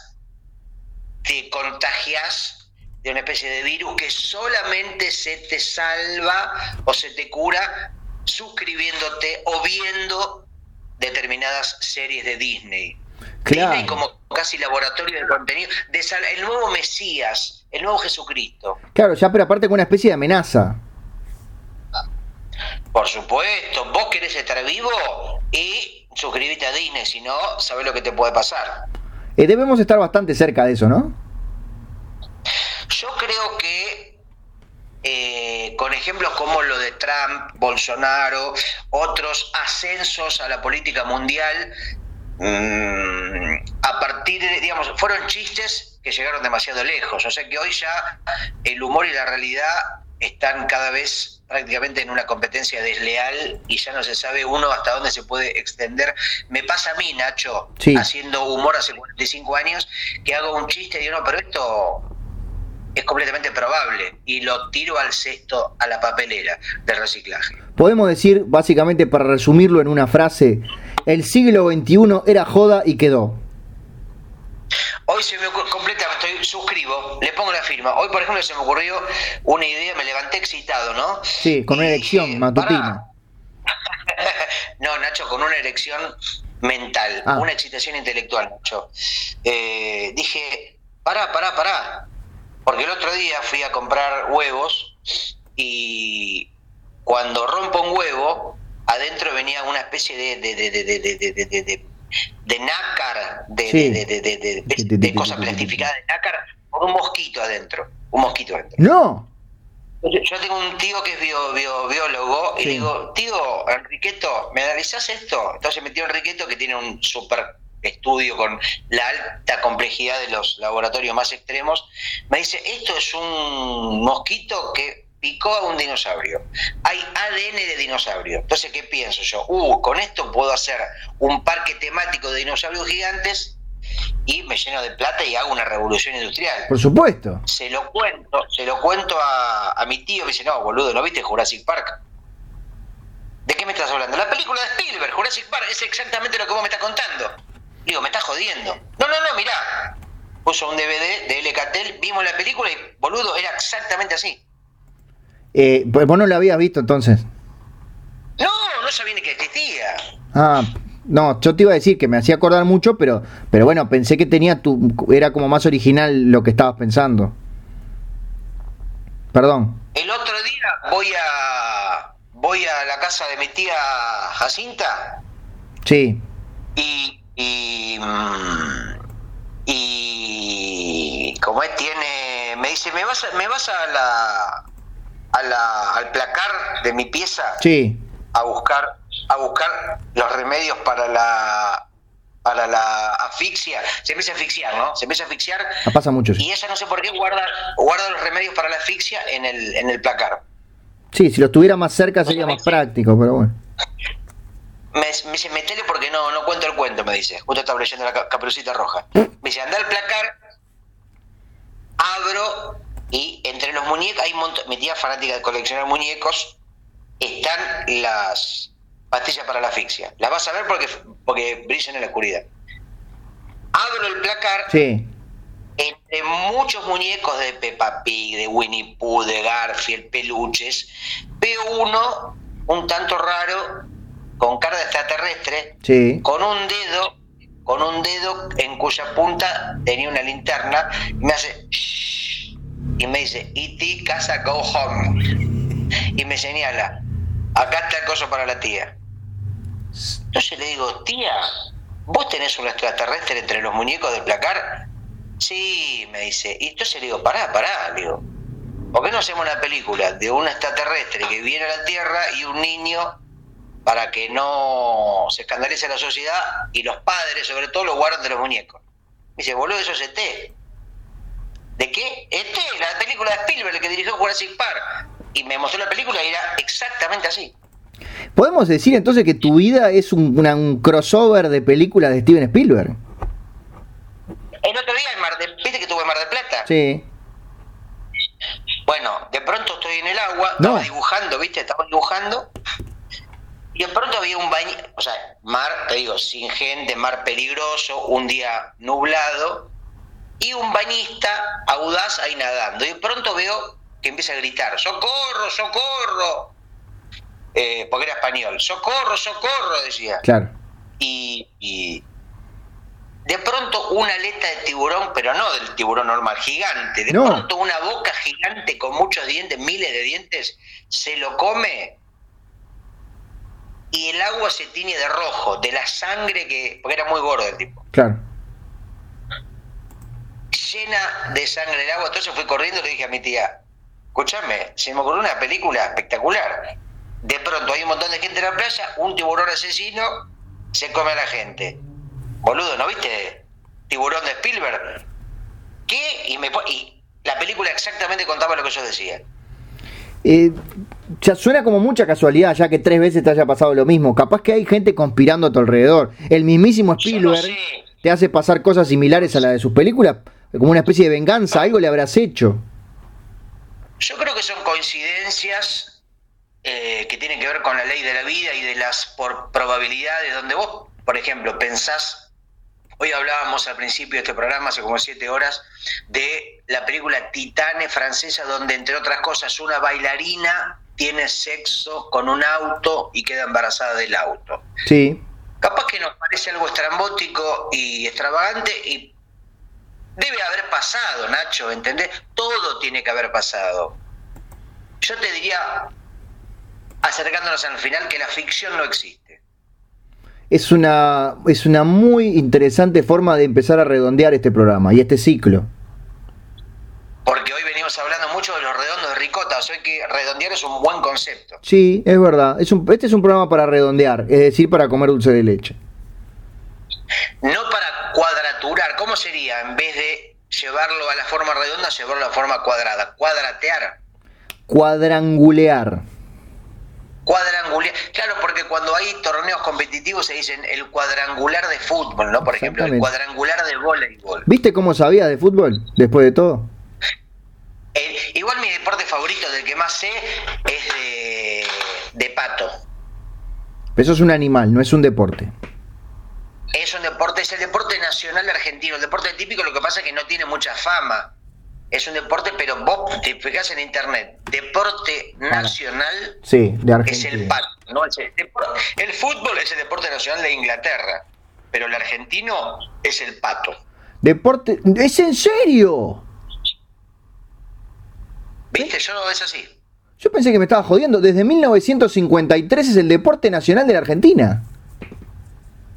S2: te contagias de una especie de virus que solamente se te salva o se te cura suscribiéndote o viendo determinadas series de Disney. Disney como casi laboratorio de contenido, de el nuevo Mesías, el nuevo Jesucristo.
S1: Claro, ya pero aparte con una especie de amenaza.
S2: Por supuesto, vos querés estar vivo y suscribite a Disney, si no, sabés lo que te puede pasar.
S1: Eh, debemos estar bastante cerca de eso, ¿no?
S2: Yo creo que eh, con ejemplos como lo de Trump, Bolsonaro, otros ascensos a la política mundial, mm, a partir de, digamos, fueron chistes que llegaron demasiado lejos. O sea que hoy ya el humor y la realidad están cada vez prácticamente en una competencia desleal y ya no se sabe uno hasta dónde se puede extender. Me pasa a mí, Nacho, haciendo humor hace 45 años, que hago un chiste y digo, no, pero esto es completamente probable y lo tiro al cesto, a la papelera del reciclaje.
S1: Podemos decir, básicamente, para resumirlo en una frase, el siglo XXI era joda y quedó.
S2: Hoy se me completa, estoy suscribo, le pongo la firma. Hoy, por ejemplo, se me ocurrió una idea, me levanté excitado, ¿no?
S1: Sí, con una erección matutina. *laughs*
S2: no, Nacho, con una erección mental, ah. una excitación intelectual, Nacho. Eh, dije, pará, pará, pará. Porque el otro día fui a comprar huevos y cuando rompo un huevo, adentro venía una especie de, de, de, de de nácar, de, de, de, cosas plastificadas de nácar, con un mosquito adentro. Un mosquito adentro.
S1: No.
S2: Yo tengo un tío que es bio, biólogo y digo, tío, Enriqueto, ¿me analizás esto? Entonces me tío Enriqueto que tiene un super estudio con la alta complejidad de los laboratorios más extremos, me dice, esto es un mosquito que picó a un dinosaurio. Hay ADN de dinosaurio. Entonces, ¿qué pienso yo? Uh, con esto puedo hacer un parque temático de dinosaurios gigantes y me lleno de plata y hago una revolución industrial.
S1: Por supuesto.
S2: Se lo cuento, se lo cuento a, mi tío, me dice, no, boludo, ¿no viste Jurassic Park? ¿De qué me estás hablando? La película de Spielberg, Jurassic Park, es exactamente lo que vos me estás contando. Digo, me estás jodiendo. No, no, no, mirá. Puso un DVD de L. Catel, vimos la película y, boludo, era exactamente así.
S1: Eh, pues vos no lo habías visto entonces.
S2: No, no sabía ni que existía.
S1: Ah, no, yo te iba a decir que me hacía acordar mucho, pero, pero bueno, pensé que tenía tu, era como más original lo que estabas pensando. Perdón.
S2: El otro día voy a voy a la casa de mi tía Jacinta.
S1: Sí.
S2: Y y, mm, y como él tiene, me dice, me vas me vas a la al placar de mi pieza
S1: sí.
S2: a buscar a buscar los remedios para la para la asfixia, se empieza a asfixiar, ¿no? Se empieza a asfixiar.
S1: Ah, pasa mucho.
S2: Y ella no sé por qué guarda, guarda los remedios para la asfixia en el, en el placar.
S1: Sí, si lo tuviera más cerca sería más práctico, pero bueno.
S2: Me, me dice, metele porque no, no cuento el cuento, me dice. Justo estaba leyendo la caperucita roja. Me dice, anda al placar, abro y entre los muñecos, hay mi tía fanática de coleccionar muñecos, están las pastillas para la asfixia. Las vas a ver porque, porque brillan en la oscuridad. Abro el placar.
S1: Sí.
S2: Entre muchos muñecos de Peppa Pig, de Winnie Pooh, de Garfield, peluches, veo uno un tanto raro, con cara de extraterrestre,
S1: sí.
S2: con un dedo, con un dedo en cuya punta tenía una linterna, y me hace y me dice, E.T. casa go home. Y me señala, acá está el coso para la tía. Entonces le digo, tía, ¿vos tenés un extraterrestre entre los muñecos del placar? Sí, me dice. Y entonces le digo, pará, pará, le digo. ¿Por qué no hacemos una película de un extraterrestre que viene a la Tierra y un niño para que no se escandalice la sociedad y los padres, sobre todo, lo guardan de los muñecos? Me dice, boludo, eso es ET. ¿De qué? ET, la película de Spielberg que dirigió Jurassic Park. Y me mostró la película y era exactamente así.
S1: ¿Podemos decir entonces que tu vida es un, un crossover de películas de Steven Spielberg?
S2: El otro día en Mar del ¿viste que tuve Mar del Plata?
S1: Sí.
S2: Bueno, de pronto estoy en el agua, estaba dibujando, ¿viste? Estaba dibujando. Y de pronto había un baño, o sea, mar, te digo, sin gente, mar peligroso, un día nublado, y un bañista audaz ahí nadando. Y de pronto veo que empieza a gritar, ¡socorro, socorro! Eh, porque era español, ¡socorro, socorro! decía.
S1: Claro.
S2: y de pronto una aleta de tiburón, pero no del tiburón normal, gigante, de pronto una boca gigante con muchos dientes, miles de dientes, se lo come y el agua se tiñe de rojo, de la sangre que, porque era muy gordo el tipo.
S1: Claro.
S2: Llena de sangre el agua, entonces fui corriendo y le dije a mi tía, escúchame, se me ocurrió una película espectacular. De pronto hay un montón de gente en la playa, un tiburón asesino se come a la gente boludo, ¿no viste Tiburón de Spielberg? ¿Qué? Y, me, y la película exactamente contaba lo que yo decía.
S1: Eh, ya suena como mucha casualidad, ya que tres veces te haya pasado lo mismo. Capaz que hay gente conspirando a tu alrededor. El mismísimo Spielberg te hace pasar cosas similares a la de sus películas, como una especie de venganza, algo le habrás hecho.
S2: Yo creo que son coincidencias eh, que tienen que ver con la ley de la vida y de las por probabilidades, donde vos, por ejemplo, pensás Hoy hablábamos al principio de este programa, hace como siete horas, de la película Titane francesa, donde entre otras cosas una bailarina tiene sexo con un auto y queda embarazada del auto.
S1: Sí.
S2: Capaz que nos parece algo estrambótico y extravagante y debe haber pasado, Nacho, ¿entendés? Todo tiene que haber pasado. Yo te diría, acercándonos al final, que la ficción no existe
S1: es una, es una muy interesante forma de empezar a redondear este programa y este ciclo.
S2: Porque hoy venimos hablando mucho de los redondos de ricota, o sea que redondear es un buen concepto.
S1: Sí, es verdad. Es un, este es un programa para redondear, es decir, para comer dulce de leche.
S2: No para cuadraturar. ¿Cómo sería en vez de llevarlo a la forma redonda, llevarlo a la forma cuadrada? Cuadratear.
S1: Cuadrangulear.
S2: Cuadrangular. Claro, porque cuando hay torneos competitivos se dicen el cuadrangular de fútbol, ¿no? Por ejemplo, el cuadrangular de voleibol.
S1: ¿Viste cómo sabía de fútbol después de todo?
S2: igual mi deporte favorito, del que más sé, es de, pato.
S1: Eso es un animal, no es un deporte.
S2: Es un deporte, es el deporte nacional argentino. El deporte típico, lo que pasa es que no tiene mucha fama es un deporte, pero vos te fijas en internet, deporte nacional
S1: sí, de
S2: es el pato. ¿no? el, fútbol es el deporte nacional de Inglaterra, pero el argentino es el pato.
S1: Deporte, ¿es en serio?
S2: ¿Viste? Yo no es así.
S1: Yo pensé que me estaba jodiendo. Desde 1953 es el deporte nacional de la Argentina.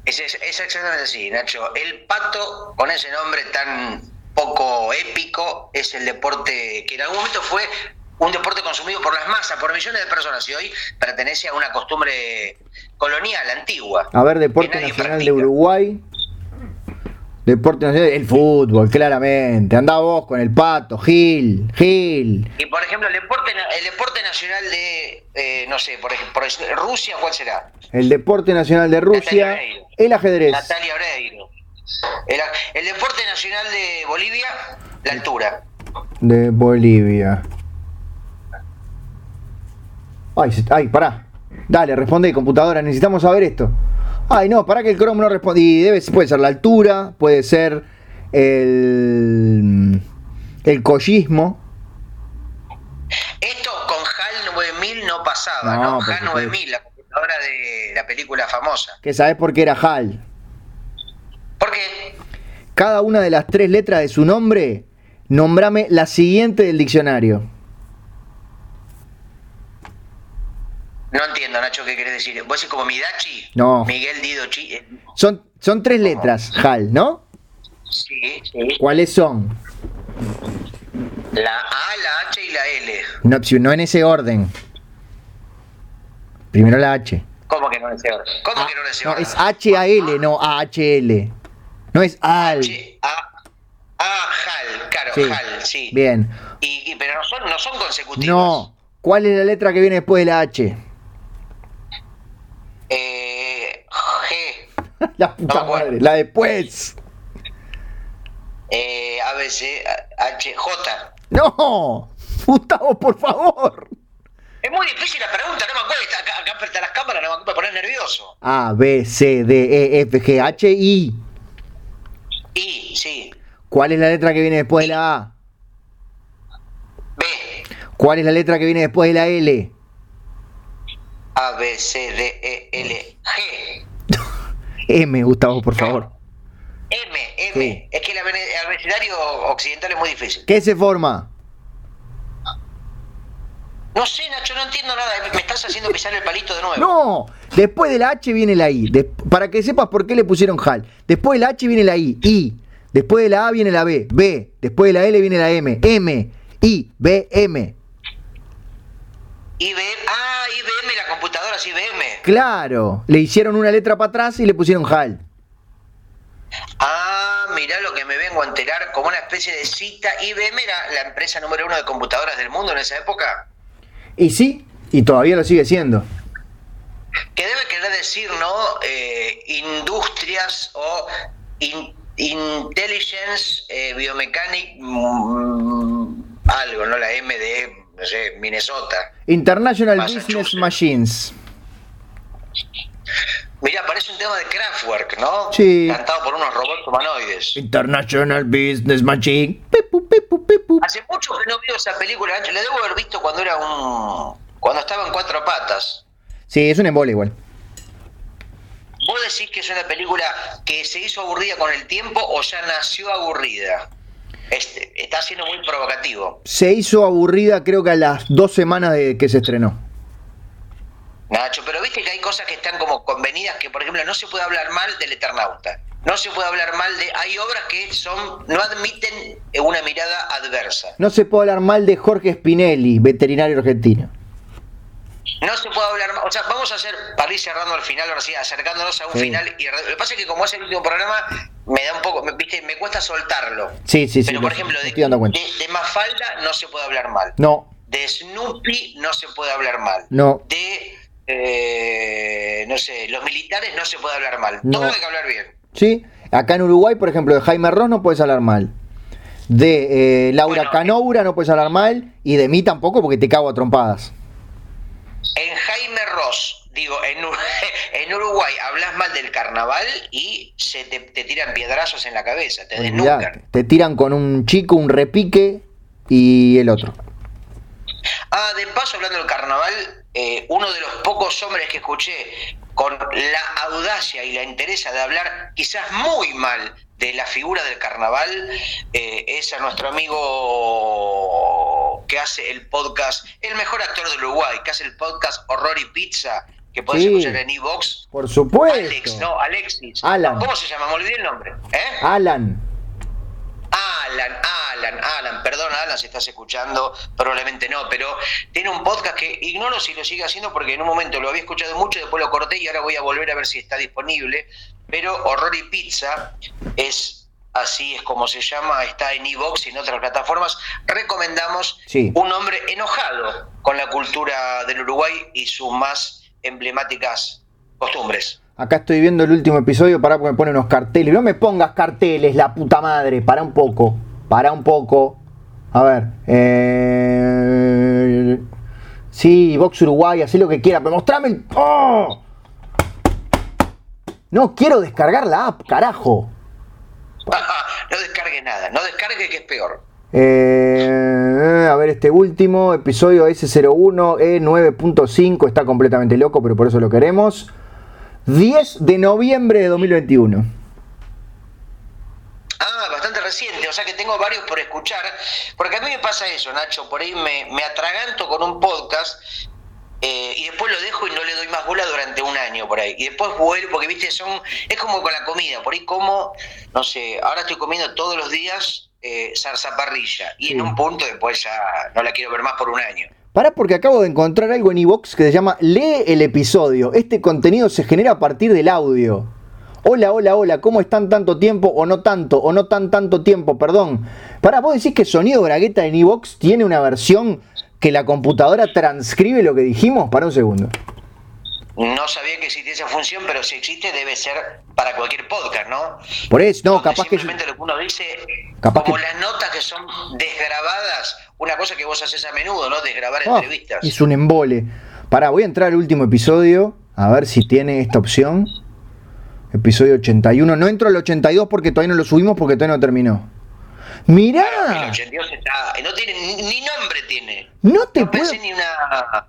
S2: Es, es exactamente así, Nacho. El pato, con ese nombre tan poco épico, es el deporte que en algún momento fue un deporte consumido por las masas, por millones de personas, y hoy pertenece a una costumbre colonial, antigua.
S1: A ver, deporte nacional de Uruguay. Deporte nacional, el fútbol, claramente. Andá vos con el pato, Gil, Gil.
S2: Y por ejemplo, el deporte, el deporte nacional de, eh, no sé, por, ejemplo, Rusia, ¿cuál será?
S1: El deporte nacional de Rusia, el ajedrez.
S2: Natalia Oreiro. El, deporte nacional de Bolivia, la altura.
S1: De Bolivia. Ay, ay, pará. Dale, responde, computadora, necesitamos saber esto. Ay, no, para que el Chrome no responda. Y debe, puede ser la altura, puede ser el, el collismo.
S2: Esto con HAL 9000 no pasaba, ¿no? HAL 9000, la computadora de la película famosa.
S1: ¿Qué sabes por qué era HAL?
S2: ¿Por qué?
S1: Cada una de las tres letras de su nombre, nombrame la siguiente del diccionario.
S2: No entiendo, Nacho, qué querés decir. ¿Vos decís como Midachi?
S1: No.
S2: Miguel Dido Chi. eh,
S1: Son, son tres letras, Hal, ¿no?
S2: Sí, sí.
S1: ¿Cuáles son?
S2: La A, la H y la L.
S1: No, no en ese orden. Primero la H.
S2: ¿Cómo que no en ese orden? ¿Cómo que no en ese
S1: No,
S2: orden?
S1: es H-A-L, no A-H-L. No es Al.
S2: H, A, A, Hal, claro,
S1: Sí.
S2: Hal, sí.
S1: Bien.
S2: Y, y- pero no son, no son consecutivos.
S1: No. ¿Cuál es la letra que viene después de la H?
S2: Eh, G,
S1: La puta
S2: No
S1: madre. La después.
S2: eh, A, B, C, H, J.
S1: No. Gustavo, por favor.
S2: Es muy difícil la pregunta, no me acuerdo. Acá, acá frente a las cámaras, no me acuerdo, poner nervioso.
S1: A, B, C, D, E, F, G, H, I.
S2: I, sí.
S1: ¿Cuál es la letra que viene después de la A?
S2: B,
S1: ¿Cuál es la letra que viene después de la L?
S2: A, B, C, D, E, L, G. *laughs*
S1: M, Gustavo, por favor.
S2: M, M.
S1: Sí.
S2: Es que el abecedario occidental es muy difícil.
S1: ¿Qué se forma?
S2: No sé, Nacho, no entiendo nada. Me estás haciendo pisar el palito de nuevo.
S1: No, después de la H viene la I. De- para que sepas por qué le pusieron HAL. Después de la H viene la I. I. Después de la A viene la B. B. Después de la L viene la M. M. I. B. M.
S2: IBM, ah, IBM, la computadora es IBM.
S1: Claro. Le hicieron una letra para atrás y le pusieron HAL.
S2: Ah, mirá lo que me vengo a enterar, como una especie de cita. IBM era la empresa número uno de computadoras del mundo en esa época.
S1: Y sí, y todavía lo sigue siendo.
S2: Que debe querer decir, ¿no? Eh, industrias o in- intelligence, eh, biomechanic, mm, algo, ¿no? La M de, no sé, Minnesota.
S1: International. Business Machines.
S2: Mirá, parece un tema de Kraftwerk, ¿no?
S1: Sí.
S2: Cantado por unos robots humanoides.
S1: International Business Machine. Pepu, pepu, pepu.
S2: Hace mucho que no veo esa película, Nacho. La debo haber visto cuando era un. cuando estaba en cuatro patas.
S1: Sí, es un embole igual.
S2: ¿Vos decís que es una película que se hizo aburrida con el tiempo o ya nació aburrida? Este, está siendo muy provocativo.
S1: Se hizo aburrida creo que a las dos semanas de que se estrenó.
S2: Nacho, pero viste que hay cosas que están como convenidas, que por ejemplo no se puede hablar mal del Eternauta. No se puede hablar mal de... Hay obras que son no admiten una mirada adversa.
S1: No se puede hablar mal de Jorge Spinelli, veterinario argentino.
S2: No se puede hablar más. O sea, vamos a hacer, para ir cerrando al final, ahora sí, acercándonos a un
S1: Sí.
S2: final. Y lo que pasa es que como es el último programa, me da un poco, me, viste, me cuesta soltarlo.
S1: Sí, sí, sí.
S2: Pero por ejemplo, de,
S1: estoy dando cuenta.
S2: de, de Mafalda no se puede hablar mal.
S1: No,
S2: De Snoopy no se puede hablar mal.
S1: no.
S2: De, eh, no sé, los militares no se puede hablar mal.
S1: No.
S2: Todo hay que hablar bien.
S1: ¿Sí? Acá en Uruguay, por ejemplo, de Jaime Ross no puedes hablar mal. De eh, Laura
S2: Bueno,
S1: Canoura no puedes hablar mal. Y de mí tampoco porque te cago a trompadas.
S2: En Jaime Ross, digo, en, *laughs* en Uruguay hablas mal del carnaval y se te, te tiran piedrazos en la cabeza, te.
S1: Olvidate. Te tiran con un chico, un repique y el otro.
S2: Ah, de paso, hablando del carnaval, eh, uno de los pocos hombres que escuché con la audacia y la interesa de hablar quizás muy mal de la figura del carnaval eh, es a nuestro amigo que hace el podcast, el mejor actor de Uruguay, que hace el podcast Horror y Pizza, que podés
S1: Sí.
S2: escuchar en Evox.
S1: Por supuesto.
S2: Alex, no, Alexis.
S1: Alan.
S2: ¿Cómo se llama? Me olvidé el nombre. ¿Eh?
S1: Alan.
S2: Alan, Alan, Alan, perdón Alan si estás escuchando, probablemente no, pero tiene un podcast que ignoro si lo sigue haciendo porque en un momento lo había escuchado mucho, después lo corté y ahora voy a volver a ver si está disponible, pero Horror y Pizza es así es como se llama, está en Evox y en otras plataformas. Recomendamos
S1: Sí.
S2: un hombre enojado con la cultura del Uruguay y sus más emblemáticas costumbres.
S1: Acá estoy viendo el último episodio, para porque me pone unos carteles. No me pongas carteles, la puta madre. Para un poco. Para un poco. A ver. Eh... Sí, Vox Uruguay, haz lo que quiera, pero mostrame el. ¡Oh! No quiero descargar la app, carajo. *laughs*
S2: no descargue nada, no descargue que es peor.
S1: Eh, a ver, este último episodio S01E9.5 está completamente loco, pero por eso lo queremos. 10 de noviembre de 2021.
S2: Ah, bastante reciente, o sea que tengo varios por escuchar, porque a mí me pasa eso, Nacho, por ahí me, me atraganto con un podcast eh, y después lo dejo y no le doy más bola durante un año por ahí. Y después vuelvo, porque viste, son es como con la comida, por ahí como, no sé, ahora estoy comiendo todos los días eh, zarzaparrilla y en un punto después ya no la quiero ver más por un año.
S1: Para porque acabo de encontrar algo en iVox que se llama Lee el episodio. Este contenido se genera a partir del audio. Hola, hola, hola, ¿cómo están tanto tiempo o no tanto o no tan tanto tiempo? Perdón. Para, vos decís que Sonido Bragueta en iVox tiene una versión que la computadora transcribe lo que dijimos? Para un segundo.
S2: No sabía que existía esa función, pero si existe debe ser para cualquier podcast, ¿no?
S1: Por eso, no, capaz
S2: que... Simplemente lo que uno dice, como las notas que son desgrabadas, una cosa que vos haces a menudo, ¿no? Desgrabar ah, entrevistas.
S1: Es un embole. Para, voy a entrar al último episodio, a ver si tiene esta opción. Episodio 81. No entro al 82 porque todavía no lo subimos porque todavía no terminó. Mirá.
S2: El 82 está, no tiene, ni nombre tiene.
S1: No te
S2: no
S1: puedo...
S2: ni una...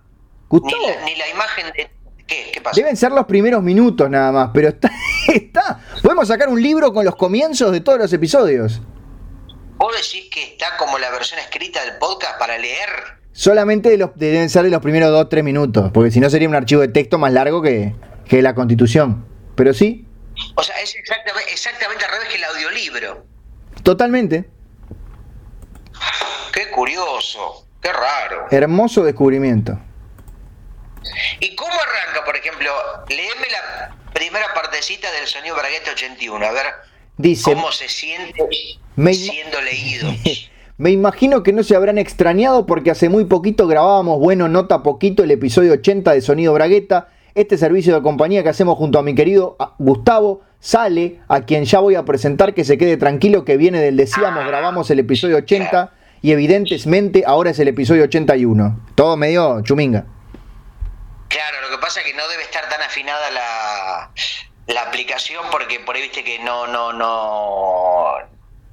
S2: Ni la, imagen de... ¿Qué? ¿Qué pasa?
S1: Deben ser los primeros minutos nada más, pero está, *laughs* está. Podemos sacar un libro con los comienzos de todos los episodios.
S2: ¿Vos decís que está como la versión escrita del podcast para leer?
S1: Solamente de los, deben ser de los primeros 2-3 minutos, porque si no sería un archivo de texto más largo que, que la constitución. Pero sí.
S2: O sea, es exactamente, exactamente al revés que el audiolibro.
S1: Totalmente.
S2: Qué curioso, qué raro.
S1: Hermoso descubrimiento.
S2: ¿Y cómo arranca, por ejemplo? Léeme la primera partecita del sonido Bragueta 81, a ver
S1: Dice,
S2: cómo se siente siendo leído. *laughs*
S1: Me imagino que no se habrán extrañado porque hace muy poquito grabábamos, bueno, nota poquito, el episodio 80 de Sonido Bragueta, este servicio de compañía que hacemos junto a mi querido Gustavo Sale, a quien ya voy a presentar, que se quede tranquilo, que viene del Decíamos, grabamos el episodio 80 y evidentemente ahora es el episodio 81. Todo medio chuminga.
S2: Claro, lo que pasa es que no debe estar tan afinada la, la aplicación porque por ahí viste que no, no, no,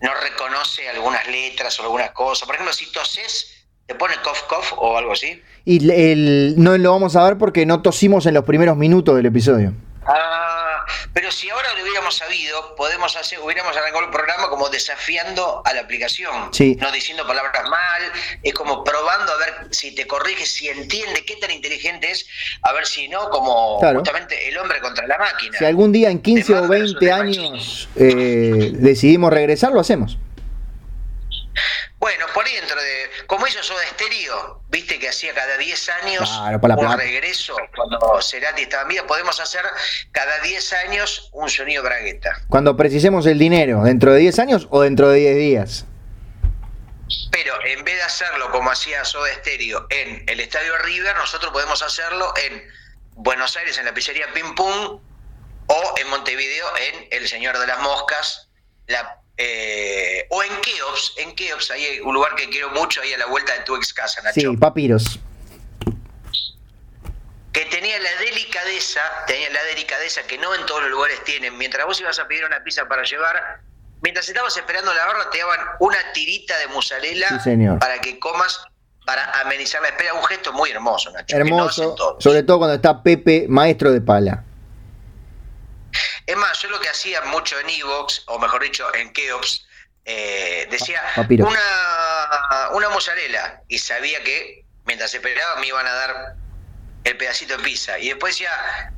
S2: no reconoce algunas letras o algunas cosas. Por ejemplo, si toses, te pone cough cough o algo así.
S1: Y el, no lo vamos a ver porque no tosimos en los primeros minutos del episodio.
S2: Ah, pero si ahora lo hubiéramos sabido, podemos hacer, hubiéramos arrancado el programa como desafiando a la aplicación, no diciendo palabras mal, es como probando a ver si te corrige, si entiende qué tan inteligente es, a ver si no, como justamente el hombre contra la máquina.
S1: Si algún día en 15 o 20 años eh, decidimos regresar, lo hacemos.
S2: Bueno, por ahí dentro de. Como hizo Soda Stereo, viste que hacía cada 10 años un regreso, cuando Cerati estaba en vida, podemos hacer cada 10 años un sonido bragueta.
S1: Cuando precisemos el dinero, ¿dentro de 10 años o dentro de 10 días?
S2: Pero en vez de hacerlo como hacía Soda Stereo en el Estadio River, nosotros podemos hacerlo en Buenos Aires, en la pizzería Pim Pum, o en Montevideo, en El Señor de las Moscas, la eh, o en Keops, en Keops, hay un lugar que quiero mucho ahí a la vuelta de tu ex casa, Nacho.
S1: Sí, Papiros.
S2: Que tenía la delicadeza, tenía la delicadeza que no en todos los lugares tienen. Mientras vos ibas a pedir una pizza para llevar, mientras estabas esperando la barra, te daban una tirita de mozzarella para que comas para amenizar la espera. Un gesto muy hermoso, Nacho.
S1: Hermoso, sobre todo cuando está Pepe, maestro de pala.
S2: Yo lo que hacía mucho en Evox, o mejor dicho, en Keops, eh, decía una, una mozzarella y sabía que mientras esperaba me iban a dar el pedacito de pizza. Y después decía,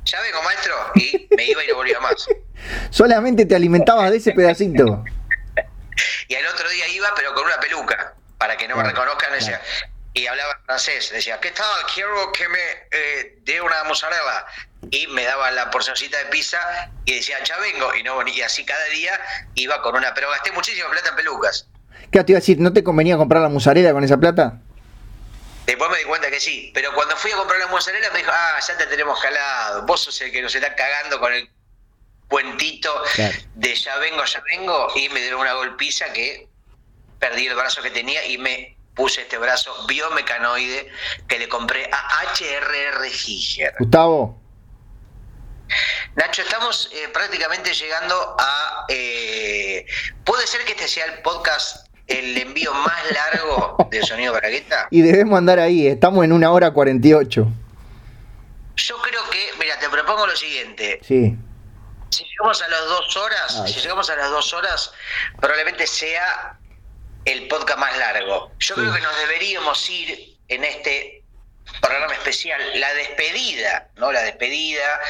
S2: ya vengo maestro, y me iba y no volvía más. *laughs*
S1: Solamente te alimentabas de ese pedacito. *laughs*
S2: y al otro día iba, pero con una peluca, para que no me reconozcan. Decía, y hablaba francés. Decía, ¿qué tal? Quiero que me eh, dé una mozzarella y me daba la porcioncita de pizza y decía, ya vengo, y no y así cada día iba con una, pero gasté muchísima plata en pelucas.
S1: ¿Qué te iba a decir? ¿No te convenía comprar la mozzarella con esa plata?
S2: Después me di cuenta que sí, pero cuando fui a comprar la mozzarella me dijo, ah, ya te tenemos calado, vos sos el que nos está cagando con el puentito de ya vengo, ya vengo, y me dieron una golpiza que perdí el brazo que tenía y me puse este brazo biomecanoide que le compré a HRR Giger.
S1: Gustavo,
S2: Nacho, estamos eh, prácticamente llegando a... Eh, ¿Puede ser que este sea el podcast, el envío más largo de Sonido Bragueta? *laughs*
S1: Y debemos andar ahí, estamos en una hora 48.
S2: Yo creo que, mira, te propongo lo siguiente.
S1: Sí.
S2: Si llegamos a las dos horas, si llegamos a las dos horas, probablemente sea el podcast más largo. Yo creo que nos deberíamos ir en este programa especial, la despedida, ¿no? La despedida,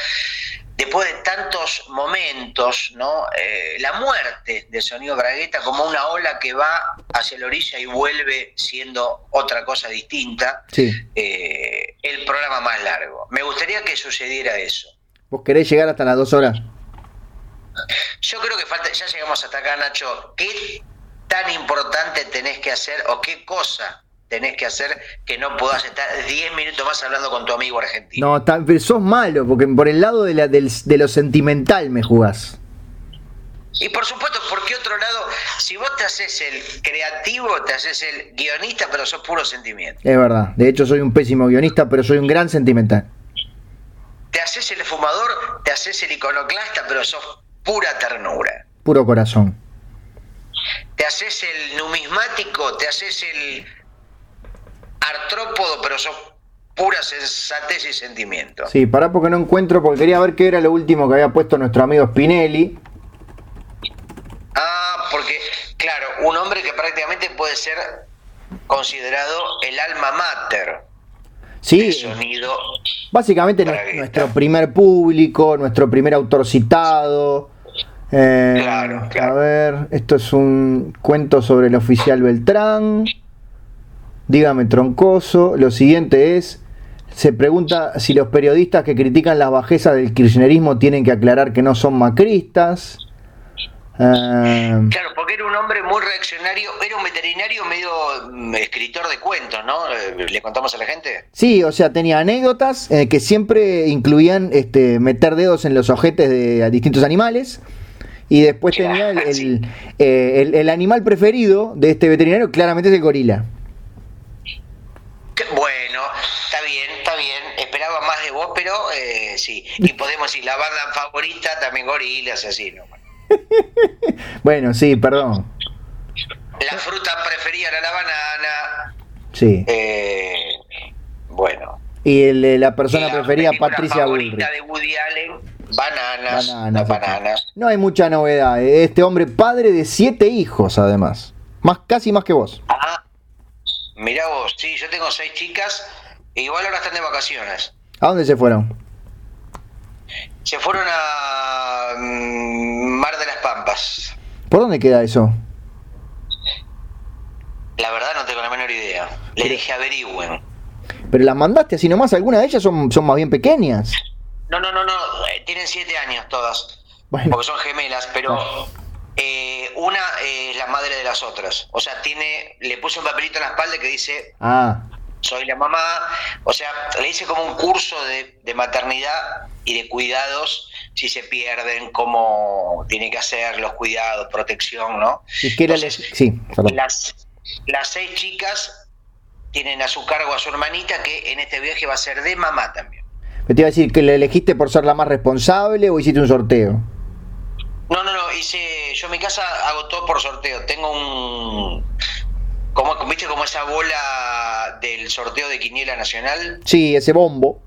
S2: después de tantos momentos, ¿no? Eh, la muerte de Sonido Bragueta como una ola que va hacia la orilla y vuelve siendo otra cosa distinta, eh, el programa más largo. Me gustaría que sucediera eso.
S1: ¿Vos querés llegar hasta las dos horas?
S2: Yo creo que falta, ya llegamos hasta acá, Nacho. ¿Qué tan importante tenés que hacer o qué cosa tenés que hacer que no puedas estar 10 minutos más hablando con tu amigo argentino?
S1: No, pero sos malo, porque por el lado de, la, de lo sentimental me jugás.
S2: Y por supuesto, ¿por qué otro lado? Si vos te haces el creativo, te haces el guionista, pero sos puro sentimiento.
S1: Es verdad, de hecho soy un pésimo guionista, pero soy un gran sentimental.
S2: Te haces el fumador, te haces el iconoclasta, pero sos pura ternura.
S1: Puro corazón.
S2: Te haces el numismático, te haces el artrópodo, pero sos pura sensatez y sentimiento.
S1: Sí, pará porque no encuentro, porque quería ver qué era lo último que había puesto nuestro amigo Spinelli.
S2: Ah, porque, claro, un hombre que prácticamente puede ser considerado el alma mater.
S1: Sí, sonido básicamente nuestro primer público, nuestro primer autor citado, eh, claro, A ver, esto es un cuento sobre el oficial Beltrán. Dígame, troncoso. Lo siguiente es, se pregunta si los periodistas que critican las bajezas del kirchnerismo tienen que aclarar que no son macristas.
S2: Eh, claro, porque era un hombre muy reaccionario, era un veterinario medio mm, escritor de cuentos, ¿no? Eh, ¿Le contamos a la gente?
S1: Sí, o sea, tenía anécdotas que siempre incluían este, meter dedos en los ojetes de distintos animales. Y después tenía eh, el, el, animal preferido de este veterinario, claramente es el gorila.
S2: Bueno, está bien, está bien. Esperaba más de vos, pero eh, sí. Y podemos decir, la banda favorita también gorilas, así, ¿no? *laughs*
S1: bueno, sí, perdón.
S2: La fruta preferida era la banana.
S1: Sí.
S2: Eh, bueno.
S1: Y la persona preferida, Patricia
S2: favorita de Woody Allen Bananas. Bananas,
S1: No hay mucha novedad. ¿eh? Este hombre, padre de siete hijos, además. Más, casi más que vos.
S2: Ah, mirá vos, sí, yo tengo seis chicas. E igual ahora están de vacaciones.
S1: ¿A dónde se fueron?
S2: Se fueron a mm, Mar de las Pampas.
S1: ¿Por dónde queda eso?
S2: La verdad no tengo la menor idea. Le dije averigüen.
S1: Pero las mandaste así nomás, algunas de ellas son, son más bien pequeñas.
S2: No, no, no, no, eh, tienen siete años todas, porque son gemelas, pero eh, una es la madre de las otras. O sea, tiene, le puse un papelito en la espalda que dice, ah. soy la mamá. O sea, le hice como un curso de, maternidad y de cuidados, si se pierden, cómo tiene que hacer los cuidados, protección, ¿no?
S1: ¿Y qué sí,
S2: las, las seis chicas tienen a su cargo a su hermanita que en este viaje va a ser de mamá también.
S1: Te iba a decir que le elegiste por ser la más responsable o hiciste un sorteo.
S2: No, no, no, hice. Yo en mi casa hago todo por sorteo. Tengo un. Como, ¿Viste como esa bola del sorteo de Quiniela Nacional?
S1: Sí, ese bombo.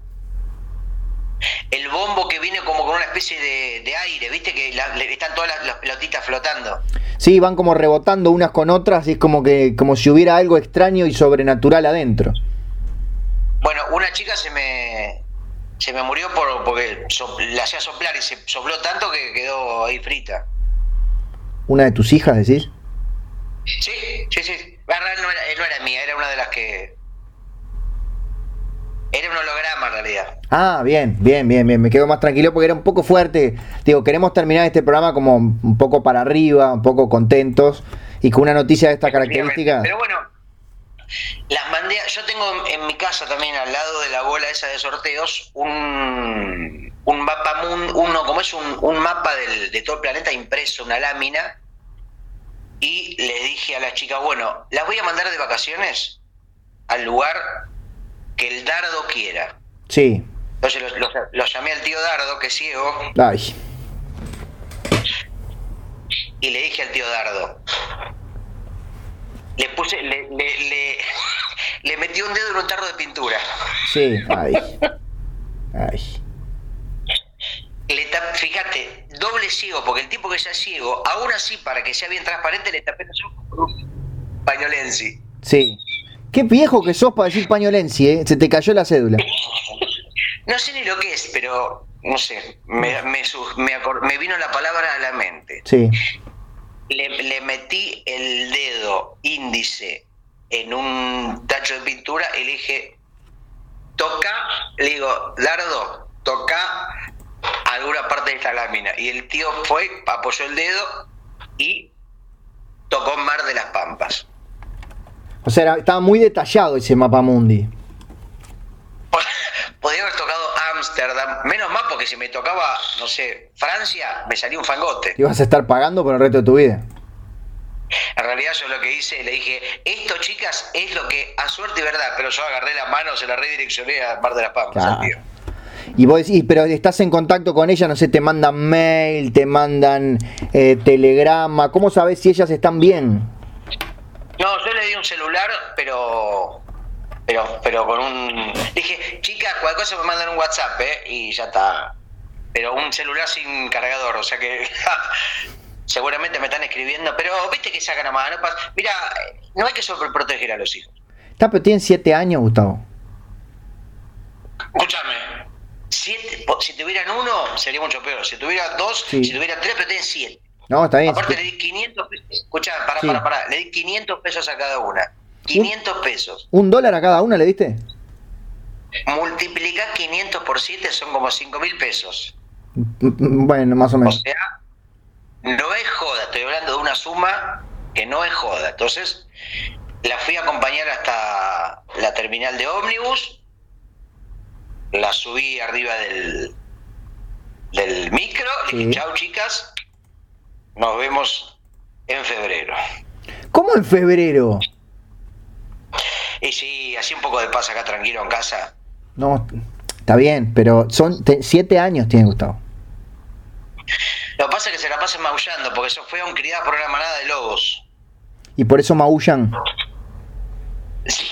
S2: El bombo que viene como con una especie de, aire, ¿viste? Que están todas las, pelotitas flotando.
S1: Sí, van como rebotando unas con otras y es como que como si hubiera algo extraño y sobrenatural adentro.
S2: Bueno, una chica se me, se me murió por, porque la hacía soplar y se sopló tanto que quedó ahí frita.
S1: ¿Una de tus hijas, decís?
S2: Sí, sí, sí. No era, no era mía, era una de las que... Era un holograma en realidad.
S1: Ah, bien, bien, bien, bien. Me quedo más tranquilo porque era un poco fuerte. Digo, queremos terminar este programa como un poco para arriba, un poco contentos y con una noticia de esta característica.
S2: Pero bueno, las mandé, yo tengo en mi casa también al lado de la bola esa de sorteos un, un mapa, uno como es un, mapa del, de todo el planeta impreso, una lámina, y le dije a la chica, bueno, las voy a mandar de vacaciones al lugar que el dardo quiera.
S1: Sí.
S2: Entonces lo, llamé al tío Dardo, que es ciego.
S1: Ay.
S2: Y le dije al tío Dardo, le puse, le, le, *laughs* le, metí un dedo en un tarro de pintura.
S1: Sí, ay. Ay.
S2: Le fíjate, doble ciego, porque el tipo que sea ciego, aún así, para que sea bien transparente, le tapé los ojos con un pañolensi.
S1: Sí. Qué viejo que sos para decir pañolensi, ¿eh? Se te cayó la cédula. *laughs*
S2: No sé ni lo que es, pero no sé, me, me, me, vino la palabra a la mente.
S1: Sí.
S2: Le, le, metí el dedo índice en un tacho de pintura y le dije, toca, le digo, Lardo, toca alguna parte de esta lámina. Y el tío fue, apoyó el dedo y tocó Mar de las Pampas.
S1: O sea, estaba muy detallado ese mapa mundi. *laughs*
S2: Podría haber tocado Ámsterdam, menos mal porque si me tocaba, no sé, Francia, me salía un fangote.
S1: Ibas a estar pagando por el resto de tu vida.
S2: En realidad yo lo que hice, le dije, esto chicas es lo que a suerte y verdad, pero yo agarré las manos, se la redireccioné a Mar de las Pampas.
S1: Y vos decís, pero estás en contacto con ella, no sé, te mandan mail, te mandan eh, telegrama, ¿cómo sabes si ellas están bien?
S2: No, yo le di un celular, pero pero pero con un dije, chicas, cualquier cosa me mandan un WhatsApp, ¿eh? Y ya está. Pero un celular sin cargador, o sea que *laughs* seguramente me están escribiendo, pero viste que sacan a mano. Mira, no hay que sobreproteger a los hijos.
S1: Está, pero tienen siete años, Gustavo.
S2: Escúchame, si tuvieran uno, sería mucho peor. Si tuvieran dos, si tuvieran tres, pero tienen siete.
S1: No, está bien.
S2: Aparte le di 500 pesos. Escuchá, para, para, para. Le di 500 pesos a cada una. 500 pesos.
S1: ¿Un dólar a cada una le diste?
S2: Multiplicar 500 por 7 son como 5 mil pesos.
S1: Bueno, más o menos.
S2: O sea, no es joda. Estoy hablando de una suma que no es joda. Entonces, la fui a acompañar hasta la terminal de ómnibus. La subí arriba del, del micro. Le dije, chao chicas, nos vemos en febrero.
S1: ¿Cómo en febrero?
S2: Y sí, así un poco de paz acá tranquilo en casa.
S1: No, está bien, pero son siete años tiene Gustavo.
S2: Lo que pasa es que se la pasan maullando, porque eso fue un criado por una manada de lobos.
S1: ¿Y por eso maullan?
S2: Sí,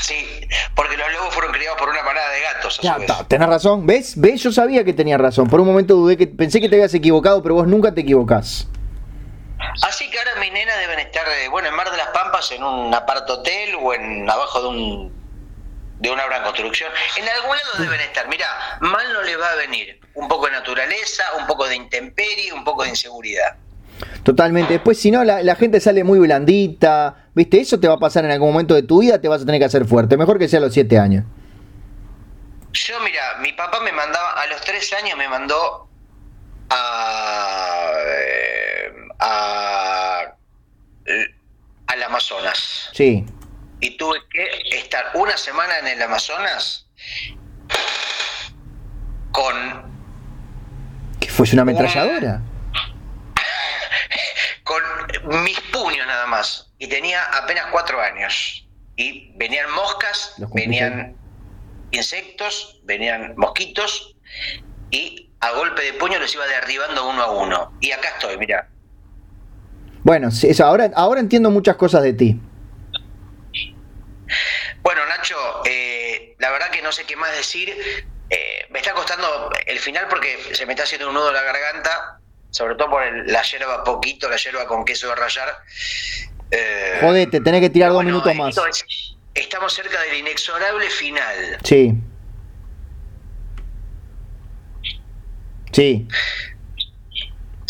S2: sí, porque los lobos fueron criados por una manada de gatos.
S1: A ya, tenés razón, ¿ves? ¿Ves? Yo sabía que tenía razón. Por un momento dudé que pensé que te habías equivocado, pero vos nunca te equivocás.
S2: Así que ahora mis nenas deben estar, eh, bueno, en Mar de las Pampas, en un apart hotel o en abajo de un de una gran construcción. En algún lado deben estar. Mira, mal no les va a venir. Un poco de naturaleza, un poco de intemperie, un poco de inseguridad.
S1: Totalmente. Después, si no, la, la, gente sale muy blandita. ¿Viste? Eso te va a pasar en algún momento de tu vida, te vas a tener que hacer fuerte. Mejor que sea a los siete años.
S2: Yo, mira, mi papá me mandaba, a los tres años me mandó a. a al Amazonas.
S1: Sí.
S2: Y tuve que estar una semana en el Amazonas con...
S1: ¿Qué fuese una ametralladora? *laughs*
S2: con mis puños nada más. Y tenía apenas cuatro años. Y venían moscas, venían insectos, venían mosquitos. Y a golpe de puño los iba derribando uno a uno. Y acá estoy, mira.
S1: Bueno, ahora, ahora entiendo muchas cosas de ti.
S2: Bueno, Nacho, eh, la verdad que no sé qué más decir. Eh, me está costando el final porque se me está haciendo un nudo en la garganta, sobre todo por la yerba poquito, la yerba con queso de rayar.
S1: Eh, Jodete, tenés que tirar dos minutos más.
S2: estamos cerca del inexorable final.
S1: Sí. Sí.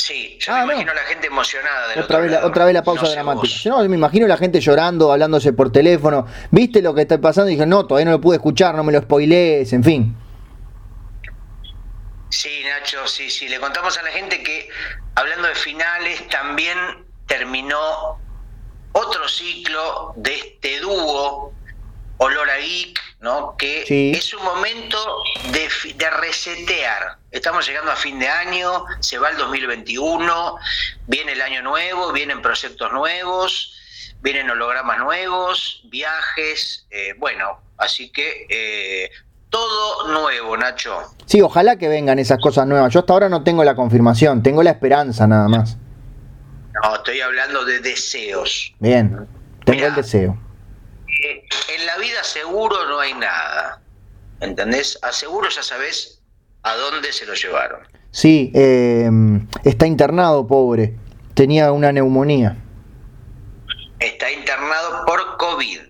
S2: Sí, yo ah, me imagino a la gente emocionada.
S1: otra, vez la, otra vez la pausa dramática. Yo no, me imagino a la gente llorando, hablándose por teléfono. ¿Viste lo que está pasando? Y dije, no, todavía no lo pude escuchar, no me lo spoilees, en fin.
S2: Sí, Nacho, sí, sí. Le contamos a la gente que, hablando de finales, también terminó otro ciclo de este dúo, Olor a Geek, ¿no? Que es un momento de, de resetear Estamos llegando a fin de año, se va el 2021, viene el año nuevo, vienen proyectos nuevos, vienen hologramas nuevos, viajes, eh, bueno, así que eh, todo nuevo, Nacho.
S1: Sí, ojalá que vengan esas cosas nuevas. Yo hasta ahora no tengo la confirmación, tengo la esperanza nada más.
S2: No, estoy hablando de deseos.
S1: Bien, tengo el deseo.
S2: Eh, en la vida seguro no hay nada. ¿Entendés? A seguro ya sabes ¿A dónde se lo llevaron?
S1: Sí, em, está internado, pobre. Tenía una neumonía.
S2: Está internado por COVID.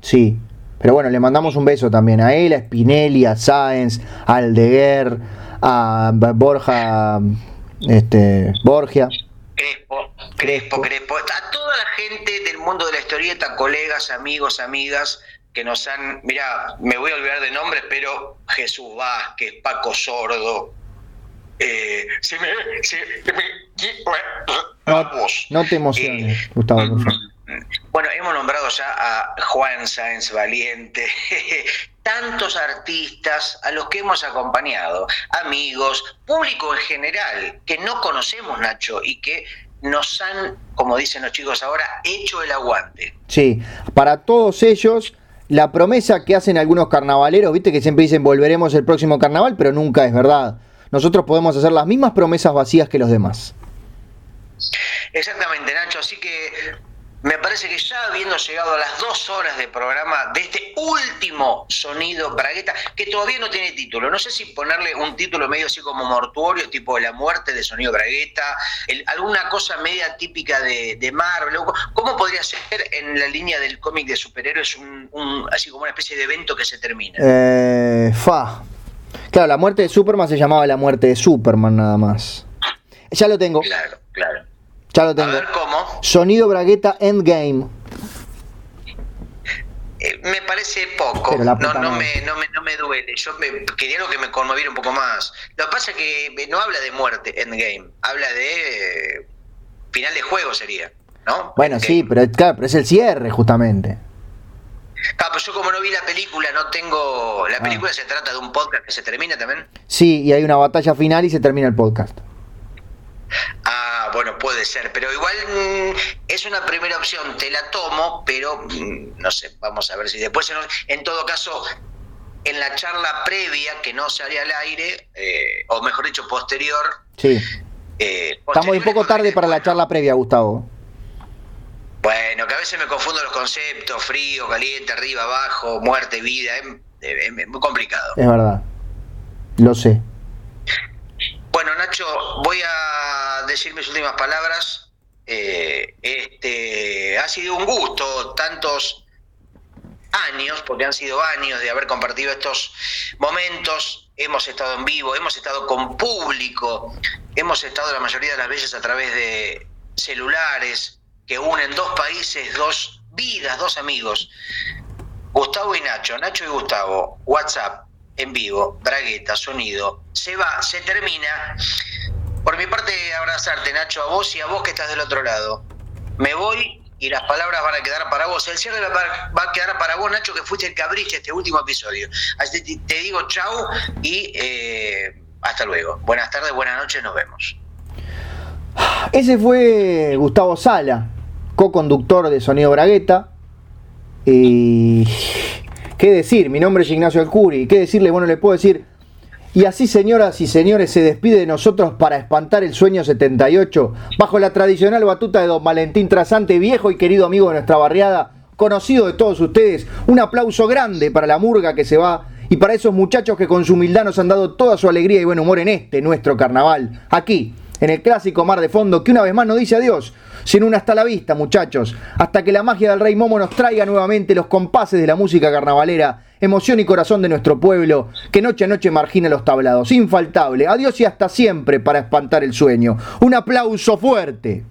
S1: Sí, pero bueno, le mandamos un beso también a él, a Spinelli, a Sáenz, a Aldeguer, a Borja, este, Borgia.
S2: Crespo, Crespo, Crespo, a toda la gente del mundo de la historieta, colegas, amigos, amigas, que nos han, mira, me voy a olvidar de nombres, pero Jesús Vázquez, Paco Sordo, eh, se me, se
S1: no, no, te emociones, eh, Gustavo. Por favor.
S2: Bueno, hemos nombrado ya a Juan Sáenz Valiente, *laughs* tantos artistas a los que hemos acompañado, amigos, público en general, que no conocemos, Nacho, y que nos han, como dicen los chicos ahora, hecho el aguante.
S1: Sí, para todos ellos, la promesa que hacen algunos carnavaleros, viste que siempre dicen volveremos el próximo carnaval, pero nunca es verdad. Nosotros podemos hacer las mismas promesas vacías que los demás.
S2: Exactamente, Nacho. Así que me parece que ya habiendo llegado a las dos horas de programa de este último sonido Bragueta, que todavía no tiene título, no sé si ponerle un título medio así como mortuorio, tipo la muerte de sonido Bragueta, alguna cosa media típica de, de, Marvel, ¿cómo podría ser en la línea del cómic de superhéroes un, así como una especie de evento que se termina?
S1: Eh, fa. Claro, la muerte de Superman se llamaba la muerte de Superman nada más. Ya lo tengo.
S2: Claro, claro.
S1: Ya lo tengo.
S2: A ver cómo.
S1: Sonido Bragueta Endgame.
S2: Eh, me parece poco, no, no, me, no, me, no me duele. Yo me, quería algo que me conmoviera un poco más. Lo que pasa es que no habla de muerte Endgame, habla de final de juego sería, ¿no?
S1: Bueno, sí, pero, claro, pero es el cierre justamente.
S2: Ah, pues yo como no vi la película, no tengo... La ah. película se trata de un podcast que se termina también.
S1: Sí, y hay una batalla final y se termina el podcast.
S2: Ah, bueno, puede ser, pero igual mm, es una primera opción, te la tomo, pero mm, no sé, vamos a ver si después, en, todo caso, en la charla previa, que no se haría al aire, eh, o mejor dicho, posterior.
S1: Sí. Eh, Estamos un poco tarde para la charla previa, Gustavo.
S2: Bueno, que a veces me confundo los conceptos, frío, caliente, arriba, abajo, muerte, vida, es muy complicado.
S1: Es verdad, lo sé.
S2: Bueno, Nacho, voy a decir mis últimas palabras. Eh, este, ha sido un gusto tantos años, porque han sido años de haber compartido estos momentos. Hemos estado en vivo, hemos estado con público, hemos estado la mayoría de las veces a través de celulares que unen dos países, dos vidas, dos amigos. Gustavo y Nacho, Nacho y Gustavo, WhatsApp en vivo, bragueta, sonido, se va, se termina. Por mi parte, abrazarte, Nacho, a vos y a vos que estás del otro lado. Me voy y las palabras van a quedar para vos. El cierre va a quedar para vos, Nacho, que fuiste el cabriste este último episodio. Así que te digo chau y eh, hasta luego. Buenas tardes, buenas noches, nos vemos.
S1: Ese fue Gustavo Sala, co-conductor de Sonido Bragueta. Y ¿Qué decir? Mi nombre es Ignacio Alcuri. ¿Qué decirle? Bueno, le puedo decir. Y así, señoras y señores, se despide de nosotros para espantar el sueño 78, bajo la tradicional batuta de don Valentín Trasante, viejo y querido amigo de nuestra barriada, conocido de todos ustedes. Un aplauso grande para la murga que se va y para esos muchachos que con su humildad nos han dado toda su alegría y buen humor en este nuestro carnaval. Aquí, en el clásico Mar de Fondo, que una vez más nos dice adiós, sin una hasta la vista, muchachos, hasta que la magia del Rey Momo nos traiga nuevamente los compases de la música carnavalera, emoción y corazón de nuestro pueblo, que noche a noche margina los tablados. Infaltable, adiós y hasta siempre para espantar el sueño. Un aplauso fuerte.